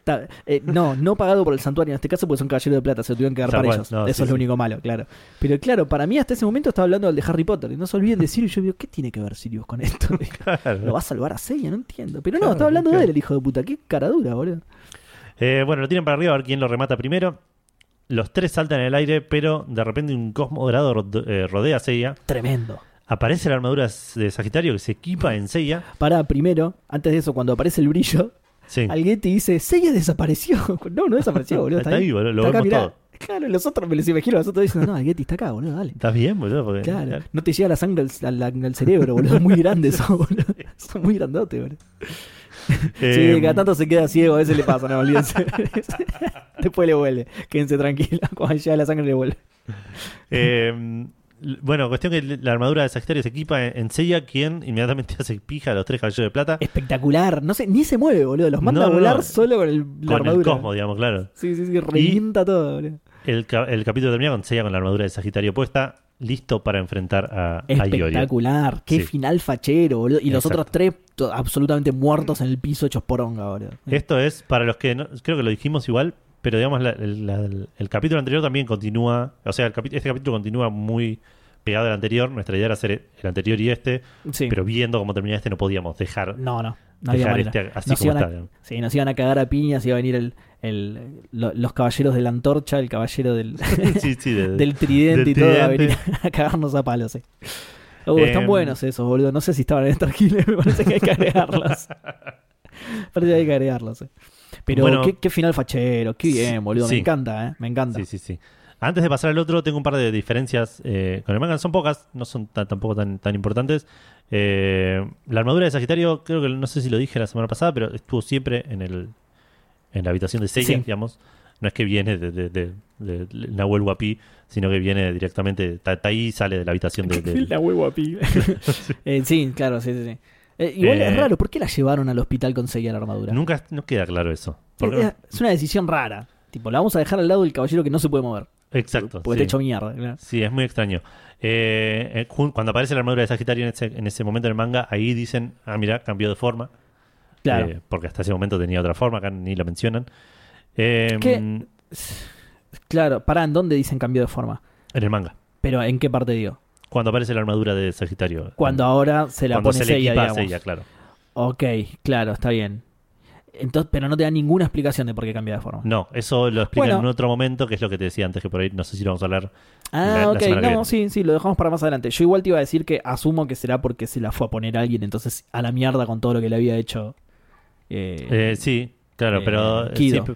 Ta- eh, no, no pagado por el santuario en este caso porque son caballeros de plata, se lo tuvieron que dar Tal para ellos. no, Eso sí, es lo sí. único malo, claro. Pero claro, para mí hasta ese momento estaba hablando del de Harry Potter. Y no se olviden de Sirius. Yo digo, ¿qué tiene que ver Sirius con esto? ¿Lo va a salvar a Seiya? No entiendo. Pero no, Claro, estaba hablando claro. de él, el hijo de puta. Qué cara dura, boludo. Eh, bueno, lo tiran para arriba a ver quién lo remata primero. Los tres saltan en el aire, pero de repente un cosmo dorado eh, rodea a Seiya. Tremendo. Aparece la armadura de Sagitario que se equipa en Seiya. Para primero, antes de eso, cuando aparece el brillo, Sí. alguien te dice, Seiya desapareció. No, no desapareció, boludo. Está, Está ahí. boludo, lo Está vemos todo. Claro, los otros me los imagino, los otros diciendo, no, Alguetti está acá, boludo, dale. ¿Estás bien, boludo? Porque- Claro, no te llega la sangre al, al- al cerebro, boludo. Muy grande eso, boludo. Son muy grandotes, boludo. Eh, Sí, cada tanto se queda ciego, a veces le pasa, no olvídense. Después le vuelve. Quédense tranquilos, cuando llega la sangre le vuelve. eh, bueno, cuestión que la armadura de Sagitario se equipa en, Seiya, quien inmediatamente hace pija a los tres caballeros de plata. Espectacular, no sé, ni se mueve, boludo. Los manda No, a volar no. solo con el, la con el cosmo, digamos, claro. Sí, sí, sí, revienta todo, boludo. El, el capítulo termina con Seiya con la armadura de Sagitario puesta, listo para enfrentar a. Espectacular, qué Sí. final fachero, boludo. Y los otros tres absolutamente muertos en el piso hechos poronga, boludo. Esto es, para los que no- creo que lo dijimos igual, pero digamos, la- el, la- el capítulo anterior también continúa, o sea, el capi- este capítulo continúa muy pegado al anterior. Nuestra idea era hacer el anterior y este, Sí. pero viendo cómo termina este no podíamos dejar, No, no, no había dejar manera. este así Nos como iban está. Sí, nos iban a cagar a piñas, iba a venir el, el- lo- los caballeros de la antorcha, el caballero del, sí, sí, de- del tridente del y todo a venir a cagarnos a palos. sí. Uh, están Em, buenos esos, boludo. No sé si estaban en Star Killer, me parece que hay que agregarlos. parece que hay que agregarlos. sí. Pero Bueno, qué, qué final fachero, qué bien, boludo. sí. Me encanta, ¿eh? Me encanta. Sí, sí, sí. Antes de pasar al otro, tengo un par de diferencias eh, con el manga. Son pocas, no son ta- tampoco tan, tan importantes. Eh, la armadura de Sagitario, creo que no sé si lo dije la semana pasada, pero estuvo siempre en el en la habitación de Seiya, Sí. digamos. No es que viene de, de, de, de- Nahuel Huapi, sino que viene directamente, está, ahí y sale de la habitación de, de- La huevo a pi. Eh, sí, claro, sí, sí. sí. Eh, igual Eh, es raro, ¿por qué la llevaron al hospital con Seiya la armadura? Nunca no queda claro eso. es, una decisión rara. Tipo, la vamos a dejar al lado del caballero que no se puede mover. exacto. Porque sí. está hecho mierda. Sí, es muy extraño. Eh, eh, cuando aparece la armadura de Sagitario en ese, en ese momento del manga, ahí dicen, ah, mira, cambió de forma. Claro. Eh, porque hasta ese momento tenía otra forma, acá ni lo mencionan. Eh, ¿Qué? En Claro, pará, ¿en dónde dicen cambio de forma? el manga. Pero ¿en qué parte dio? Cuando aparece la armadura de Sagitario. Cuando ahora se la Cuando pone se le Seiya, equipa. Seiya, claro. Ok, claro, está bien. Entonces, pero no te da ninguna explicación de por qué cambia de forma. No, eso lo explican Bueno. en otro momento, que es lo que te decía antes, que por ahí no sé si lo vamos a hablar. Ah, la- ok, no, viene. sí, sí, lo dejamos para más adelante. Yo igual te iba a decir que asumo que será porque se la fue a poner alguien, entonces a la mierda con todo lo que le había hecho. eh, Eh, sí, claro, eh, pero, Kido. sí,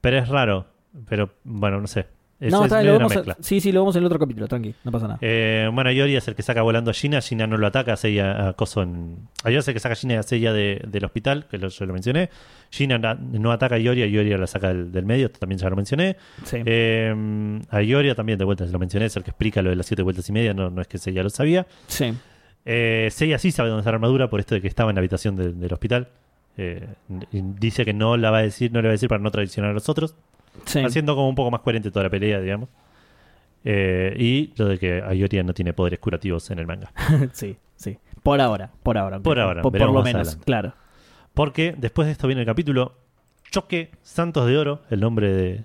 pero es raro. Pero bueno, no sé. Es, no, es está lo vemos sí, sí, lo vemos en el otro capítulo, tranqui, no pasa nada. Eh, bueno, Yori es el que saca volando a Gina. Gina no lo ataca, Seiya a Coso en. A Yori es el que saca a Gina y a de- del hospital, que lo- yo lo mencioné. Gina na- no ataca a Ioria, Ioria la saca del, del medio, también ya lo mencioné. Sí. Eh, a Ioria también, de vuelta, se lo mencioné, es el que explica lo de las siete vueltas y media, no, no es que Seiya lo sabía. sí. Eh, Seiya sí sabe dónde está la armadura por esto de que estaba en la habitación de- del hospital. Eh, dice que no la va a decir, no le va a decir para no traicionar a los otros, sí. haciendo como un poco más coherente toda la pelea, digamos. Eh, y lo de que Ayoria no tiene poderes curativos en el manga. sí, sí. Por ahora, por ahora. Por ahora, Por, lo menos, adelante. claro. Porque después de esto viene el capítulo Choque Santos de Oro, el nombre de, de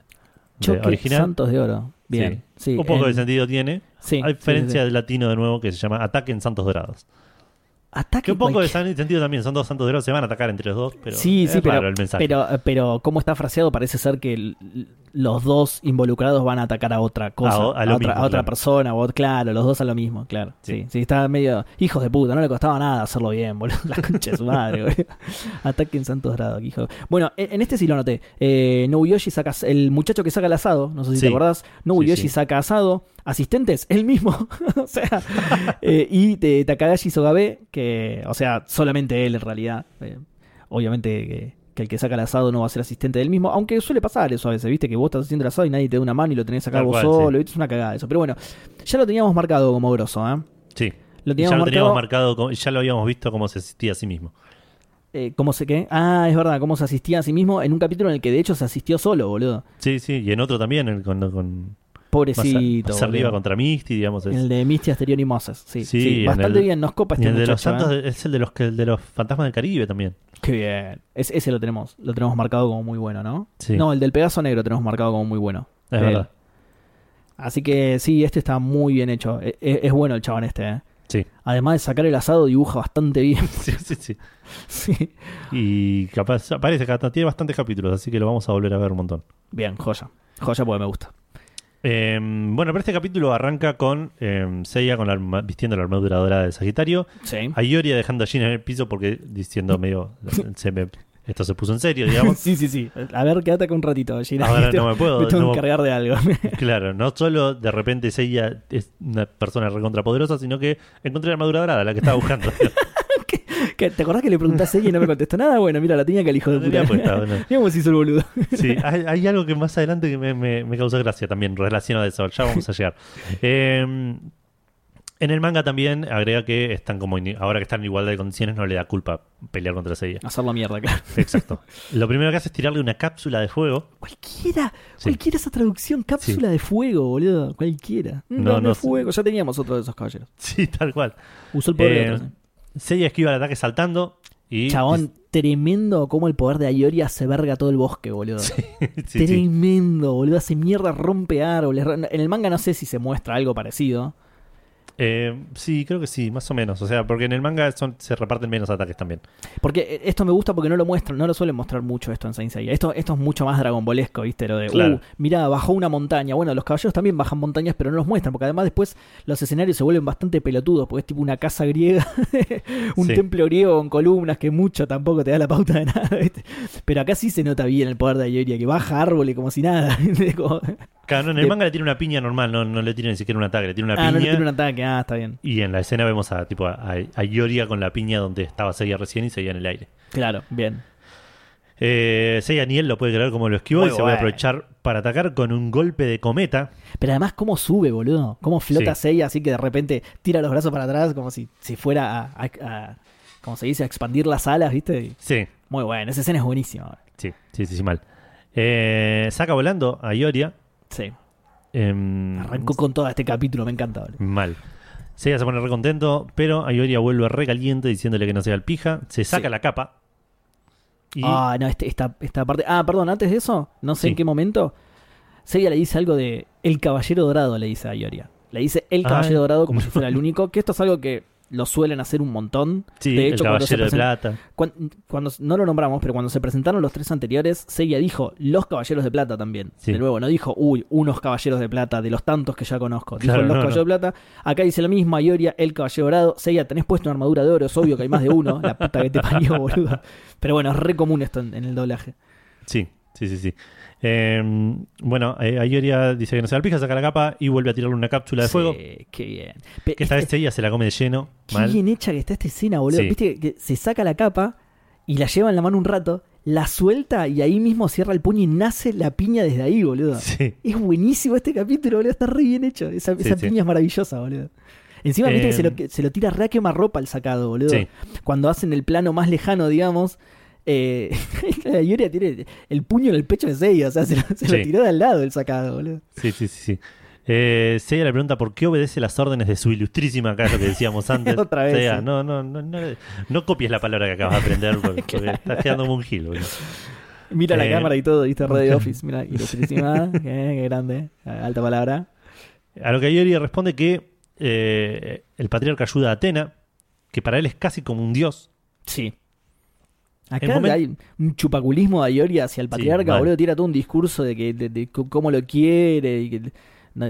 Choque original. Santos de Oro. Bien. Sí. un poco en- de sentido tiene. Sí, a diferencia del latino de nuevo que se llama Ataque en Santos Dorados. Ataque Que un poco de cualquier- sentido también. Son dos Santos Dorados, se van a atacar entre los dos, pero sí, sí, pero, el mensaje. pero, pero como está fraseado, parece ser que los dos involucrados van a atacar a otra cosa, A o- a lo otra, mismo, a otra claro. persona, o, claro, los dos a lo mismo, claro. Sí. Sí. sí, está medio hijos de puta, no le costaba nada hacerlo bien, boludo. La concha de su madre, boludo. Ataque en Santos Grado, hijo. Bueno, en, en este sí lo noté. Eh, Nobuyoshi saca el muchacho que saca el asado, no sé si Sí. te acordás. Nobuyoshi Sí, saca asado, asistentes, él mismo. o sea, eh, y de Takagashi Sogabe, que, o sea, solamente él en realidad. Eh, obviamente que, el que saca el asado no va a ser asistente del mismo, aunque suele pasar eso a veces, viste, que vos estás haciendo el asado y nadie te da una mano y lo tenés acá Tal vos cual, solo, ¿viste? es una cagada eso. Pero bueno, ya lo teníamos marcado como grosso, ¿eh? sí. Lo Ya teníamos lo teníamos marcado. marcado, ya lo habíamos visto cómo se asistía a sí mismo. eh, ¿Cómo se qué? Ah, es verdad, cómo se asistía a sí mismo en un capítulo en el que de hecho se asistió solo, boludo. Sí, sí, y en otro también, el- con, con más, a- Pobrecito. más arriba contra Misty, digamos. es- El de Misty Asterion y Moses, sí. Sí, bastante el- bien, nos copa este el de los santos ¿eh? es el de los que- el de los fantasmas del Caribe también. Qué bien. Es- ese lo tenemos, lo tenemos marcado como muy bueno, ¿no? Sí. No, el del Pegaso Negro tenemos marcado como muy bueno. Es él. verdad. Así que sí, este está muy bien hecho. E- e- Es, bueno el chabón este, ¿eh? Sí. Además de sacar el asado, dibuja bastante bien. Sí, sí, sí. sí. Y capaz, aparece, cada- tiene bastantes capítulos, así que lo vamos a volver a ver un montón. Bien, joya. Joya porque me gusta. Eh, bueno, pero este capítulo arranca con eh, Seiya con la vistiendo la armadura dorada de Sagitario. Sí. A Ioria dejando a Gina en el piso porque diciendo medio. se me- esto se puso en serio, digamos. Sí, sí, sí. A ver, quédate acá un ratito, Gina. Ahora no me puedo, Me tengo no- que encargar de algo. Claro, no solo de repente Seiya es una persona recontrapoderosa, sino que encontré la armadura dorada, la que estaba buscando. ¿Te acordás que le preguntaste a ella y no me contestó nada? Bueno, mira, la tenía que el hijo de La puta. puesta, bueno. Mira cómo se hizo el boludo. Sí, hay, hay algo que más adelante que me, me, me causó gracia también relacionado a eso. Ya vamos a llegar. Eh, en el manga también agrega que están como ahora que están en igualdad de condiciones no le da culpa pelear contra Seiya. Hacerlo mierda, claro. Exacto. Lo primero que hace es tirarle una cápsula de fuego. Cualquiera, Sí. cualquiera esa traducción, cápsula de fuego, boludo. Cualquiera. No, No, no no, fuego. Ya teníamos otro de esos caballeros. Sí, tal cual. Usó el poder de otros, ¿eh? Seiya esquiva el ataque saltando y Chabón, tremendo como el poder de Ayori hace verga todo el bosque, boludo. Sí, sí. tremendo, boludo. Hace mierda, rompe árboles. En el manga no sé si se muestra algo parecido. Eh, sí, creo que sí, más o menos. O sea, porque en el manga son, se reparten menos ataques también. Porque eh, esto me gusta porque no lo muestran, no lo suelen mostrar mucho esto en Saint Seiya. Esto, esto es mucho más dragonbolesco, ¿viste? Lo de, Claro. uh, mira, bajó una montaña. Bueno, los caballeros también bajan montañas, pero no los muestran, porque además después los escenarios se vuelven bastante pelotudos, porque es tipo una casa griega, un Sí. templo griego con columnas que mucho tampoco te da la pauta de nada, ¿viste? Pero acá sí se nota bien el poder de Ayoria, que baja árboles como si nada. Como- Claro, no, en el De- manga le tiene una piña normal, no, no le tiene ni siquiera un ataque, le tiene una Ah, no le piña. tiene un ataque, ah, está bien. Y en la escena vemos a tipo a, a Ioria con la piña donde estaba Seiya recién y Seiya en el aire. Claro, bien. Eh, Seiya ni él lo puede creer como lo esquivó Muy y se va a aprovechar para atacar con un golpe de cometa. Pero además, ¿cómo sube, boludo? ¿Cómo flota Sí. Seiya así que de repente tira los brazos para atrás como si, si fuera a, a, a- como se dice, a expandir las alas, ¿viste? Y- Sí, Muy bueno, esa escena es buenísima. sí, sí, sí, sí, mal. Eh, saca volando a Ioria. Sí. em, Arrancó con todo este capítulo, me encanta, boludo. Mal. Seiya se pone re contento, pero Ioria vuelve re caliente diciéndole que no sea el pija. Se saca Sí. la capa. Y Ah, no, este- esta, esta parte. Ah, perdón, antes de eso, no sé Sí. en qué momento. Seiya le dice algo de El Caballero Dorado, le dice a Ioria. Le dice El Ah, Caballero Dorado como si fuera el único, que esto es algo que lo suelen hacer un montón. sí, de el hecho, cuando se, de plata. cuan- cuando, no lo nombramos, pero cuando se presentaron los tres anteriores, Seiya dijo Los Caballeros de Plata también. Sí. De nuevo, no dijo, uy, unos Caballeros de Plata, de los tantos que ya conozco. Dijo Claro, Los no, Caballeros no. de Plata. Acá dice lo mismo, Ioria, El Caballero Dorado. Seiya, tenés puesto una armadura de oro, es obvio que hay más de uno. la puta que te parió, boludo. Pero bueno, es re común esto en- en el doblaje. Sí, sí, sí, sí. Eh, bueno, eh, Ayoria dice que no se la pija, saca la capa y vuelve a tirarle una cápsula de Sí, fuego. Qué bien. Que esta vez este- ella se la come de lleno. qué Mal. bien hecha que está esta escena, boludo. Sí. Viste que, se saca la capa y la lleva en la mano un rato, la suelta y ahí mismo cierra el puño y nace la piña desde ahí, boludo. Sí. Es buenísimo este capítulo, boludo. Está re bien hecho. Esa, piña es maravillosa, boludo. Encima, viste Eh, que se lo, que se lo tira re a quemarropa el sacado, boludo. Sí. Cuando hacen el plano más lejano, digamos. Eh, Yuria tiene el puño en el pecho de Seiya, o sea, se, lo, se lo Sí. tiró de al lado el sacado, boludo. Sí, sí, sí. sí. Eh, Seiya le pregunta por qué obedece las órdenes de su ilustrísima, lo que decíamos antes. Otra vez, Seiya, no, no, no, no, no copies la palabra que acabas de aprender porque, porque estás quedando un gil. boludo. Mira la Eh, cámara y todo, viste, Radio Office. Mira, ilustrísima, qué, qué grande, alta palabra. A lo que Ayori responde que eh, el patriarca ayuda a Atena, que para él es casi como un dios. Sí. Acá momen- hay un chupaculismo de Ioria hacia el patriarca, mal. boludo. Tira todo un discurso de que de, de c- cómo lo quiere y que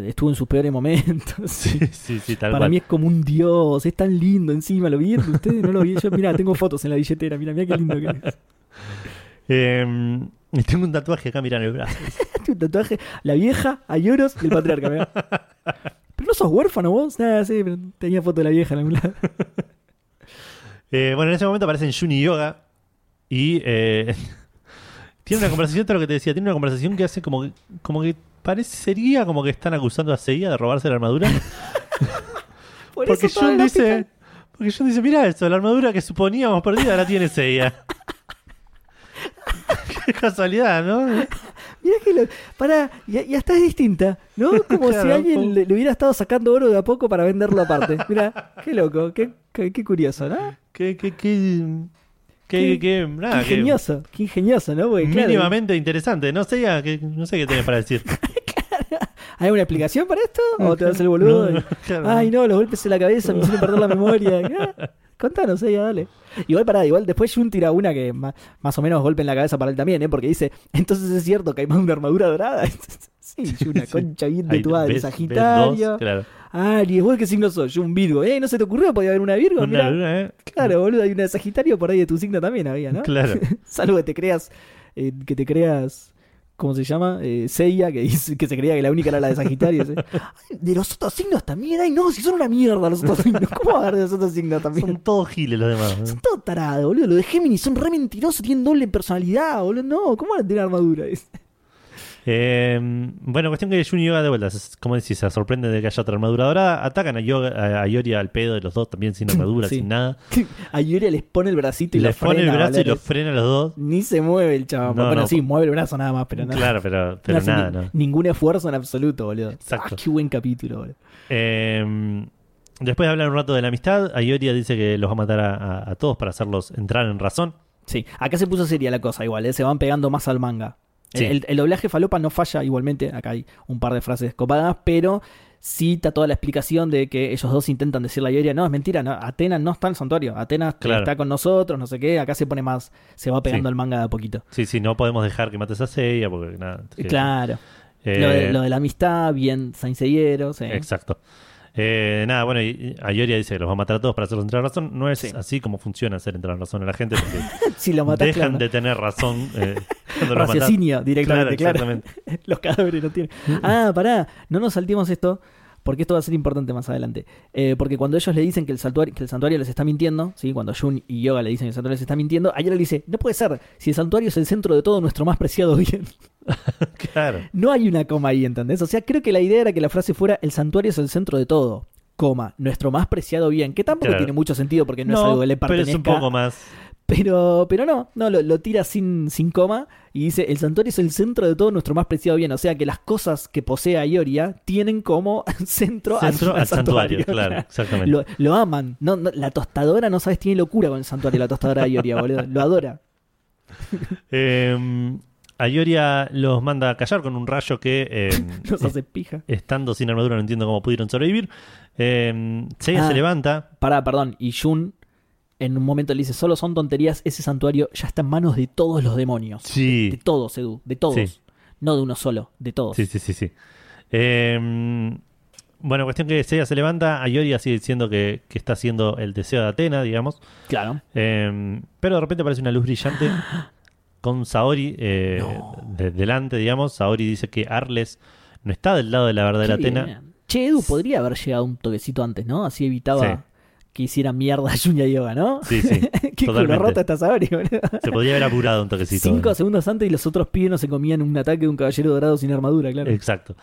estuvo en sus peores momentos. Sí, sí, sí, tal Para cual. mí es como un dios, es tan lindo encima. ¿Lo vieron ustedes? No lo vi. Yo, mira, tengo fotos en la billetera. Mira, mira qué lindo que es. Eh, tengo un tatuaje acá, mira en el brazo. Un tatuaje, la vieja, Ayoros y el patriarca. mirá. Pero no sos huérfano vos. Ah, sí, pero tenía foto de la vieja en algún lado. Eh, bueno, en ese momento aparecen Juni y Yoga y eh, tiene una conversación, esto es lo que te decía, tiene una conversación que hace como que, como que parecería como que están acusando a Seiya de robarse la armadura. Por porque eso la dice, porque Jun dice, mira esto, la armadura que suponíamos perdida la tiene Seiya. Qué casualidad, ¿no? Mirá que lo. Pará, y, y hasta es distinta, ¿no? Como si Claro, alguien como- le, le hubiera estado sacando oro de a poco para venderlo aparte. Mirá, qué loco, qué, qué, qué curioso, ¿no? Qué, qué, qué, qué, Qué- qué- nada, qué qué ingenioso, qué ingenioso, ¿no? Porque, claro, mínimamente interesante. No sé, que, no sé qué tenés para decir. ¿Hay una explicación para esto? ¿O te vas el boludo? No, y- claro. Ay, no, los golpes en la cabeza me hicieron perder la memoria. Ah, Contanos, ella, dale. Igual pará, igual después Jun tira una que más, más o menos golpe en la cabeza para él también, ¿eh? Porque dice, entonces es cierto que hay más de una armadura dorada. sí, una concha bien de tu madre, ves Sagitario. dos, claro. Aries, ¿vos qué signo sos? Yo un Virgo. ¿Eh? ¿No se te ocurrió? ¿Podía haber una Virgo? Una ¿eh? Claro, boludo, hay una de Sagitario por ahí de tu signo también había, ¿no? Claro. Salvo que te creas, eh, que te creas, ¿cómo se llama? Eh, Seiya, que dice que se creía que la única era la de Sagitario. "Ay, de los otros signos también, ay no, si son una mierda los otros signos. ¿Cómo va a haber de los otros signos también? Son todos giles los demás. Son todos tarados, boludo. Los de Géminis son re mentirosos, tienen doble personalidad, boludo. No, ¿cómo van a tener armadura? Eh, bueno, cuestión que Jun y Yoga de vuelta, como decís, se sorprende de que haya otra armadura dorada. Atacan a, Yoga, a, Yoria al pedo de los dos, también sin armadura, Sí. sin nada. A Yuria les pone el bracito y Les lo pone el frena, brazo y boludo. lo frena a los dos. Ni se mueve el chaval. No, bueno, no, sí, mueve el brazo nada más, pero nada. Claro, pero, No pero hace nada, ni- ¿no? Ningún esfuerzo en absoluto, boludo. Exacto. Ah, qué buen capítulo, boludo. Eh, después de hablar un rato de la amistad, Ayoria dice que los va a matar a, a- a todos para hacerlos entrar en razón. Sí, acá se puso seria la cosa igual, ¿eh? se van pegando más al manga. El, Sí. el- el doblaje falopa no falla igualmente, acá hay un par de frases copadas, pero está toda la explicación de que ellos dos intentan decirle a Ioria, no, es mentira, no, Atenas no está en el santuario, Atenas Claro. está con nosotros, no sé qué, acá se pone más, se va pegando Sí. el manga de a poquito. Sí, sí, no podemos dejar que mates a Seiya porque nada. que- Claro, eh, lo, de, lo de la amistad, bien sainseguero, sí. Exacto. Eh, nada, bueno, y, Ayoria dice que los va a matar a todos para hacerlos entrar a razón. No es Sí. así como funciona hacer entrar a razón a la gente, porque si lo matás, dejan claro. de tener razón eh, cuando los matás. Raciocinio directamente, claro. exactamente. Los cadáveres no tienen. Ah, pará, no nos saltemos esto, porque esto va a ser importante más adelante. Eh, porque cuando ellos le dicen que el, santuario, que el santuario les está mintiendo, ¿sí? cuando Jun y Yoga le dicen que el santuario les está mintiendo, Ayora le dice, no puede ser, si el santuario es el centro de todo nuestro más preciado bien. Claro. No hay una coma ahí, ¿entendés? O sea, creo que la idea era que la frase fuera, el santuario es el centro de todo. Coma, nuestro más preciado bien, que tampoco Claro. tiene mucho sentido porque no, es algo que le pero pertenezca. es un poco más. Pero, pero no, no, lo, lo tira sin, sin coma y dice, el santuario es el centro de todo nuestro más preciado bien. O sea que las cosas que posee Ioria tienen como centro, al- Centro al, al santuario, claro, exactamente. Lo, lo aman. No, no, la tostadora, no sabes, tiene locura con el santuario, la tostadora de Ioria, boludo. Lo adora. Eh, Ayoria los manda a callar con un rayo que, eh, Nos hace pija. estando sin armadura, no entiendo cómo pudieron sobrevivir. Eh, Seiya Ah. se levanta. Pará, perdón. Y Jun en un momento le dice, solo son tonterías, ese santuario ya está en manos de todos los demonios. De Sí, todos, Edu, de todos. Sí. No de uno solo, de todos. sí, sí, sí. sí. Eh, bueno, cuestión que Seiya se levanta. Ayoria sigue diciendo que, que está haciendo el deseo de Atena, digamos. Claro. Eh, pero de repente aparece una luz brillante con Saori eh, No. de- delante, digamos. Saori dice que Arles no está del lado de la verdadera Atena. Che, Edu podría haber llegado un toquecito antes, ¿no? Así evitaba Sí. que hiciera mierda a Junya Yoga, ¿no? Sí, sí. Qué culo rota está Saori, boludo. Se podría haber apurado un toquecito. Cinco segundos antes y los otros pibes no se comían un ataque de un caballero dorado sin armadura, claro. Exacto.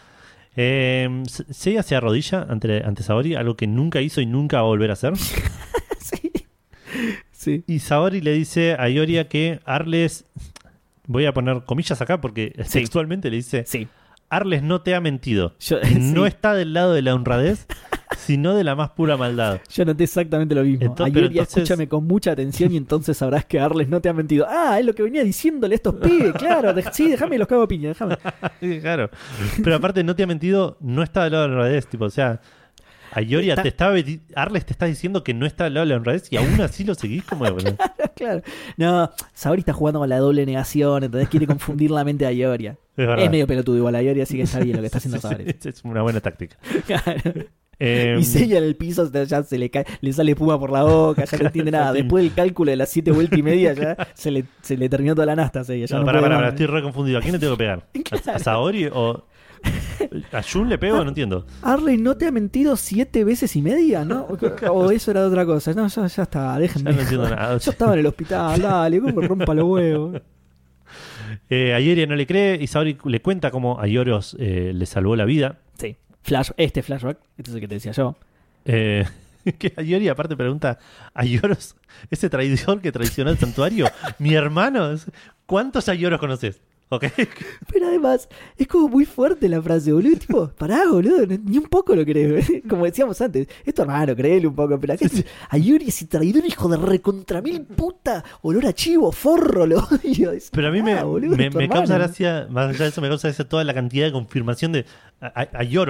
Eh, Se- Seiya se arrodilla ante, ante Saori, algo que nunca hizo y nunca va a volver a hacer. sí. Sí. Y Saori le dice a Ioria que Arles. Voy a poner comillas acá porque Sí. textualmente le dice: Sí. Arles no te ha mentido. Yo, No sí. está del lado de la honradez, sino de la más pura maldad. Yo noté exactamente lo mismo. Entonces- Ayer entonces- escúchame con mucha atención y entonces sabrás que Arles no te ha mentido. Ah, es lo que venía diciéndole a estos pibes, claro. de- sí, déjame los cago a piña, déjame. Sí, claro. Pero aparte, no te ha mentido, no está del lado de la honradez. Tipo, o sea, a Ioria Está- te estaba. Arles te está diciendo que no está lado de la honradez y aún así lo seguís como. boludo? claro. No, Saori está jugando con la doble negación, entonces quiere confundir la mente a Ioria. Es. Es medio pelotudo igual a Ioria, así que está bien lo que está haciendo Saori. sí, es una buena táctica. Claro. Eh, Y Seiya en el piso ya se le cae, le sale espuma por la boca, ya no entiende nada. Después del cálculo de las siete vueltas y media ya se le, se le terminó toda la nasta a Seiya. Ya no, no pará, estoy re confundido. ¿A quién le tengo que pegar? ¿A, a Saori o.? ¿A Jun le pego? No entiendo. Arley, ¿no te ha mentido siete veces y media? ¿No? O eso era otra cosa. No, ya, ya está, Ya déjenme. no entiendo nada. Yo estaba en el hospital, dale, ¿cómo me rompa los huevos? Eh, a Ioria no le cree y Saori le cuenta cómo a Ioros eh, le salvó la vida. Sí, flash, este flashback, este es el que te decía yo. Eh, que aparte pregunta a Ioros, ese traidor que traicionó el santuario, mi hermano, ¿cuántos Ayoros conoces? ¿Ok? Pero además, es como muy fuerte la frase, boludo. Tipo, pará, boludo, ni un poco lo crees. Como decíamos antes, esto es raro, créele un poco. Pero acá es- a Yuri ese traidor, hijo de recontra mil puta, olor a chivo, forro, lo odio. Es- Pero a mí me, ah, boludo, me, causa hermano. gracia, más allá de eso, me causa gracia toda la cantidad de confirmación de a,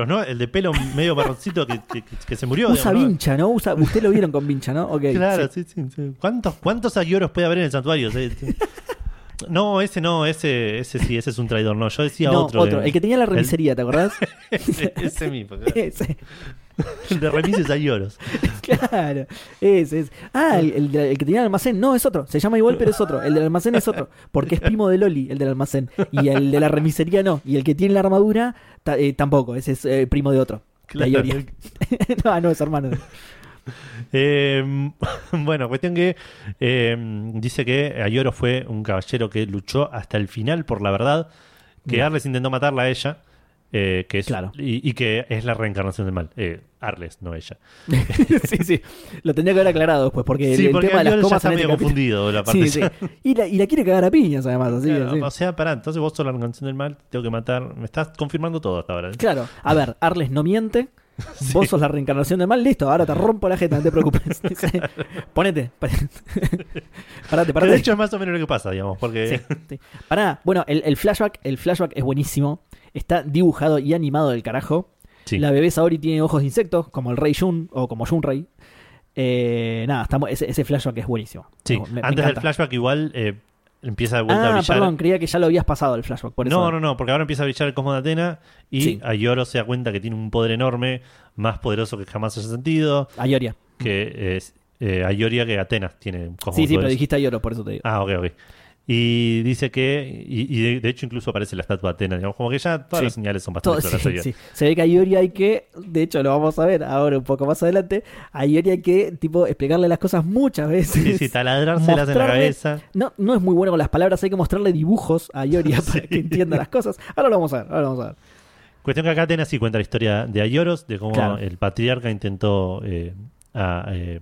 ¿no? El de pelo medio marroncito que, que- que se murió. Usa vincha, ¿no? Usa, Usted lo vieron con vincha, ¿no? Ok. Claro, sí. sí, sí, sí. ¿Cuántos, ¿Cuántos Ayoros puede haber en el santuario? No, ese no, ese, ese sí, ese es un traidor. No, yo decía No, otro. otro, de- el que tenía la remisería, ¿te acordás? ese, ese mismo. ese. El de remises Ayoros. Claro, ese es. Ah, el, el de- el que tenía el almacén, no, es otro. Se llama igual, pero es otro. El del almacén es otro. Porque es primo de Loli, el del almacén. Y el de la remisería no. Y el que tiene la armadura, eh, tampoco. Ese es eh, primo de otro. Claro. No, no, es hermano. Eh, bueno, cuestión que eh, dice que Ayoro fue un caballero que luchó hasta el final por la verdad, que. Arles intentó matarla a ella, eh, que es, Claro. y, y que es la reencarnación del mal. Eh, Arles, no ella. sí, sí. Lo tendría que haber aclarado después. Porque el, sí, el porque tema de las Ayoro ya comas está medio confundido la parte Sí, sí. Y la, y la quiere cagar a piñas, además. Así, Claro. O sea, pará, entonces vos sos la reencarnación del mal, tengo que matar. Me estás confirmando todo hasta ahora. ¿eh? Claro, a ver, Arles no miente. Vos sos la reencarnación del mal, listo, ahora te rompo la jeta, no te preocupes. Ponete. parate, parate. de hecho es más o menos lo que pasa, digamos, porque Sí, sí. Pará, bueno, el, el flashback, el flashback es buenísimo. Está dibujado y animado del carajo. La bebé Saori tiene ojos de insectos, como el Rey Jun o como Jun Rey. Eh, nada, estamos, ese, ese flashback es buenísimo. Sí, Me- me antes del flashback igual, eh, empieza de vuelta a Ah, brillar. perdón, creía que ya lo habías pasado el flashback. Por eso. no, no, no, porque ahora empieza a brillar el cosmos de Atena y Sí. Ayoro se da cuenta que tiene un poder enorme, más poderoso que jamás haya sentido, Ayoria. que es eh, Ayoria que Atenas tiene un cosmos Sí, sí, pero dijiste Ayoro, por eso te digo. Ah, ok, ok. Y dice que, y, y de, de hecho incluso aparece la estatua de Atenas, digamos, como que ya todas Sí. las señales son Todo- bastante sí, claras. sí. Se ve que a Iori hay que, de hecho lo vamos a ver ahora un poco más adelante, a Iori hay que tipo explicarle las cosas muchas veces. Sí, sí, taladrárselas en la cabeza. No, no es muy bueno con las palabras, hay que mostrarle dibujos a Ioria para que entienda las cosas. Ahora lo vamos a ver, ahora lo vamos a ver. Cuestión que acá Atenas sí cuenta la historia de Ayoros, de cómo Claro. el patriarca intentó eh, a, eh,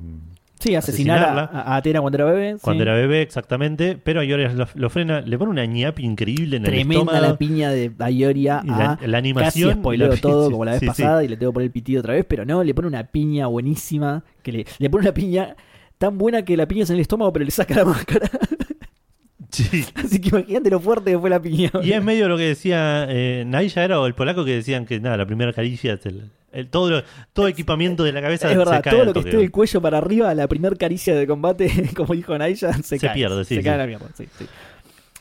Sí, asesinar a, Asesinarla. a Atena cuando era bebé. sí. cuando era bebé, exactamente, pero Ayoros lo, lo frena, le pone una ñapi increíble en el Tremenda estómago. la piña de Ioria Y la- a la animación Casi spoileo la- todo como la vez sí, sí. pasada y le tengo que poner el pitido otra vez, pero no, le pone una piña buenísima. que Le, le pone una piña tan buena que la piña es en el estómago, pero le saca la máscara. Sí. Así que imagínate lo fuerte que fue la piña. Y es medio lo que decía eh, era o el polaco que decían que nada, la primera caricia es el, el- todo, lo- todo equipamiento de la cabeza Es verdad, se cae todo lo que esté del cuello para arriba, la primer caricia de combate, como dijo Naya, se, Se cae. pierde, sí, Se sí. cae a la mierda, sí, sí.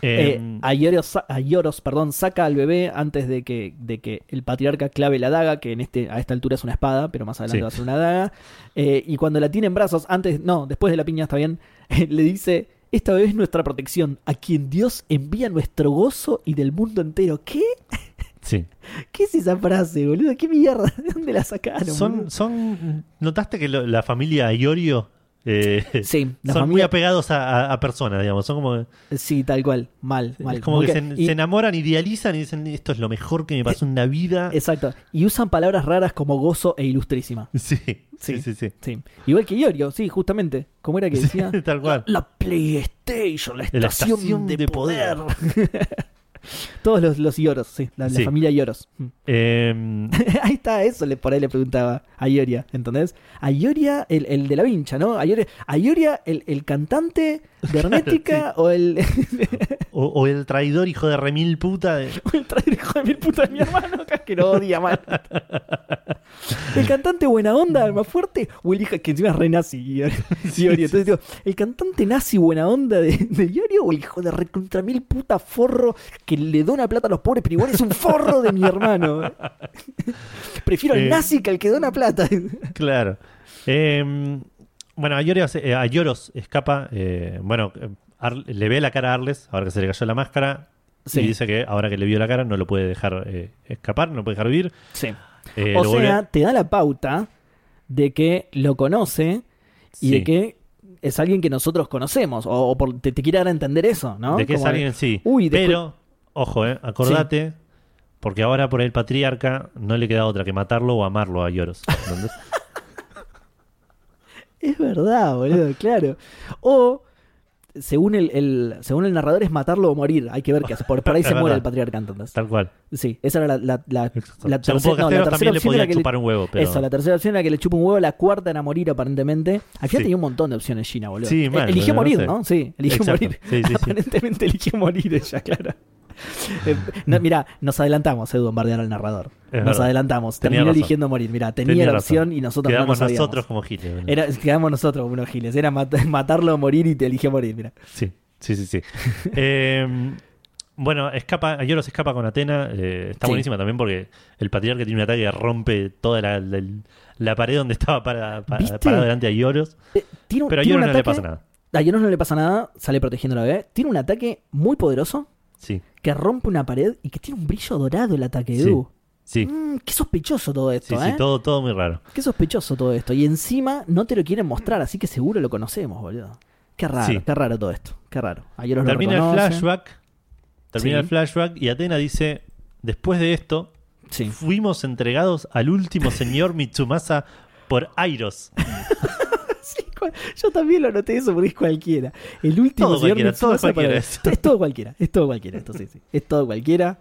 Eh, Eh, Aioros, sa- Aioros, perdón, saca al bebé antes de que, de que el patriarca clave la daga, que en este, a esta altura es una espada, pero más adelante va a ser una daga. Eh, y cuando la tiene en brazos, antes, no, después de la piña está bien, le dice, esta es nuestra protección, a quien Dios envía nuestro gozo y del mundo entero. ¿Qué? sí. ¿Qué es esa frase, boludo? ¿Qué mierda? ¿De dónde la sacaron? Son, boludo? son, ¿Notaste que lo- la familia Iorio eh, Sí, son muy apegados a, a- a personas, digamos? Son como, Sí, tal cual, mal, mal. es como que que- se, y- se enamoran, idealizan y dicen, esto es lo mejor que me pasó en la vida. Exacto. Y usan palabras raras como gozo e ilustrísima. Sí, Sí. sí, sí. Igual que Iorio, sí, justamente. ¿Cómo era que decía? Tal cual. La PlayStation, la estación, La estación de, de poder. Todos los, los Ioros, sí, la, la Sí. familia Ioros. Mm. Eh, ahí está, eso le, por ahí le preguntaba a Ioria, ¿entendés? A Ioria, el, el de la vincha, ¿no? A Ioria, a Ioria, el, el cantante de Hermética o el, o, o el traidor hijo de remil puta. de- o el traidor hijo de mil puta de mi hermano, acá que lo odia mal. El cantante buena onda, más fuerte, o el hijo que encima es re nazi. Iorio. Entonces digo, el cantante nazi buena onda de, de Iorio o el hijo de recontra mil puta forro que le dona plata a los pobres, pero igual es un forro de mi hermano. Prefiero al Eh. nazi que al que dona plata. Claro. Eh, bueno, Ayoros, eh, Ayoros escapa. eh, bueno, eh, Ar- le ve la cara a Arles, ahora que se le cayó la máscara. Sí. Y dice que ahora que le vio la cara no lo puede dejar eh, escapar, no lo puede dejar vivir. Sí. Eh, o sea, vuelve- te da la pauta de que lo conoce y Sí. de que es alguien que nosotros conocemos. O, o por- te, te quiere dar a entender eso, ¿no? de que es alguien, sí. Uy, después- Pero, ojo, eh, acordate, porque ahora por el patriarca no le queda otra que matarlo o amarlo a Ayoros. ¿entendés? Es verdad, boludo, claro. O, según el, el- según el narrador, es matarlo o morir. Hay que ver qué hace. Por, por ahí se muere el patriarca, entonces. Tal cual. Sí, esa era la, la, la, la Según tercera, no, la tercera también le opción podía que le- chupar un huevo, pero... Eso, la tercera opción era que le chupa un huevo, la cuarta era morir aparentemente. Al final Sí. tenía un montón de opciones Gina, boludo. Sí, Eh, mal, eligió no morir, sé. ¿no? Sí, eligió Exacto. morir. Sí, sí, sí. Aparentemente eligió morir ella, claro. Eh, no, mira, nos adelantamos, Edu, bombardear al narrador. Es nos verdad. adelantamos. Tenía Terminó razón. eligiendo morir. Mira, tenía, Tenía la razón. opción y nosotros no Quedamos nosotros como giles. Era, quedamos nosotros como unos giles. Era mat- matarlo o morir y te eligió morir, mira. Sí, sí, sí, sí. Eh, bueno, escapa, Ayoros escapa con Atena. eh, está Sí. buenísima también porque el patriarca tiene un ataque que rompe toda la, la- la pared donde estaba para, para- delante de Ayoros. Eh, tiene Pero a no le pasa nada. A Ayoros no le pasa nada, sale protegiendo a la bebé. Tiene un ataque muy poderoso Sí, que rompe una pared y que tiene un brillo dorado el ataque, Sí. Edu. sí. Mm, qué sospechoso todo esto, Sí, ¿eh? sí, todo, todo muy raro. Qué sospechoso todo esto. Y encima no te lo quieren mostrar, así que seguro lo conocemos, boludo. Qué raro, Sí. qué raro todo esto. Qué raro. Termina el flashback. Termina Sí. el flashback y Atena dice: Después de esto, fuimos entregados al último señor Mitsumasa por Airos. Yo también lo noté eso porque es cualquiera. El último Todo señor cualquiera, todo Mitsumasa cualquiera para- eso. Es todo cualquiera, es todo cualquiera. Esto sí, sí. Es todo cualquiera.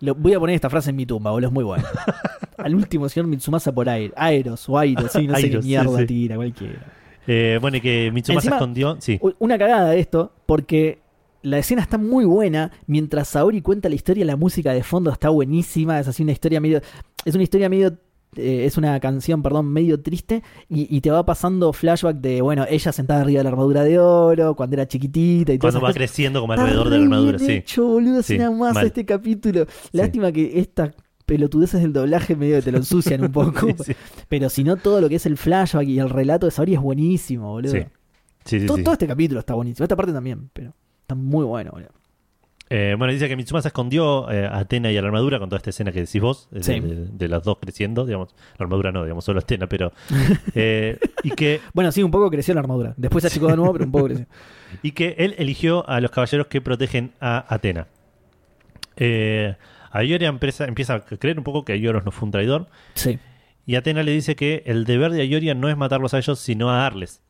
Lo, voy a poner esta frase en mi tumba, boludo, es muy bueno. Al último señor Mitsumasa por aire. Aeros o Airos, sí, no sé Airos, qué mierda sí. tira, cualquiera. Eh, bueno, y que Mitsumasa Encima- escondió. Sí, Una cagada de esto, porque la escena está muy buena. Mientras Saori cuenta la historia, la música de fondo está buenísima. Es así una historia medio. Es una historia medio eh, es una canción, perdón, medio triste y, y te va pasando flashback de, bueno, ella sentada arriba de la armadura de oro, cuando era chiquitita y todo Cuando va creciendo como alrededor de la armadura, sí. hecho, boludo, Sí, sí, nada más mal. este capítulo. Lástima que estas pelotudeces del doblaje medio que te lo ensucian un poco. Sí, sí. Pero si no, todo lo que es el flashback y el relato de Saori es buenísimo, boludo. Sí. Sí, sí, todo, sí. todo este capítulo está buenísimo. Esta parte también, pero está muy bueno, boludo. Eh, bueno, dice que Mitsumasa escondió eh, a Atena y a la armadura con toda esta escena que decís vos, de, Sí. de- de las dos creciendo, digamos. La armadura no, digamos, solo Atena, pero. eh, y, que, Bueno, sí, un poco creció la armadura. Después se achicó de nuevo, pero un poco creció. y que él eligió a los caballeros que protegen a Atena. Ayoria empieza, empieza a creer un poco que Ayoros no fue un traidor. Sí. Y Atena le dice que el deber de Ayoria no es matarlos a ellos, sino a darles.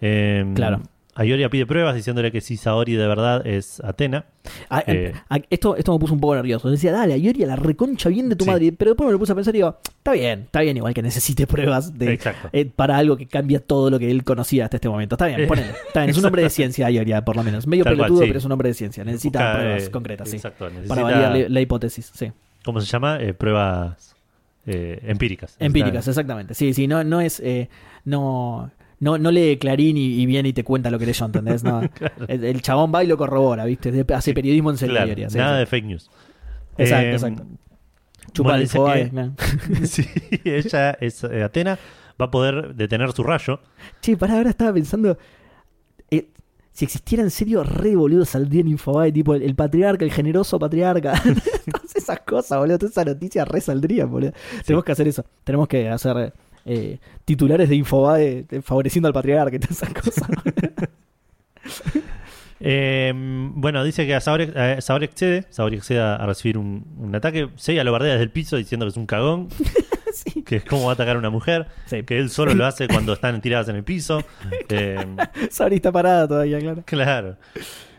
Eh, Claro. Ayoria pide pruebas diciéndole que si Saori de verdad es Atena. Ah, Eh. ah, esto, esto me puso un poco nervioso. Decía, dale, Ayori a la reconcha bien de tu Sí. madre. Pero después me lo puse a pensar y digo, está bien, está bien, igual que necesite pruebas de, eh, para algo que cambia todo lo que él conocía hasta este momento. Está bien, Eh, ponele. Está bien, es un hombre de ciencia, Ayori, por lo menos. Medio Tal cual, pelotudo, sí. pero es un hombre de ciencia. Necesita Busca, pruebas eh, concretas, sí. Exacto, Para necesita- validar la, hipótesis, sí. ¿Cómo se llama? Pruebas empíricas. Empíricas, exactamente. Sí, sí, no, no es. no, no, no lee Clarín y, y viene y te cuenta lo que leyó, ¿entendés? No, el, el chabón va y lo corrobora, ¿viste? Hace periodismo en serio, Claro, sí, nada de fake news. Exacto, Eh, exacto. Chupa bueno, el que- sí, ella es eh, Atena, va a poder detener su rayo. Che, pará, ahora estaba pensando. eh, si existiera en serio, re boludo saldría en Infobae, tipo el, el patriarca, el generoso patriarca. Todas esas cosas, boludo. Todas esas noticias re saldrían, boludo. Tenemos que hacer eso. Tenemos que hacer eh, titulares de Infobae favoreciendo al patriarca y todas esas cosas. Eh, bueno, dice que a Saori, a Saori accede a, a recibir un, un ataque. Seiya lo bardea desde el piso diciendo que es un cagón, sí. que es cómo va a atacar a una mujer, Sí. que él solo lo hace cuando están tiradas en el piso. Eh, Saori está parada todavía, claro. claro.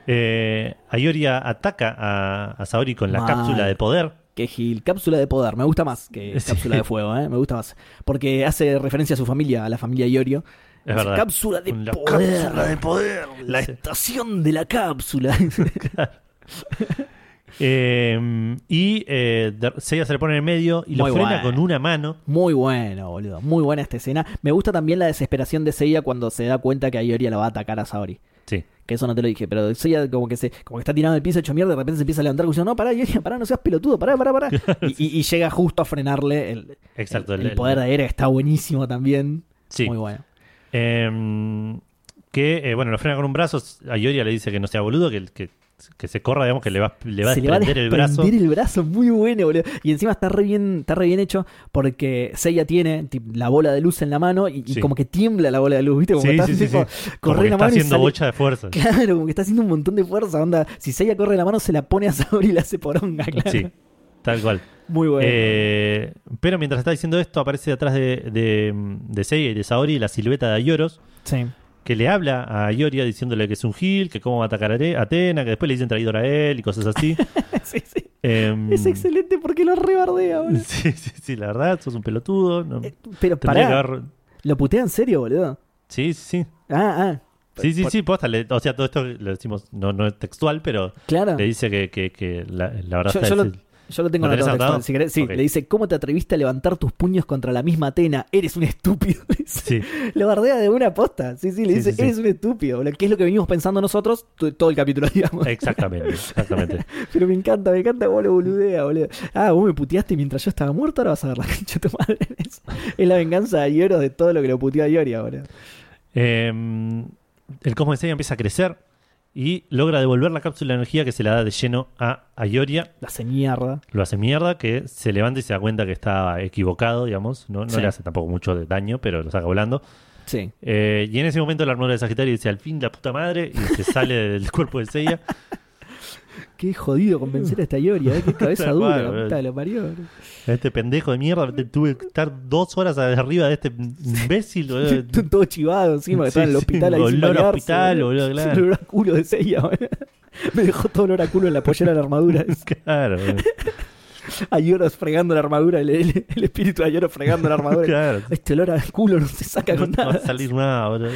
Eh, Ayoria ataca a, a Saori con la Mal. cápsula de poder. Que Gil, cápsula de poder, me gusta más que Sí. cápsula de fuego, ¿eh? me gusta más. Porque hace referencia a su familia, a la familia Iorio. Es verdad. Cápsula de La poder. cápsula de poder. La estación de la cápsula. Eh, y eh, Seiya se le pone en el medio y lo Muy frena bueno. con una mano. Muy bueno, boludo. Muy buena esta escena. Me gusta también la desesperación de Seiya cuando se da cuenta que Ayoria la va a atacar a Saori. Sí. Que eso no te lo dije, pero Seiya como que se, como que está tirado en el piso hecho mierda, de repente se empieza a levantar diciendo, no, pará, Ayoria, pará, no seas pelotudo, pará, pará, pará. y, y- y llega justo a frenarle el, Exacto. el, el- el poder de aire, que está buenísimo también. Sí. Muy bueno. Eh, que, eh, bueno, lo frena con un brazo. A Yoria le dice que no sea boludo, que, que, que se corra, digamos, que le va, le va a se le va a desprender el brazo. desprender el brazo, muy bueno, boludo. Y encima está re bien, está re bien hecho porque Seiya tiene la bola de luz en la mano y, y como que tiembla la bola de luz, ¿viste? Como Sí, que está sí, tipo, corre la está mano y haciendo sale- bocha de fuerza. Claro, como que está haciendo un montón de fuerza, onda. Si Seiya corre la mano, se la pone a Saori y la hace poronga, claro. Sí, tal cual. Muy bueno. Eh, pero mientras está diciendo esto, aparece detrás de, de, de Seiya y de Saori la silueta de Ayoros, sí. Que le habla a Ayoria diciéndole que es un gil, que cómo va a atacar a Atena, que después le dicen traidor a él y cosas así. sí, sí. Em, Es excelente porque lo rebardea, boludo. Sí, sí, sí, la verdad, sos un pelotudo. no- Eh, Pero tendría pará, haber- ¿lo putea en serio, boludo? Sí, sí, sí. Ah, ah. Sí, sí, Por- sí, posta, le- o sea, todo esto lo decimos, no, no es textual, pero Claro. le dice que, que, que la, la verdad Yo- está yo lo- Yo lo tengo ¿Lo anotado anotado? textual, si querés. Sí, le dice, ¿cómo te atreviste a levantar tus puños contra la misma Atena? Eres un estúpido. Sí, Lo bardea de una posta. Sí, sí, le Sí, dice, sí, eres un estúpido. boludo, Que es lo que venimos pensando nosotros to- todo el capítulo, digamos. exactamente, exactamente. Pero me encanta, me encanta cómo lo boludea, boludo. Ah, vos me puteaste mientras yo estaba muerto, ahora vas a ver la cancha de tu madre. Es, es la venganza de Ioros de todo lo que lo puteó a Ioria, boludo. Em, el cosmo de Seiya empieza a crecer y logra devolver la cápsula de energía que se la da de lleno a Ayoria. La hace mierda. Lo hace mierda, que se levanta y se da cuenta que estaba equivocado, digamos. No, no Sí. le hace tampoco mucho de daño, pero lo saca volando. Sí. Eh, y en ese momento la armadura de Sagitario dice al fin la puta madre y se sale del cuerpo de Seiya. Qué jodido convencer a esta Ioria, ¿eh? Qué cabeza dura, la puta que lo parió. Este pendejo de mierda, tuve que estar dos horas arriba de este imbécil. boludo. Todo chivado encima, que estaba en el hospital ahí sin olor a bañarse, hospital, boludo, claro. El olor a culo de boludo. Me dejó todo olor a culo en la pollera de la armadura. Claro. A Ioros fregando la armadura, el, el- el espíritu de Ioros fregando la armadura. claro. Este olor a culo no se saca No, con no va nada. a salir nada, boludo.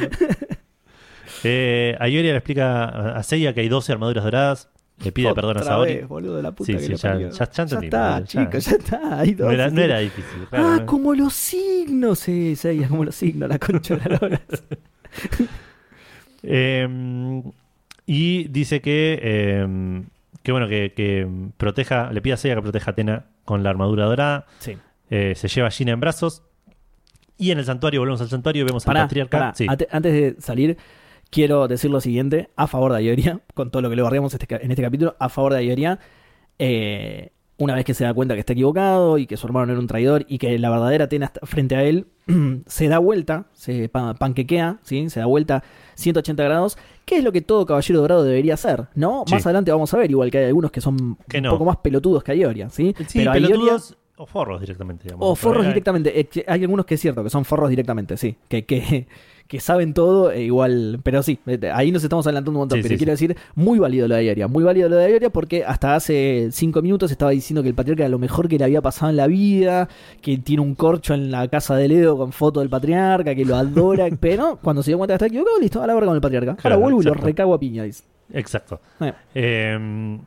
Eh, Ayoria le explica a- a Seiya que hay 12 armaduras doradas le pide perdón a Saori. vez, boludo, la puta Sí, sí, ya- está, chicos, ya está. No era, sí. no era difícil. claro, Ah, ¿no? como los signos. Sí, sí, como los signos, la concha de la lora. Eh, y dice que, eh, que bueno, que, que proteja, le pide a Seiya que proteja a Atena con la armadura dorada. Sí. Eh, se lleva a Gina en brazos. Y en el santuario, volvemos al santuario vemos Pará, al patriarca. pará. Sí. Ante- antes de salir, quiero decir lo siguiente a favor de Ayoria, con todo lo que le barriamos este en este capítulo, a favor de Ayoria. eh, una vez que se da cuenta que está equivocado y que su hermano era un traidor y que la verdadera Atena está frente a él, se da vuelta, se pa- panquequea, ¿sí? se da vuelta 180 grados, que es lo que todo caballero dorado debería hacer, ¿no? Sí. Más adelante vamos a ver, igual que hay algunos que son Que un poco más pelotudos que Ayoria, ¿sí? Sí, Pero Ayoria- pelotudos o forros directamente. digamos. o forros Hay- directamente. Eh, hay algunos que es cierto, que son forros directamente, sí. Que, que, que saben todo e igual. Pero sí, eh, ahí nos estamos adelantando un montón. Sí, pero sí, quiero decir, muy válido lo de Ayoria. Muy válido lo de Ayoria porque hasta hace cinco minutos estaba diciendo que el patriarca era lo mejor que le había pasado en la vida. Que tiene un corcho en la casa de Leo con foto del patriarca, que lo adora. pero cuando se dio cuenta que está equivocado, listo, a la verga con el patriarca. Ahora Claro, vuelvo y lo recago a piña, dice. Exacto. Eh, Eh,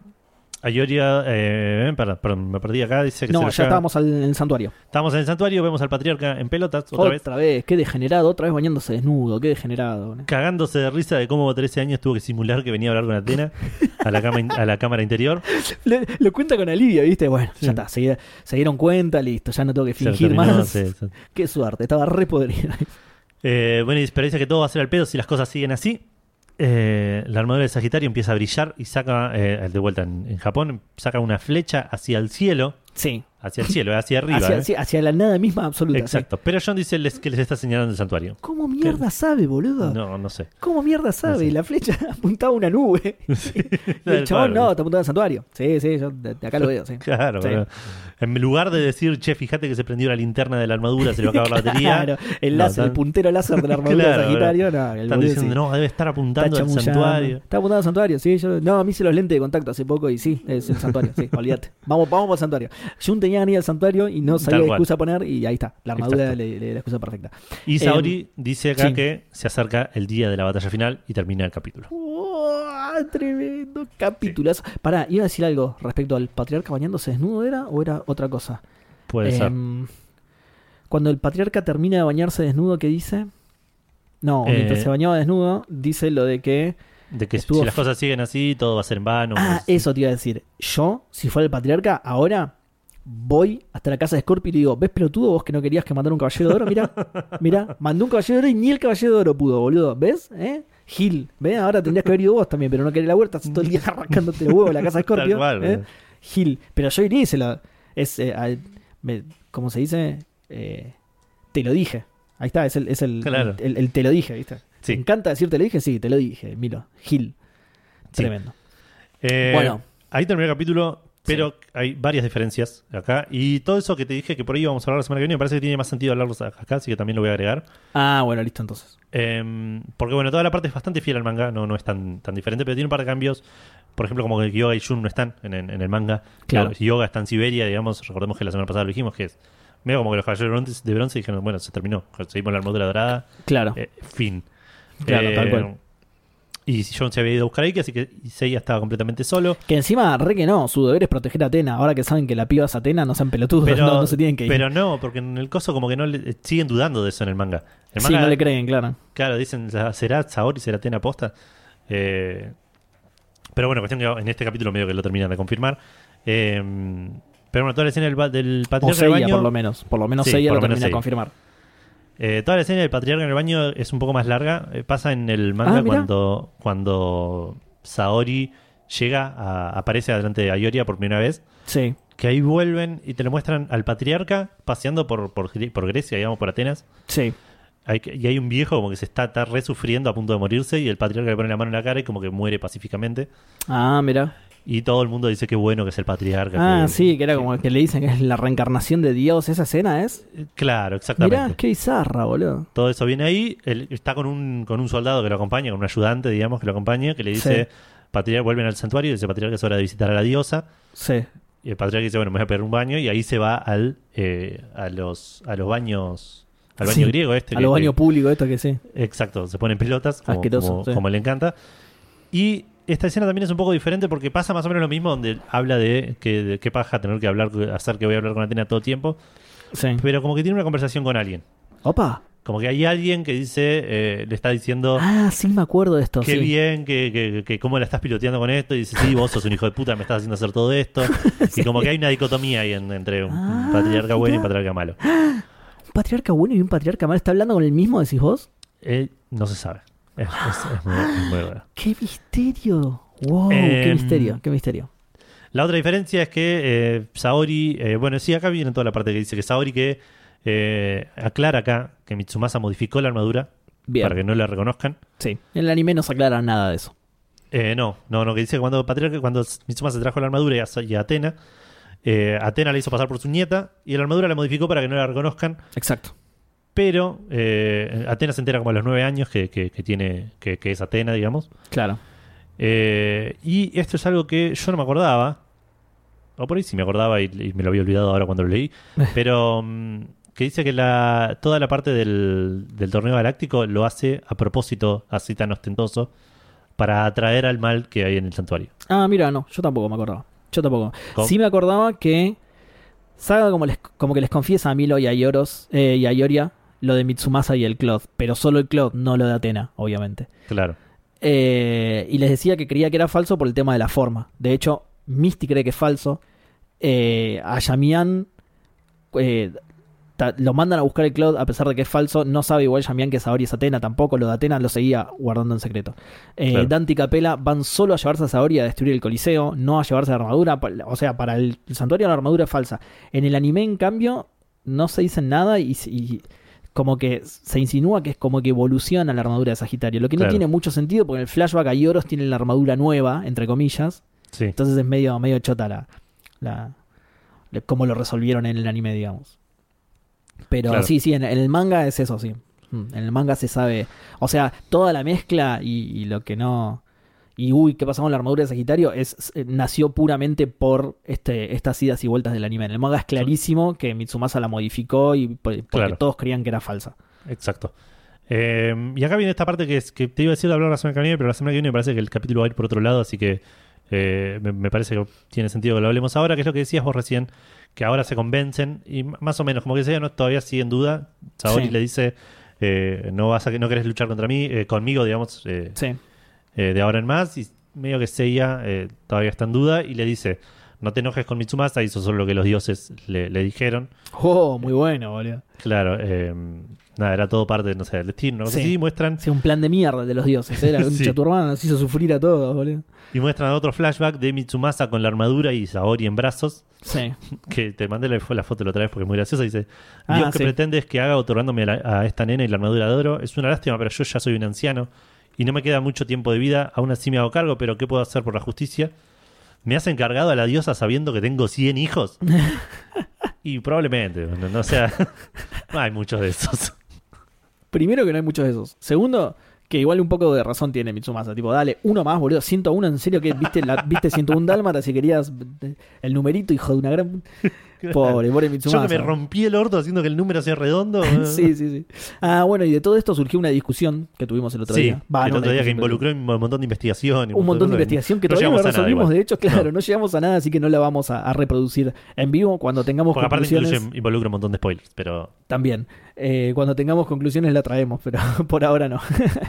Ayoria, eh, perdón, me perdí acá. Dice que no, ya lleva- estábamos al- en el santuario. Estamos en el santuario, vemos al patriarca en pelotas otra Otra, vez. vez. qué degenerado, otra vez bañándose desnudo, qué degenerado. boludo. Cagándose de risa de cómo 13 años tuvo que simular que venía a hablar con Atena a la, cama in- a la cámara interior. Le- lo cuenta con alivio, ¿viste? Bueno, Sí. ya está, se, se dieron cuenta, listo, ya no tengo que fingir terminó, más. sí, sí. Qué suerte, estaba re podrido. Eh, bueno, y pero dice que todo va a ser al pedo si las cosas siguen así. Eh, la armadura de Sagitario empieza a brillar y saca, eh, de vuelta en, en Japón, saca una flecha hacia el cielo, Sí, hacia el cielo, hacia arriba. hacia, ¿eh? sí, hacia la nada misma absoluta. sí. Exacto. Pero John dice les- que les está señalando el santuario. ¿Cómo mierda sabe, boludo? No, no sé. ¿Cómo mierda sabe? No sé. La flecha apuntaba a una nube. Y el chabón no, te apuntaba al santuario. Sí, sí, yo de, de acá lo veo, sí. Claro, Sí. En lugar de decir, che, fíjate que se prendió la linterna de la armadura, se le va a acabar la batería. Claro, el No, láser, el puntero láser de la armadura Claro, de Sagitario, no, el Están diciendo, sí. no, debe estar apuntando al santuario. Está apuntando al santuario, sí. Yo, no, a mí hice los lentes de contacto hace poco y sí, es el santuario, sí, olvídate. Vamos, vamos al santuario. Jun tenía ganas al santuario y no sabía qué excusa poner y ahí está. La armadura le, le- la excusa perfecta. Y Saori dice acá sí. que se acerca el día de la batalla final y termina el capítulo. ¡Uah! tremendo capítulos. Pará, iba a decir algo respecto al patriarca bañándose desnudo, ¿era o era otra cosa? Puede ser. Em, Cuando el patriarca termina de bañarse desnudo, ¿qué dice? No, Eh, mientras se bañaba desnudo, dice lo de que. De que estuvo si las cosas siguen así, todo va a ser en vano. Ah, Es- eso te iba a decir. Yo, si fuera el patriarca, ahora voy hasta la casa de Scorpio y le digo: ¿Ves pelotudo vos que no querías que mandara un caballero de oro? Mira, mira, mandó un caballero de oro y ni el caballero de oro pudo, boludo. ¿Ves? ¿Eh? Gil, ¿ves? Ahora tendrías que haber ido vos también, pero no querés la huerta, estás todo el día arrancándote los huevos en la casa de Scorpio. ¿eh? Gil, pero yo iría y se lo. Es, eh, al- me- ¿Cómo se dice? Eh, te lo dije. Ahí está, es el, es el, Claro. el, el te lo dije, ¿viste? Sí. ¿Te encanta decir te lo dije? Sí, te lo dije, Milo. Gil. Sí. Tremendo. Eh, Bueno. Ahí terminó el capítulo, pero hay varias diferencias acá. Y todo eso que te dije que por ahí vamos a hablar la semana que viene, me parece que tiene más sentido hablarlos acá, así que también lo voy a agregar. Ah, bueno, listo entonces. Eh, porque bueno, toda la parte es bastante fiel al manga, no, no es tan, tan diferente, pero tiene un par de cambios. Por ejemplo, como que Yoga y Jun no están en, en- en el manga. Claro. Yoga está en Siberia, digamos. Recordemos que la semana pasada lo dijimos, que es medio como que los caballeros de bronce, de bronce dijeron, bueno, se terminó. Seguimos la armadura dorada. Claro. eh, fin. Claro, Eh, tal cual. Y John se había ido a buscar a Iki, así que Seiya estaba completamente solo. Que encima, re que no, su deber es proteger a Atena. Ahora que saben que la piba es Atena, no sean pelotudos, Pero, no, no se tienen que ir. pero no, porque en el coso como que no le, siguen dudando de eso en el manga. El sí, no le creen, claro. Claro, dicen, ¿será Saori? ¿Será Atena posta? Eh, pero bueno, cuestión que en este capítulo medio que lo terminan de confirmar. Eh, pero bueno, toda la escena del, del patriarca en el Seiya, baño... por lo menos. Por lo menos Sí, Seiya lo termina de confirmar. Eh, toda la escena del patriarca en el baño es un poco más larga. Eh, pasa en el manga Ah, cuando, cuando Saori llega, a- aparece adelante de Ayoria por primera vez. Sí. Que ahí vuelven y te lo muestran al patriarca paseando por, por, Gre- por Grecia, digamos, por Atenas. Sí. Hay y hay un viejo como que se está, está re sufriendo a punto de morirse y el patriarca le pone la mano en la cara y como que muere pacíficamente. Ah, mira. Y todo el mundo dice que bueno que es el patriarca. Ah, que- sí, que era como que le dicen que es la reencarnación de Dios. Esa escena es. Claro, exactamente. Mirá, qué bizarra, boludo. Todo eso viene ahí. Él está con un, con un soldado que lo acompaña, con un ayudante, digamos, que lo acompaña, que le dice, Sí. patriarca, vuelven al santuario y dice, patriarca, es hora de visitar a la diosa. Sí. Y el patriarca dice, bueno, me voy a pegar un baño y ahí se va al, eh, a, los, a los baños, al baño Sí, griego este. A que- los que- baños públicos, esto que sí. Exacto, se pone en pelotas, como, Asqueroso, como, sí. como le encanta. Y esta escena también es un poco diferente porque pasa más o menos lo mismo donde habla de que de qué paja tener que hablar, hacer que voy a hablar con Atena todo el tiempo, Sí. pero como que tiene una conversación con alguien. Opa. Como que hay alguien que dice, eh, le está diciendo, Ah, sí me acuerdo de esto. qué sí. bien, que, que, que cómo la estás piloteando con esto, y dice, sí, vos sos un hijo de puta, me estás haciendo hacer todo esto. Y como que hay una dicotomía ahí en- entre un Ah, patriarca bueno y un patriarca malo. Un patriarca bueno y un patriarca malo. ¿Está hablando con el mismo, decís vos? Eh, no se sabe. Es, es- es muy, muy raro. ¡Qué misterio! ¡Wow! ¡Qué Em, misterio! ¡Qué misterio! La otra diferencia es que eh, Saori, eh, bueno, sí, acá viene toda la parte que dice que Saori que eh, aclara acá que Mitsumasa modificó la armadura Bien. para que no la reconozcan. Sí. En el anime no se aclara nada de eso. Eh, no, no, no, que dice que cuando Patriarca, cuando Mitsumasa trajo la armadura y a, y a Atena, Atena la hizo pasar por su nieta y la armadura la modificó para que no la reconozcan, Exacto. Pero eh, Atena se entera como a los nueve años que, que- que tiene, que, que es Atena, digamos. Claro. Eh, y esto es algo que yo no me acordaba. O por ahí sí me acordaba y, y me lo había olvidado ahora cuando lo leí. Pero mm, que dice que la, toda la parte del, del torneo galáctico lo hace a propósito, así tan ostentoso, para atraer al mal que hay en el santuario. Ah, mira, no. Yo tampoco me acordaba. Yo tampoco. ¿Cómo? Sí me acordaba que Saga como, les, como que les confiesa a Milo y a Yoros eh, y a Ioria lo de Mitsumasa y el Cloud, pero solo el Cloud, no lo de Atena, obviamente. Claro. Eh, y les decía que creía que era falso por el tema de la forma. De hecho, Misty cree que es falso. Eh, a Yamian eh, lo mandan a buscar el Cloud a pesar de que es falso. No sabe igual Yamian que Saori es Atena tampoco. Lo de Atena lo seguía guardando en secreto. Eh, Claro. Dante y Capela van solo a llevarse a Saori a destruir el Coliseo, no a llevarse la armadura. O sea, para el, el santuario la armadura es falsa. En el anime, en cambio, no se dicen nada y, y como que se insinúa que es como que evoluciona la armadura de Sagitario. Lo que no Claro. tiene mucho sentido porque en el flashback a Yoros tiene la armadura nueva, entre comillas. Sí. Entonces es medio, medio chota la, la, la- cómo lo resolvieron en el anime, digamos. Pero Claro. sí, sí, en, en el manga es eso, sí. Mm, En el manga se sabe. O sea, toda la mezcla y, y lo que no. Y uy, ¿qué pasó con la armadura de Sagitario? Es, eh, nació puramente por este, estas idas y vueltas del anime. En el manga es clarísimo que Mitsumasa la modificó y por- porque Claro. todos creían que era falsa. Exacto. Eh, y acá viene esta parte que, es, que te iba a decir de hablar la semana que viene, pero la semana que viene me parece que el capítulo va a ir por otro lado, así que eh, me, me parece que tiene sentido que lo hablemos ahora, que es lo que decías vos recién, que ahora se convencen, y más o menos, como que sea, no, todavía sigue en duda. Saori Sí. le dice, eh, no vas a no querés luchar contra mí, eh, conmigo, digamos, Sí. Eh, de ahora en más, y medio que Seiya eh, todavía está en duda, y le dice, no te enojes con Mitsumasa, hizo solo lo que los dioses le, le dijeron. Oh, muy bueno, boludo. Claro, eh, nada, era todo parte, no sé, del destino, Sí. muestran Sí, un plan de mierda de los dioses. Era un Sí. nos hizo sufrir a todos, boludo. Y muestran otro flashback de Mitsumasa con la armadura y Saori en brazos. Sí. Que te mandé la, la foto la otra vez porque es muy graciosa. Dice: Ah, Dios, ¿qué sí. pretendes que haga otorgándome a, la- a esta nena y la armadura de oro? Es una lástima, pero yo ya soy un anciano y no me queda mucho tiempo de vida. Aún así me hago cargo, pero ¿qué puedo hacer por la justicia? ¿Me has encargado a la diosa sabiendo que tengo 100 hijos? y probablemente, no, no sea. no hay muchos de esos. Primero que no hay muchos de esos. Segundo, que igual un poco de razón tiene Mitsumasa. Tipo, dale, uno más, boludo. 101, en serio que viste, la, viste 101 Dálmata si querías el numerito, hijo de una gran... Pobre, pobre Yo Mitsumasa. que me rompí el orto haciendo que el número sea redondo. sí, sí, sí. Ah, bueno, y de todo esto surgió una discusión que tuvimos el otro Sí, día. Va, el no, otro día que involucró un montón de investigación. un montón de investigación que No todavía no nada resolvimos. igual. De hecho, claro, No. no. llegamos a nada, así que no la vamos a, a reproducir en vivo. Cuando tengamos Porque aparte conclusiones, incluye, involucra un montón de spoilers, pero también. Eh, cuando tengamos conclusiones la traemos, pero por ahora no.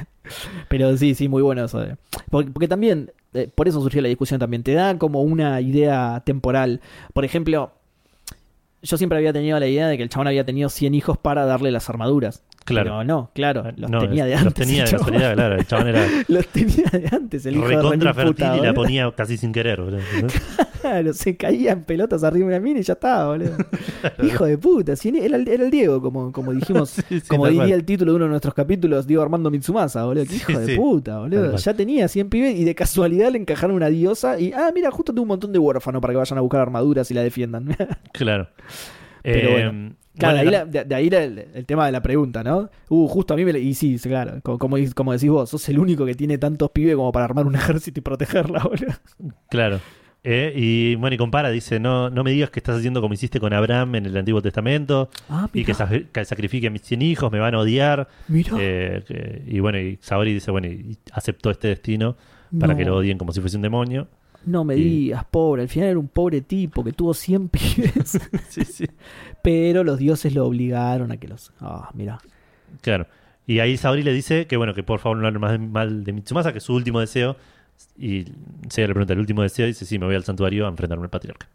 pero sí, sí, muy bueno eso. porque también, eh, por eso surgió la discusión también, te da como una idea temporal. Por ejemplo, yo siempre había tenido la idea de que el chabón había tenido 100 hijos para darle las armaduras. claro. Pero no, claro, los No, tenía de los antes. tenía, el los tenía, claro. El chabón era Los tenía de antes, el hijo de recontra remil puta, fértil y la ponía casi sin querer. boludo. Claro, se caía en pelotas arriba de una mina y ya estaba, boludo. Hijo de puta, si era, el, era el Diego, como, como dijimos, Sí, sí, como diría cual. el título de uno de nuestros capítulos, Diego Armando Mitsumasa, boludo. Sí, hijo de puta, boludo. Ya tenía 100 pibes y de casualidad le encajaron una diosa y, ah, mira, justo tengo un montón de huérfanos para que vayan a buscar armaduras y la defiendan. Claro. Pero Eh, bueno. Claro, bueno, de ahí, la- de, de ahí la- el, el tema de la pregunta, ¿no? Uh, justo a mí me... le- Y sí, sí, claro, como, como, como decís vos, sos el único que tiene tantos pibes como para armar un ejército y protegerla, boludo. Claro. Eh, y bueno, y compara, dice, no, no me digas que estás haciendo como hiciste con Abraham en el Antiguo Testamento Ah, y que, sa- que sacrifique a mis 100 hijos, me van a odiar. Mira. Eh, y bueno, y Saori dice, bueno, y aceptó este destino para No. que lo odien como si fuese un demonio. No me Y- digas, pobre. Al final era un pobre tipo que tuvo 100 pibes. Sí, sí. pero los dioses lo obligaron a que los. Ah, mira. Claro. Y ahí Saori le dice que bueno, que por favor no hablen más de- mal de Mitsumasa, que es su último deseo. Y Seiya le pregunta el último deseo y dice, sí, me voy al santuario a enfrentarme al patriarca.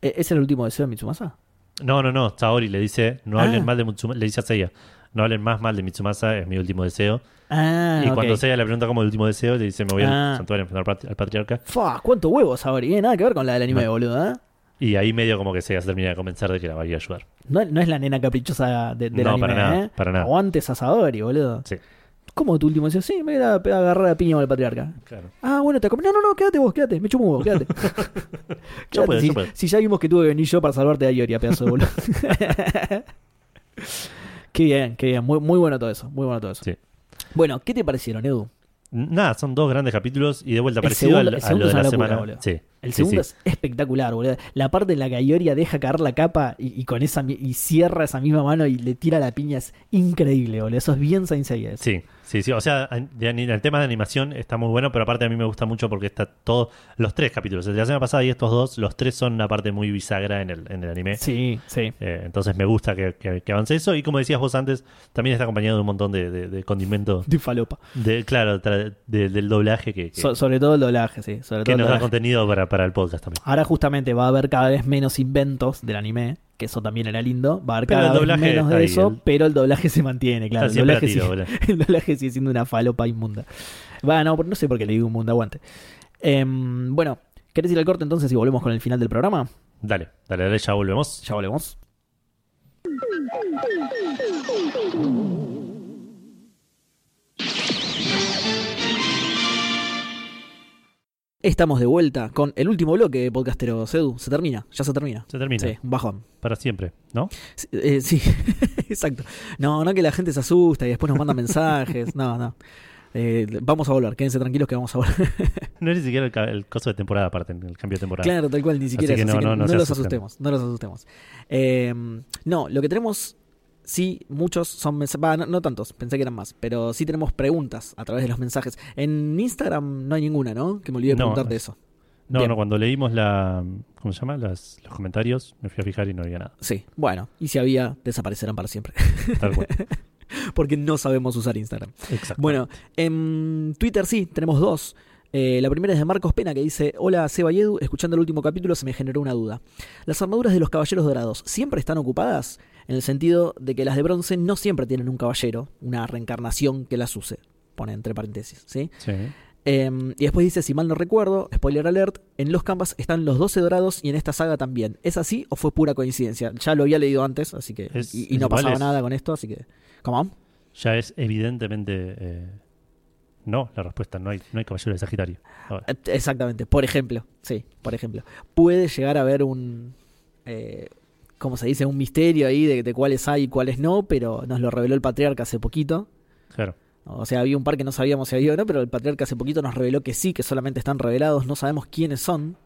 ¿E- ¿Es el último deseo de Mitsumasa? No, no, no. Saori le dice, no Ah. hablen mal de Mitsumasa. Le dice a Seiya, no hablen más mal de Mitsumasa, es mi último deseo. Ah, y cuando Seiya le pregunta como el último deseo, le dice, me voy Ah. al santuario a enfrentar al pat- al patriarca. Fua, ¿cuánto huevos ahora? Y nada que ver con la del anime, No. boludo, ¿eh? Y ahí medio como que Seiya se termina de convencer de que la va a ir a ayudar. No, no es la nena caprichosa de, del No, anime, para nada, ¿eh? para nada. Aguante esa Saori, boludo. Sí. ¿Cómo tu último deseo? Sí, me voy a agarrar a piña con el patriarca. Claro. Ah, bueno, te No, no, no, quédate vos, quédate. Me chupo un huevo, quédate. Quédate, puedo, si, yo puedo. si ya vimos que tuve que venir yo para salvarte de Ioria, pedazo de boludo. qué bien, qué bien. Muy, muy bueno todo eso. Muy bueno todo eso. Sí. Bueno, ¿qué te parecieron, Edu? Nada, son dos grandes capítulos y de vuelta El parecido segundo- al- el a segundo lo de la locura, semana. boludo. Sí. El sí, segundo sí. es espectacular, boludo. La parte en la que Ioria deja caer la capa y, y con esa y cierra esa misma mano y le tira la piña es increíble, boludo. Eso es bien Saint Seiya. Sí, sí, sí. O sea, el tema de animación está muy bueno, pero aparte a mí me gusta mucho porque está todo. Los tres capítulos, el de la semana pasada y estos dos, los tres son una parte muy bisagra en el, en el anime. Sí, sí. Eh, entonces me gusta que, que- que avance eso. Y como decías vos antes, también está acompañado de un montón de, de, de condimentos. De falopa. De, claro, tra- de- del doblaje que, que, So- sobre todo el doblaje, sí. Sobre que todo el nos da contenido para, para el podcast también. Ahora justamente va a haber cada vez menos inventos del anime, que eso también era lindo. Va a haber cada vez menos de eso, pero el doblaje se mantiene, claro. El doblaje, tiro, sigue, el doblaje sigue siendo una falopa inmunda. Va, no, no sé por qué le digo inmunda, aguante. Em, bueno, ¿querés ir al corte entonces y volvemos con el final del programa? Dale, dale, dale, ya volvemos. Ya volvemos. Estamos de vuelta con el último bloque de Podcastero Edu. Se termina, ya se termina. Se termina. Sí, un bajón. Para siempre, ¿no? Sí, eh, sí, exacto. No, no que la gente se asusta y después nos manda mensajes. No, no. Eh, vamos a volver, quédense tranquilos que vamos a volver. No es ni siquiera el, el coso de temporada aparte, el cambio de temporada. Claro, tal cual, ni siquiera Así que eso, así no, que no, no los asustemos, no los asustemos. Eh, no, lo que tenemos, sí, muchos son mensajes, no, no tantos, pensé que eran más, pero sí tenemos preguntas a través de los mensajes. En Instagram no hay ninguna, ¿no? Que me olvidé de No, preguntarte no. eso. No, Bien. no, cuando leímos la. ¿Cómo se llama? Las- los comentarios, me fui a fijar y no había nada. Sí, bueno, y si había, desaparecerán para siempre, Tal cual. porque no sabemos usar Instagram. Exacto. Bueno, en Twitter sí, tenemos dos. Eh, la primera es de Marcos Pena que dice: Hola Seba y Edu, escuchando el último capítulo se me generó una duda. ¿Las armaduras de los caballeros dorados siempre están ocupadas? En el sentido de que las de bronce no siempre tienen un caballero, una reencarnación que las use. Pone entre paréntesis, ¿sí? Sí. Eh, y después dice, si mal no recuerdo, spoiler alert, en los canvas están los 12 dorados y en esta saga también. ¿Es así o fue pura coincidencia? Ya lo había leído antes, así que... Es- y, y no pasaba es- nada con esto, así que... ¿Cómo? Ya es evidentemente. eh, no, la respuesta, no hay, no hay caballero de Sagitario. Exactamente, por ejemplo, sí, por ejemplo. Puede llegar a haber un, eh, ¿cómo se dice? Un misterio ahí de, de cuáles hay y cuáles no, pero nos lo reveló el patriarca hace poquito. claro. O sea, había un par que no sabíamos si había o no, pero el patriarca hace poquito nos reveló que sí, que solamente están revelados, no sabemos quiénes son,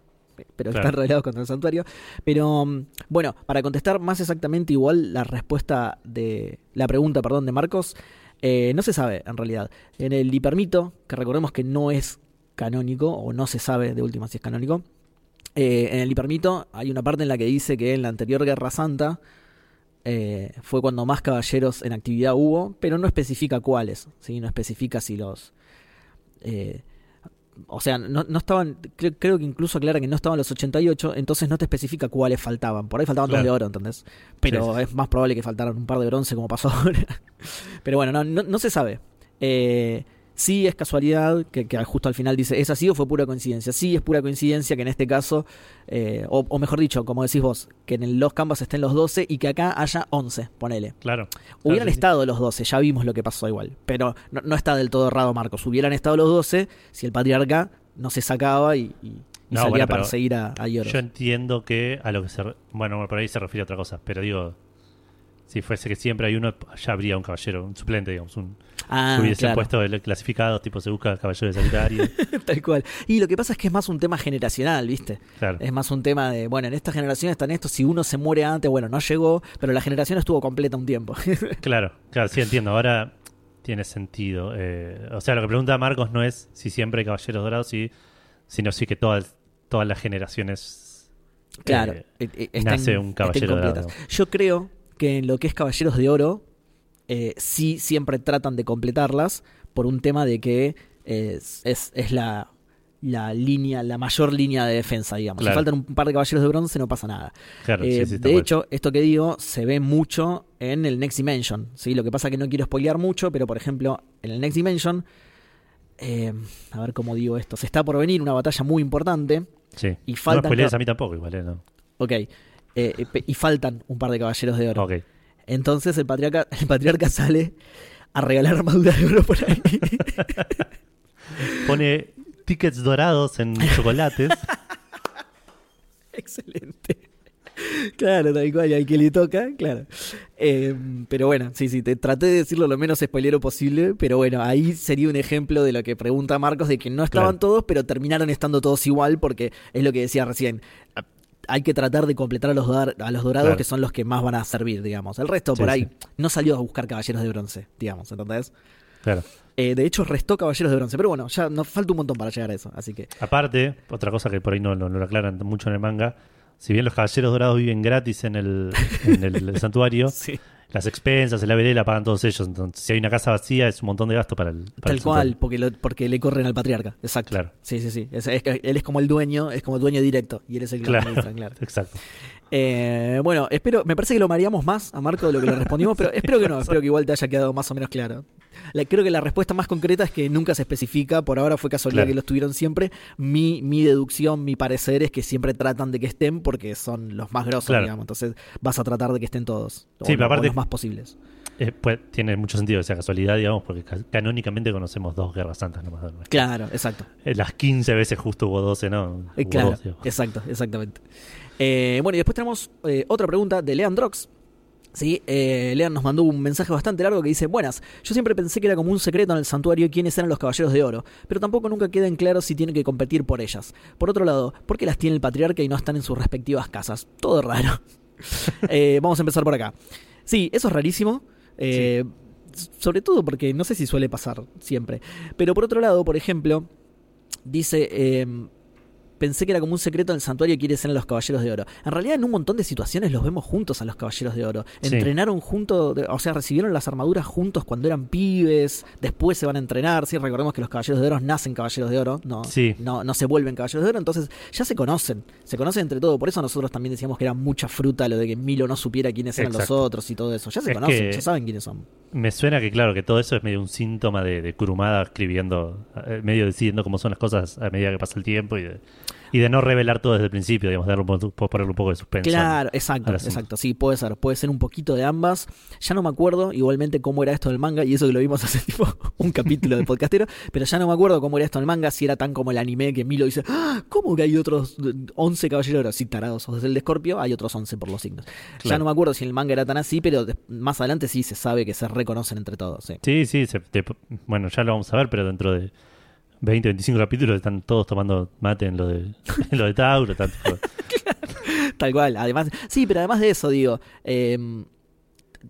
pero Claro. están revelados contra el santuario. Pero mm, bueno, para contestar más exactamente igual la respuesta de la pregunta, perdón, de Marcos, eh, no se sabe en realidad. En el hipermito, que recordemos que no es canónico, o no se sabe de última si es canónico, eh, en el hipermito hay una parte en la que dice que en la anterior Guerra Santa eh, fue cuando más caballeros en actividad hubo, pero no especifica cuáles, ¿sí? no especifica si los... eh, o sea, no, no estaban, creo, creo que incluso aclara que no estaban los 88, entonces no te especifica cuáles faltaban. Por ahí faltaban dos de oro, ¿entendés? Pero Sí, sí, es más probable que faltaran un par de bronce como pasó ahora. Pero bueno, no, no, no se sabe. Eh, sí es casualidad, que, que justo al final dice, ¿es así o fue pura coincidencia? Sí es pura coincidencia que en este caso, eh, o, o mejor dicho, como decís vos, que en los canvas estén los 12 y que acá haya 11, ponele. Claro. Hubieran sí. estado los 12, ya vimos lo que pasó igual. Pero no, no está del todo errado Marcos. Hubieran estado los 12 si el patriarca no se sacaba y, No, salía bueno, a pero perseguir a, a. Yo entiendo que a lo que se. re- Bueno, por ahí se refiere a otra cosa, pero digo. Si fuese que siempre hay uno, ya habría un caballero, un suplente, digamos. Un, Ah, claro. puesto el clasificado, tipo se busca caballero de Sagitario. Tal cual. Y lo que pasa es que es más un tema generacional, ¿viste? claro. Es más un tema de, bueno, en esta generación están estos, si uno se muere antes, bueno, no llegó, pero la generación estuvo completa un tiempo. Claro, claro, sí entiendo. Ahora, tiene sentido. Eh, o sea, lo que pregunta Marcos no es si siempre hay caballeros dorados, y, sino sí que todas, todas las generaciones. Claro, eh, eh, están- nace un caballero dorado. Yo creo que en lo que es Caballeros de Oro, eh, sí siempre tratan de completarlas por un tema de que es, es, es la, la línea, la mayor línea de defensa, digamos. Claro. Si faltan un par de caballeros de bronce, no pasa nada. Claro, Eh, sí, sí, de bueno. hecho, esto que digo se ve mucho en el Next Dimension. ¿sí? Lo que pasa que no quiero spoilear mucho, pero por ejemplo, en el Next Dimension, eh, a ver cómo digo esto, se está por venir una batalla muy importante. Sí. y no faltan spoilees ca- a mí tampoco, igual, ¿eh? No. Ok. Eh, eh, y faltan un par de caballeros de oro. Entonces el patriarca, el patriarca sale a regalar armaduras de oro por ahí. Pone tickets dorados en chocolates. Excelente. Claro, tal cual, y al que le toca, claro. Eh, pero bueno, sí, sí, te traté de decirlo lo menos spoilero posible, pero bueno, ahí sería un ejemplo de lo que pregunta Marcos, de que no estaban Claro. todos, pero terminaron estando todos igual, porque es lo que decía recién. Hay que tratar de completar a los, a los dorados, Claro. que son los que más van a servir, digamos. El resto, Sí, por ahí, sí. no salió a buscar caballeros de bronce, digamos, ¿entendés? Claro. Eh, de hecho, restó caballeros de bronce, pero bueno, ya nos falta un montón para llegar a eso, así que... Aparte, otra cosa que por ahí no, no- no lo aclaran mucho en el manga, si bien los caballeros dorados viven gratis en el, en el, el santuario, Sí. Las expensas, el ABL la pagan todos ellos. Entonces, si hay una casa vacía, es un montón de gasto para el. para Tal el cual, porque, lo- porque le corren al patriarca, exacto. Claro. Sí, sí, sí. Es- es que él es como el dueño, es como el dueño directo, y él es el que lo Claro. administra, claro. Exacto. Eh, bueno, espero, me parece que lo mareamos más a Marco de lo que le respondimos, pero espero que no, espero que igual te haya quedado más o menos claro. La- creo que la respuesta más concreta es que nunca se especifica, por ahora fue casualidad Claro. que los tuvieron siempre. Mi, mi deducción, mi parecer es que siempre tratan de que estén porque son los más grosos, Claro. digamos. Entonces vas a tratar de que estén todos, Sí, pero o aparte- los más posibles. Eh, pues, tiene mucho sentido esa casualidad, digamos, porque ca- canónicamente conocemos dos guerras santas nomás. Claro, exacto. Eh, Las 15 veces justo hubo 12, ¿no? Eh, Hubo claro, exacto, exactamente. Eh, bueno, y después tenemos otra pregunta de Lean Drox. Sí, eh, Lean nos mandó un mensaje bastante largo que dice, buenas, yo siempre pensé que era como un secreto en el santuario quiénes eran los caballeros de oro, pero tampoco nunca queda en claro si tienen que competir por ellas. Por otro lado, ¿por qué las tiene el patriarca y no están en sus respectivas casas? Todo raro. Eh, vamos a empezar por acá. Sí, eso es rarísimo. eh, Sobre todo porque no sé si suele pasar siempre. Pero por otro lado, por ejemplo, dice... pensé que era como un secreto en el santuario quiénes eran los caballeros de oro. En realidad, en un montón de situaciones los vemos juntos a los caballeros de oro. Sí. Entrenaron juntos, o sea, recibieron las armaduras juntos cuando eran pibes, después se van a entrenar. Sí, recordemos que los caballeros de oro nacen caballeros de oro, no, Sí. no, no se vuelven caballeros de oro, entonces ya se conocen, se conocen entre todos. Por eso nosotros también decíamos que era mucha fruta lo de que Milo no supiera quiénes eran Exacto. los otros y todo eso. Ya se Es conocen, que- ya saben quiénes son. Me suena que, claro, que todo eso es medio un síntoma de, de Kurumada escribiendo, eh, medio decidiendo cómo son las cosas a medida que pasa el tiempo y de, y de no revelar todo desde el principio, digamos, darle un, po- po- ponerle un poco de suspenso. Claro, exacto, exacto. Sí, puede ser. Puede ser un poquito de ambas. Ya no me acuerdo igualmente cómo era esto del manga, y eso que lo vimos hace tipo un capítulo de podcastero, pero ya no me acuerdo cómo era esto del manga, si era tan como el anime que Milo dice, "Ah, ¿cómo que hay otros 11 caballeros? Sí, tarados, sos el de Scorpio, hay otros 11 por los signos. Ya no me acuerdo si el manga era tan así, pero más adelante sí se sabe que se reconocen entre todos. Sí. Sí, sí, se- te- bueno, ya lo vamos a ver, pero dentro de 20, 25 capítulos están todos tomando mate en lo de, lo de Tauro. Tal cual, además, sí, pero además de eso, digo, eh,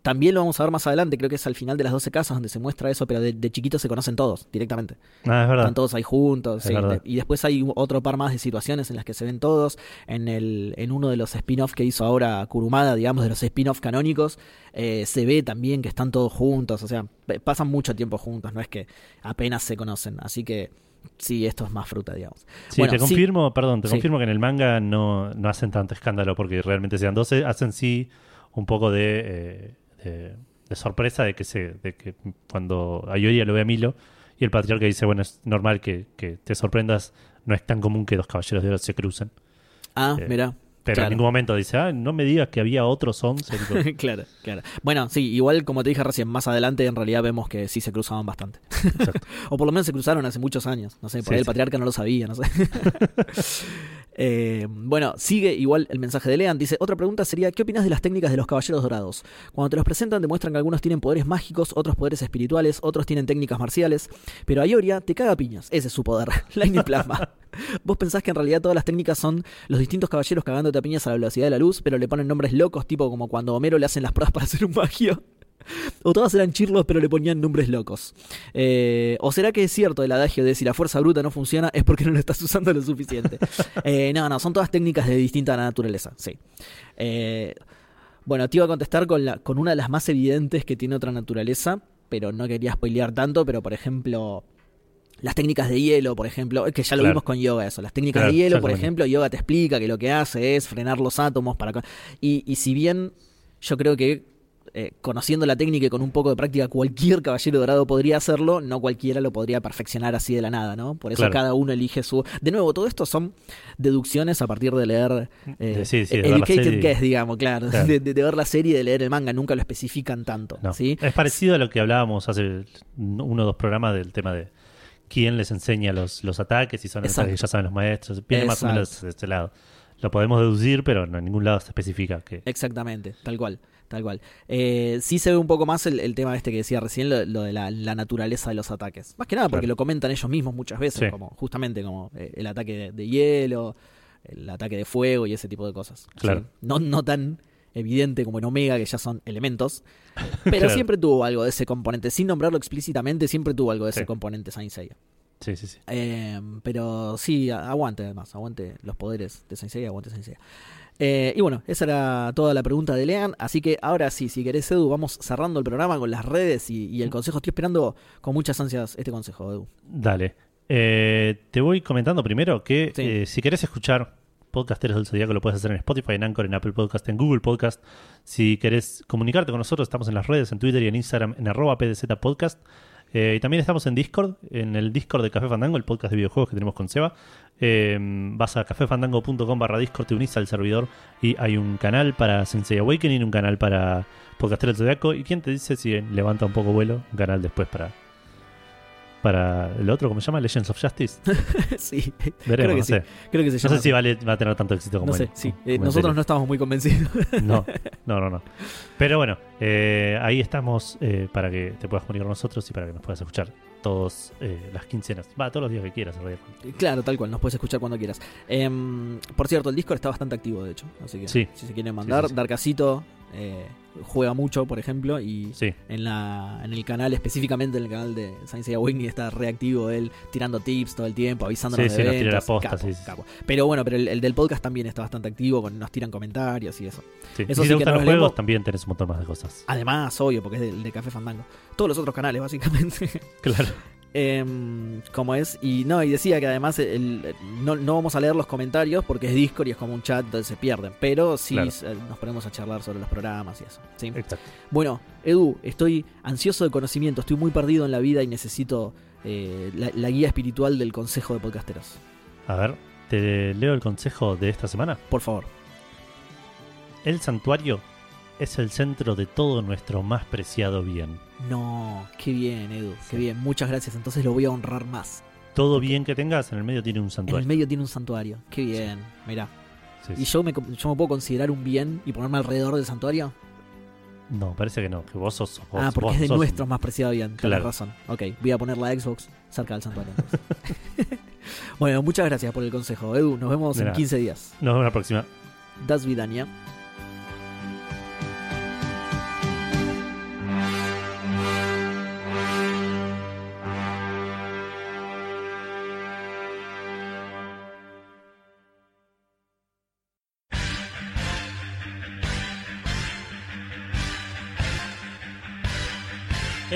también lo vamos a ver más adelante, creo que es al final de las 12 casas donde se muestra eso, pero de, de chiquitos se conocen todos directamente. Ah, es verdad. Están todos ahí juntos. Sí. De- y después hay otro par más de situaciones en las que se ven todos. En, el, en uno de los spin-off que hizo ahora Kurumada, digamos, de los spin-off canónicos, eh, se ve también que están todos juntos. O sea, pasan mucho tiempo juntos, no es que apenas se conocen. Así que sí, esto es más fruta, digamos. Sí, Bueno, te sí. confirmo, perdón, te Sí. confirmo que en el manga no, no hacen tanto escándalo porque realmente sean 12, hacen sí un poco de, eh, de, de sorpresa de que se, de que cuando Ayoria lo ve a Milo y el patriarca dice, bueno, es normal que, que te sorprendas, no es tan común que dos caballeros de oro se crucen. Ah, Eh, mira. Pero Claro. en ningún momento dice, ah, no me digas que había otros 11. Tipo, claro, claro. Bueno, sí, igual como te dije recién, más adelante en realidad vemos que sí se cruzaban bastante. O por lo menos se cruzaron hace muchos años. No sé, por Sí, ahí el sí. patriarca no lo sabía, no sé. Eh, bueno, sigue igual el mensaje de Lean. Dice, otra pregunta sería, ¿qué opinas de las técnicas de los caballeros dorados? Cuando te los presentan demuestran que algunos tienen poderes mágicos, otros poderes espirituales, otros tienen técnicas marciales, pero Ayoria te caga piñas. Ese es su poder. Lightning Plasma. Vos pensás que en realidad todas las técnicas son los distintos caballeros cagándote a piñas a la velocidad de la luz, pero le ponen nombres locos, tipo como cuando a Homero le hacen las pruebas para hacer un magio. O todas eran chirlos, pero le ponían nombres locos. Eh, ¿O será que es cierto el adagio de si la fuerza bruta no funciona es porque no lo estás usando lo suficiente? Eh, no, no, son todas técnicas de distinta naturaleza, sí. Eh, bueno, te iba a contestar con, la, con una de las más evidentes que tiene otra naturaleza, pero no quería spoilear tanto, pero por ejemplo... Las técnicas de hielo, por ejemplo, es que ya lo Claro. vimos con yoga eso. Las técnicas Claro, de hielo, por ejemplo, yoga te explica que lo que hace es frenar los átomos para... Y, y si bien yo creo que eh, conociendo la técnica y con un poco de práctica cualquier caballero dorado podría hacerlo, no cualquiera lo podría perfeccionar así de la nada, ¿no? Por eso Claro. cada uno elige su... De nuevo, todo esto son deducciones a partir de leer... eh, sí, de educated guess, digamos, claro. Claro. De, de- de ver la serie y de leer el manga, nunca lo especifican tanto, No. ¿sí? Es parecido a lo que hablábamos hace uno o dos programas del tema de quién les enseña los, los ataques y son que ya saben los maestros. Viene más o menos de este lado. Lo podemos deducir, pero no en ningún lado se especifica que. Exactamente, tal cual, tal cual. Eh, sí se ve un poco más el, el tema este que decía recién, lo, lo de la, la naturaleza de los ataques. Más que nada porque Claro. lo comentan ellos mismos muchas veces, Sí. como justamente como eh, el ataque de, de hielo, el ataque de fuego y ese tipo de cosas. Claro. No, no tan evidente como en Omega, que ya son elementos, pero Claro. siempre tuvo algo de ese componente, sin nombrarlo explícitamente, siempre tuvo algo de ese componente Saint Seiya. Sí, sí, sí. Eh, pero sí, aguante además, aguante los poderes de Saint Seiya, aguante Saint Seiya. Eh, y bueno, esa era toda la pregunta de Lean, así que ahora sí, si querés Edu, vamos cerrando el programa con las redes y, y el consejo. Estoy esperando con muchas ansias este consejo, Edu. Dale. Eh, te voy comentando primero que Sí. eh, si querés escuchar Podcasteros del Zodíaco lo puedes hacer en Spotify, en Anchor, en Apple Podcast, en Google Podcast. Si querés comunicarte con nosotros, estamos en las redes, en Twitter y en Instagram, en arroba PDZ Podcast. Eh, y también estamos en Discord, en el Discord de Café Fandango, el podcast de videojuegos que tenemos con Seba. Eh, vas a cafefandango.com barra Discord, te unís al servidor y hay un canal para Sensei Awakening, un canal para Podcasteros del Zodíaco. ¿Y quién te dice si levanta un poco vuelo? Un canal después para... Para el otro, ¿cómo se llama? Legends of Justice. sí, Veremos, creo que no sí. sé. Creo que se No llama sé si vale, va a tener tanto éxito como No sé, el- sí. como Eh, nosotros serie. no estamos muy convencidos. No, no, no, no. Pero bueno, eh, ahí estamos eh, para que te puedas comunicar con nosotros y para que nos puedas escuchar todos eh, las quincenas. Va, todos los días que quieras, en realidad. claro, tal cual, nos puedes escuchar cuando quieras. Em, por cierto, el Discord está bastante activo, de hecho. Así que Sí. si se quieren mandar, sí. Darkacito eh, juega mucho, por ejemplo, y Sí, en, la, en el canal, específicamente en el canal de Science Awakening, está reactivo él tirando tips todo el tiempo, avisándonos Sí, de sí, nos tira la posta, Capo. Pero bueno, pero el, el del podcast también está bastante activo, con, nos tiran comentarios y eso. sí. Eso si te que gustan los juegos, también tenés un montón más de cosas. Además, obvio, porque es del de Café Fandango. Todos los otros canales, básicamente. Claro. Em, como es, y no, y decía que además el- el- no, no vamos a leer los comentarios porque es Discord y es como un chat, entonces se pierden. Pero sí Claro. eh, nos ponemos a charlar sobre los programas y eso. ¿sí? Exacto. Bueno, Edu, estoy ansioso de conocimiento, estoy muy perdido en la vida y necesito eh, la, la guía espiritual del Consejo de Podcasteros. A ver, te leo el consejo de esta semana. Por favor. El santuario es el centro de todo nuestro más preciado bien. No, qué bien, Edu, qué bien. Muchas gracias, entonces lo voy a honrar más. Todo bien que tengas, en el medio tiene un En el santuario. medio tiene un santuario, qué bien. Mirá, ¿y yo me, yo me puedo considerar un bien y ponerme alrededor del santuario? No, parece que no, que vos sos. vos- ah, porque vos es de sos nuestro más preciado bien. Claro. razón. Ok, voy a poner la Xbox cerca del santuario. entonces. bueno, muchas gracias por el consejo, Edu. Nos vemos en nada. 15 días. Nos vemos la próxima. Das Vidania.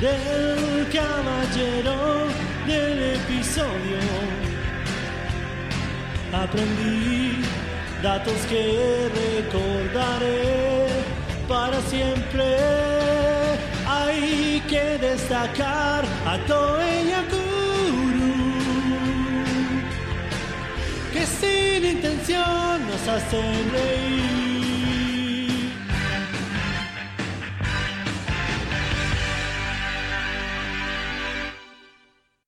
del caballero del episodio. Aprendí datos que recordaré para siempre. Hay que destacar a Toei Yakuru que sin intención nos hacen reír.